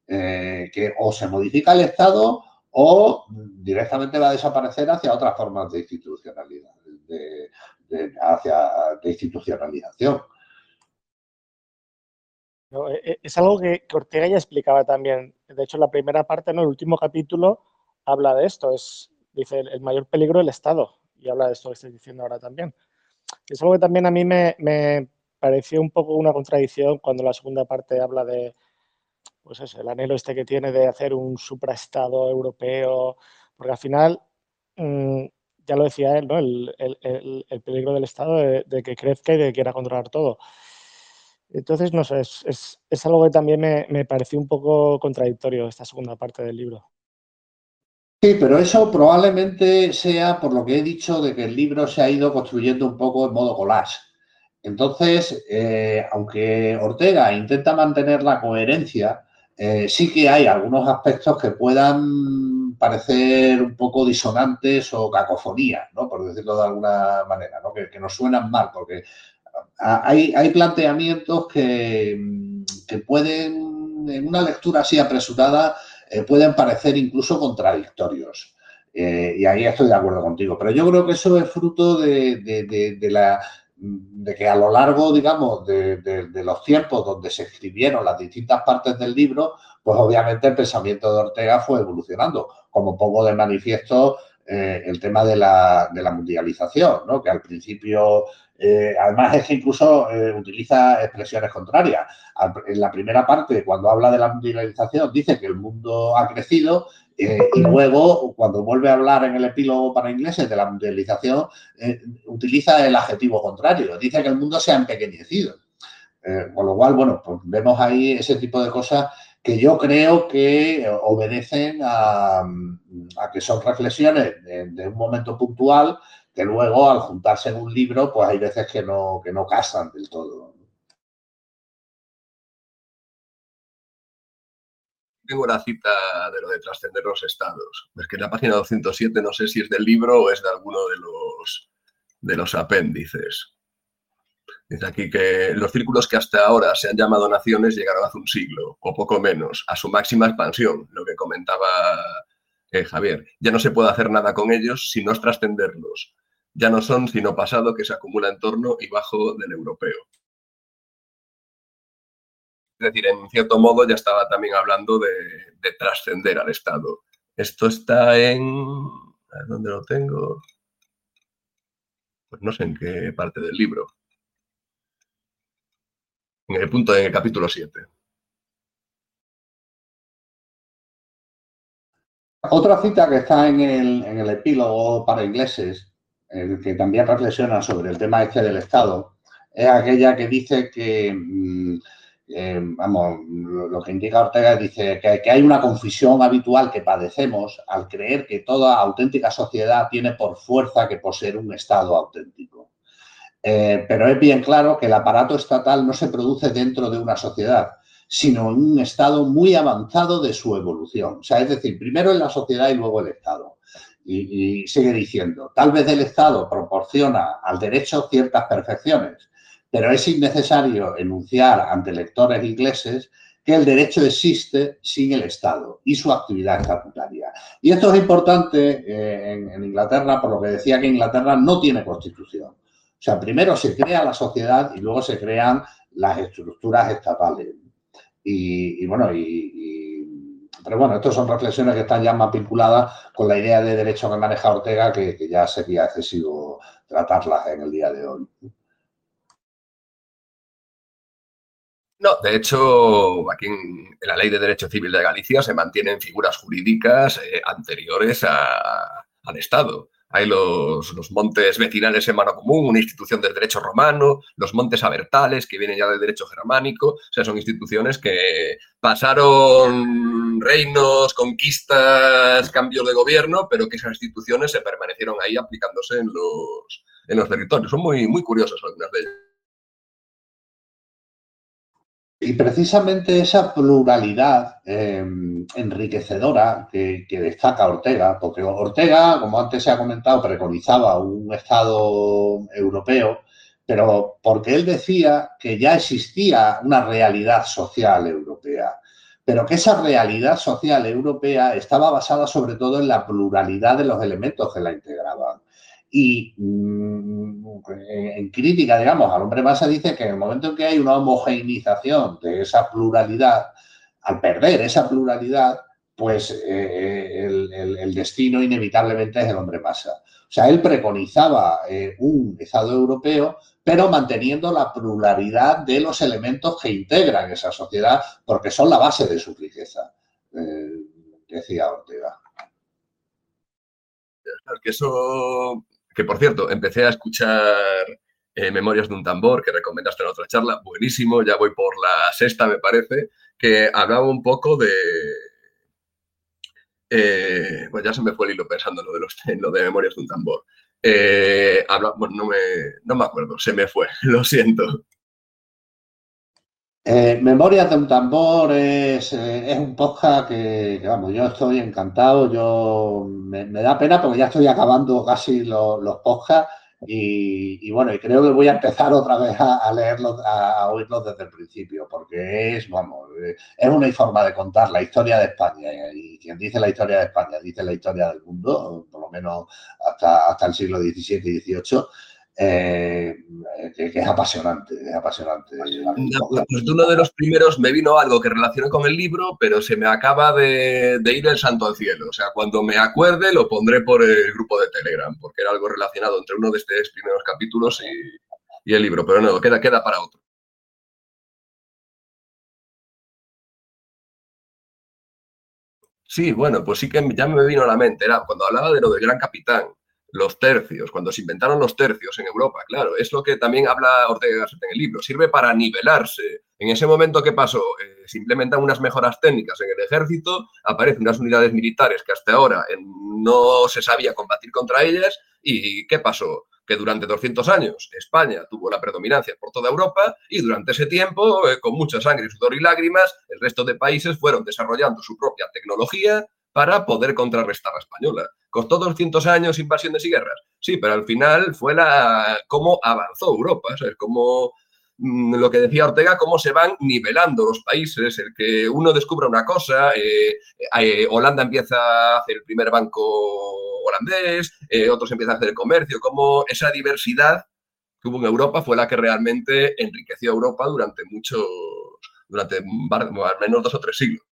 eh, que o se modifica el Estado o directamente va a desaparecer hacia otras formas de institucionalidad, de, hacia de institucionalización. Eh, eh, es algo que, Ortega ya explicaba también. De hecho, la primera parte, ¿no? el último capítulo, habla de esto. Es, dice, el, mayor peligro del Estado. Y habla de esto que estoy diciendo ahora también. Es algo que también a mí me, pareció un poco una contradicción cuando la segunda parte habla de, pues eso, el anhelo este que tiene de hacer un supraestado europeo, porque al final, mm, ya lo decía él, ¿no? El, peligro del Estado de, que crezca y de que quiera controlar todo. Entonces, no sé, es, algo que también me, me, pareció un poco contradictorio esta segunda parte del libro. Sí, pero eso probablemente sea por lo que he dicho de que el libro se ha ido construyendo un poco en modo collage. Entonces, eh, aunque Ortega intenta mantener la coherencia, eh, sí que hay algunos aspectos que puedan parecer un poco disonantes o cacofonías, ¿no? por decirlo de alguna manera, ¿no? que, nos suenan mal, porque hay, planteamientos que, pueden, en una lectura así apresurada, eh, pueden parecer incluso contradictorios. y ahí estoy de acuerdo contigo. Pero yo creo que eso es fruto de la de que a lo largo, digamos, de, los tiempos donde se escribieron las distintas partes del libro, pues obviamente el pensamiento de Ortega fue evolucionando, como pongo de manifiesto eh, el tema de la, de la mundialización, ¿no? que al principio eh, además es que incluso eh, utiliza expresiones contrarias. En la primera parte, cuando habla de la mundialización, dice que el mundo ha crecido eh, y luego, cuando vuelve a hablar en el epílogo para ingleses de la mundialización, utiliza el adjetivo contrario. Dice que el mundo se ha empequeñecido. con lo cual, bueno, pues vemos ahí ese tipo de cosas que yo creo que obedecen a, que son reflexiones de un momento puntual que luego al juntarse en un libro, pues hay veces que no, que no casan del todo. Tengo una cita de lo de trascender los estados. Es que en la página 207 no sé si es del libro o es de alguno de los, de los apéndices. Dice aquí que los círculos que hasta ahora se han llamado naciones llegaron hace un siglo, o poco menos, a su máxima expansión, lo que comentaba eh, Javier. Ya no se puede hacer nada con ellos si no es trascenderlos ya no son sino pasado que se acumula en torno y bajo del europeo. Es decir, en cierto modo ya estaba también hablando de, trascender al Estado. Esto está en... ¿Dónde lo tengo? Pues no sé en qué parte del libro. En el punto, en el capítulo 7. Otra cita que está en el, en el epílogo para ingleses que también reflexiona sobre el tema este del Estado, es aquella que dice que, mm, eh, vamos, lo que indica Ortega dice que, hay una confusión habitual que padecemos al creer que toda auténtica sociedad tiene por fuerza que poseer un Estado auténtico. Eh, pero es bien claro que el aparato estatal no se produce dentro de una sociedad, sino en un estado muy avanzado de su evolución. O sea, es decir, primero en la sociedad y luego el Estado. Y, sigue diciendo, tal vez el Estado proporciona al derecho ciertas perfecciones, pero es innecesario enunciar ante lectores ingleses que el derecho existe sin el Estado y su actividad estatutaria. Y esto es importante eh, en, Inglaterra, por lo que decía que Inglaterra no tiene constitución. O sea, primero se crea la sociedad y luego se crean las estructuras estatales. Y, bueno, y pero bueno, estas son reflexiones que están ya más vinculadas con la idea de derecho que maneja Ortega, que, ya sería excesivo tratarlas en el día de hoy. No, de hecho, aquí en, la Ley de Derecho Civil de Galicia se mantienen figuras jurídicas eh, anteriores al Estado. Hay los, montes vecinales en mano común, una institución del derecho romano, los montes abertales, que vienen ya del derecho germánico. O sea, son instituciones que pasaron reinos, conquistas, cambios de gobierno, pero que esas instituciones se permanecieron ahí aplicándose en los, en los territorios. Son muy, muy curiosas algunas de ellas. Y precisamente esa pluralidad eh, enriquecedora que, destaca Ortega, porque Ortega, como antes se ha comentado, preconizaba un Estado europeo, pero porque él decía que ya existía una realidad social europea, pero que esa realidad social europea estaba basada sobre todo en la pluralidad de los elementos que la integraban. Y mm, en crítica, digamos, al hombre masa dice que en el momento en que hay una homogeneización de esa pluralidad, al perder esa pluralidad, pues eh, el, destino inevitablemente es el hombre masa. O sea, él preconizaba eh, un Estado europeo, pero manteniendo la pluralidad de los elementos que integran esa sociedad, porque son la base de su riqueza, eh, decía Ortega. Que eso que por cierto, empecé a escuchar eh, Memorias de un tambor, que recomendaste en otra charla, buenísimo, ya voy por la sexta, me parece, que hablaba un poco de... Eh, pues ya se me fue el hilo pensando en lo de, los, lo de Memorias de un tambor. Eh, bueno, no me, no me acuerdo, se me fue, lo siento. Eh, Memorias de un tambor es, eh, un podcast que, vamos, yo estoy encantado, yo me, da pena porque ya estoy acabando casi los, podcasts y, bueno, y creo que voy a empezar otra vez a, leerlos, a, oírlos desde el principio, porque es, vamos, eh, es una forma de contar la historia de España y quien dice la historia de España dice la historia del mundo, por lo menos hasta, hasta el siglo XVII y XVIII eh, que, es apasionante, es apasionante. Pues, pues de uno de los primeros me vino algo que relacioné con el libro, pero se me acaba de, ir el santo al cielo. O sea, cuando me acuerde lo pondré por el grupo de Telegram, porque era algo relacionado entre uno de estos primeros capítulos y, y el libro, pero no, queda, queda para otro. Sí, bueno, pues sí que ya me vino a la mente. Era cuando hablaba de lo del gran capitán, los tercios, cuando se inventaron los tercios en Europa, claro, es lo que también habla Ortega Gasset en el libro, sirve para nivelarse. En ese momento, ¿qué pasó? Eh, se implementan unas mejoras técnicas en el ejército, aparecen unas unidades militares que hasta ahora eh, no se sabía combatir contra ellas, ¿y qué pasó? que durante 200 años España tuvo la predominancia por toda Europa y durante ese tiempo, eh, con mucha sangre, sudor y lágrimas, el resto de países fueron desarrollando su propia tecnología para poder contrarrestar a la española. ¿Costó 200 años invasiones y guerras? Sí, pero al final fue la cómo avanzó Europa, ¿sabes? Cómo mm, lo que decía Ortega, cómo se van nivelando los países, el que uno descubra una cosa, eh, eh, Holanda empieza a hacer el primer banco holandés, eh, otros empiezan a hacer el comercio, cómo esa diversidad que hubo en Europa fue la que realmente enriqueció a Europa durante muchos, durante al menos dos o tres siglos.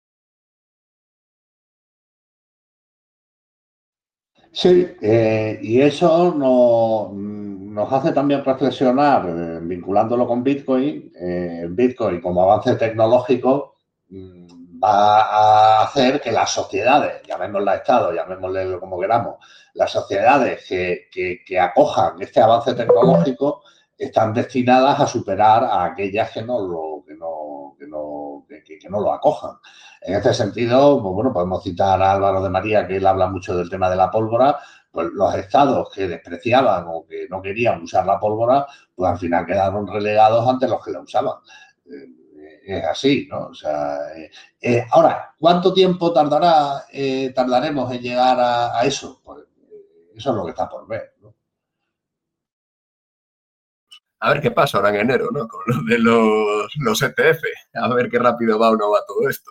Sí, eh, y eso nos hace también reflexionar, eh, vinculándolo con Bitcoin, eh, Bitcoin como avance tecnológico mm, va a hacer que las sociedades, llamémosla Estado, llamémosle como queramos, las sociedades que, que acojan este avance tecnológico están destinadas a superar a aquellas que no lo, que no, que no, que no lo acojan. En este sentido, pues bueno, podemos citar a Álvaro de María, que él habla mucho del tema de la pólvora, pues los estados que despreciaban o que no querían usar la pólvora, pues al final quedaron relegados ante los que la usaban. Eh, es así, ¿no? O sea, eh, eh, ahora, ¿cuánto tiempo tardará, tardaremos en llegar a, eso? Pues eso es lo que está por ver, ¿no? A ver qué pasa ahora en enero, ¿no? Con lo de los, los ETF. A ver qué rápido va o no va todo esto.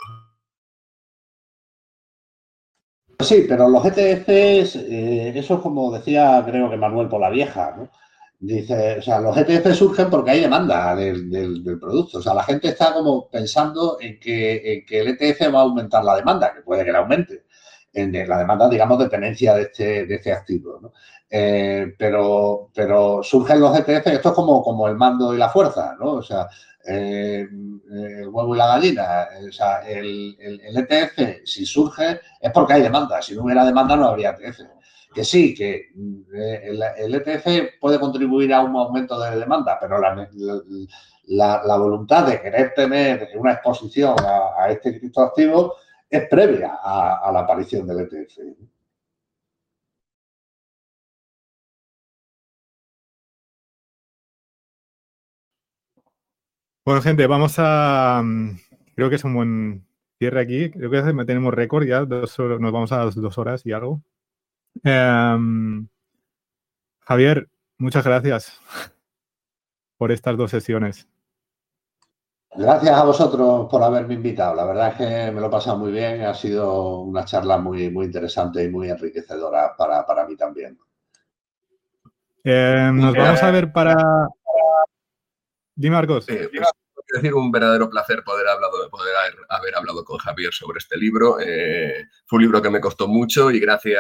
Sí, pero los ETFs, eh, eso es como decía, creo que Manuel por la vieja, ¿no? Dice, o sea, los ETFs surgen porque hay demanda del, producto. O sea, la gente está como pensando en que, el ETF va a aumentar la demanda, que puede que la aumente, en la demanda, digamos, de tenencia de este, de este activo. Eh, pero, pero surgen los ETFs, esto es como, como el mando y la fuerza, ¿no? O sea, eh, el huevo y la gallina. O sea, el, ETF, si surge, es porque hay demanda. Si no hubiera demanda, no habría ETF. Que sí, que eh, el, ETF puede contribuir a un aumento de demanda, pero la, voluntad de querer tener una exposición a, este criptoactivo es previa a la aparición del ETF. Bueno, gente, vamos a. Mm, creo que es un buen cierre aquí. Creo que tenemos récord ya. nos vamos a las dos horas y algo. Em, Javier, muchas gracias por estas dos sesiones. Gracias a vosotros por haberme invitado. La verdad es que me lo he pasado muy bien. Ha sido una charla muy, muy interesante y muy enriquecedora para, mí también. Em, nos vamos a ver para, Dime, Marcos. Eh, pues, decir, un verdadero placer poder, haber, hablado con Javier sobre este libro. Eh, fue un libro que me costó mucho y gracias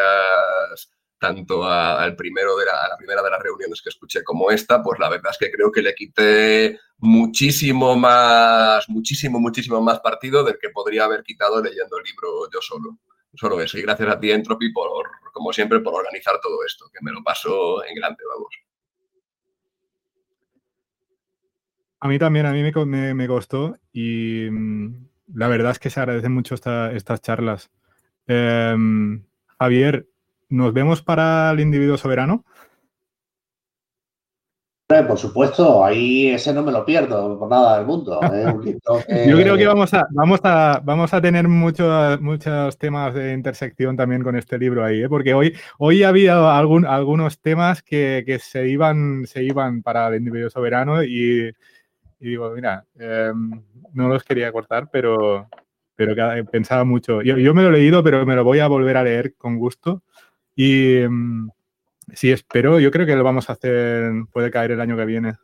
tanto a la primera de las reuniones que escuché como esta, pues la verdad es que creo que le quité muchísimo más, muchísimo, muchísimo más partido del que podría haber quitado leyendo el libro yo solo. Solo eso. Y gracias a ti, Entropy, por, como siempre, por organizar todo esto, que me lo paso en grande, vamos. A mí también, a mí me, costó y mm, la verdad es que se agradecen mucho estas charlas. Em, Javier, ¿nos vemos para el individuo soberano? Por supuesto, ahí ese no me lo pierdo por nada del mundo. ¿eh? Yo creo que vamos a, vamos a, vamos a tener muchos, muchos temas de intersección también con este libro ahí, ¿eh? porque hoy, hoy había algún, algunos temas que, que, se, iban, se iban para el individuo soberano y, y digo, mira, em, no los quería cortar, pero, pero pensaba mucho. Yo, yo, me lo he leído, pero me lo voy a volver a leer con gusto. Y, em, sí, espero, yo creo que lo vamos a hacer, puede caer el año que viene.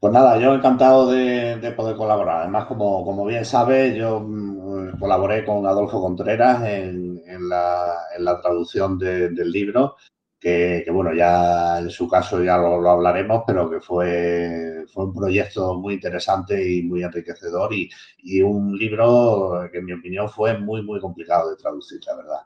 Pues nada, yo encantado de, poder colaborar. Además, como, como bien sabes, yo mm, colaboré con Adolfo Contreras en, la, traducción del libro, que, bueno, ya en su caso ya lo, hablaremos, pero que fue, fue un proyecto muy interesante y muy enriquecedor y, un libro que en mi opinión fue muy, muy complicado de traducir, la verdad.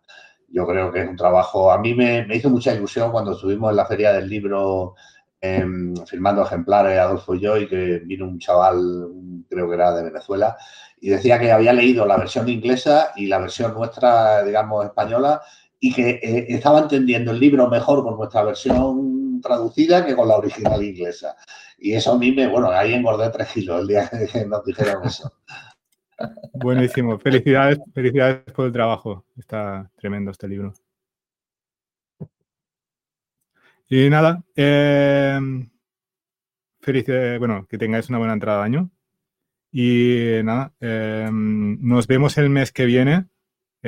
Yo creo que es un trabajo, a mí me, me hizo mucha ilusión cuando estuvimos en la feria del libro Em, firmando ejemplares, Adolfo y yo, y que vino un chaval, creo que era de Venezuela, y decía que había leído la versión inglesa y la versión nuestra, digamos, española, y que eh, estaba entendiendo el libro mejor con nuestra versión traducida que con la original inglesa. Y eso a mí me, bueno, ahí engordé tres kilos el día que nos dijeron eso. Buenísimo. Felicidades, felicidades por el trabajo. Está tremendo este libro. Y nada, eh, bueno, que tengáis una buena entrada de año. Y nada, eh, nos vemos el mes que viene.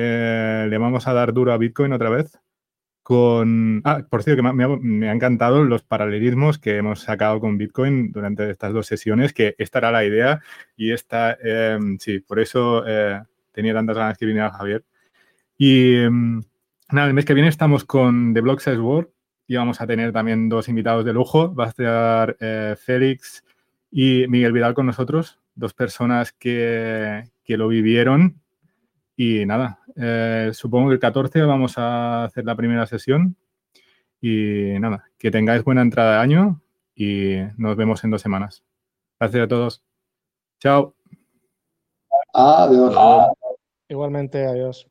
Le vamos a dar duro a Bitcoin otra vez. Con. Ah, por cierto, que me, me, ha, encantado los paralelismos que hemos sacado con Bitcoin durante estas dos sesiones, que esta era la idea y esta, sí, por eso tenía tantas ganas que viniera Javier. Y nada, el mes que viene estamos con The Block Size World y vamos a tener también dos invitados de lujo. Va a estar eh, Félix y Miguel Vidal con nosotros, dos personas que, lo vivieron. Y nada, eh, supongo que el 14 vamos a hacer la primera sesión. Y nada, que tengáis buena entrada de año y nos vemos en dos semanas. Gracias a todos. Chao. Adiós. Igualmente, adiós.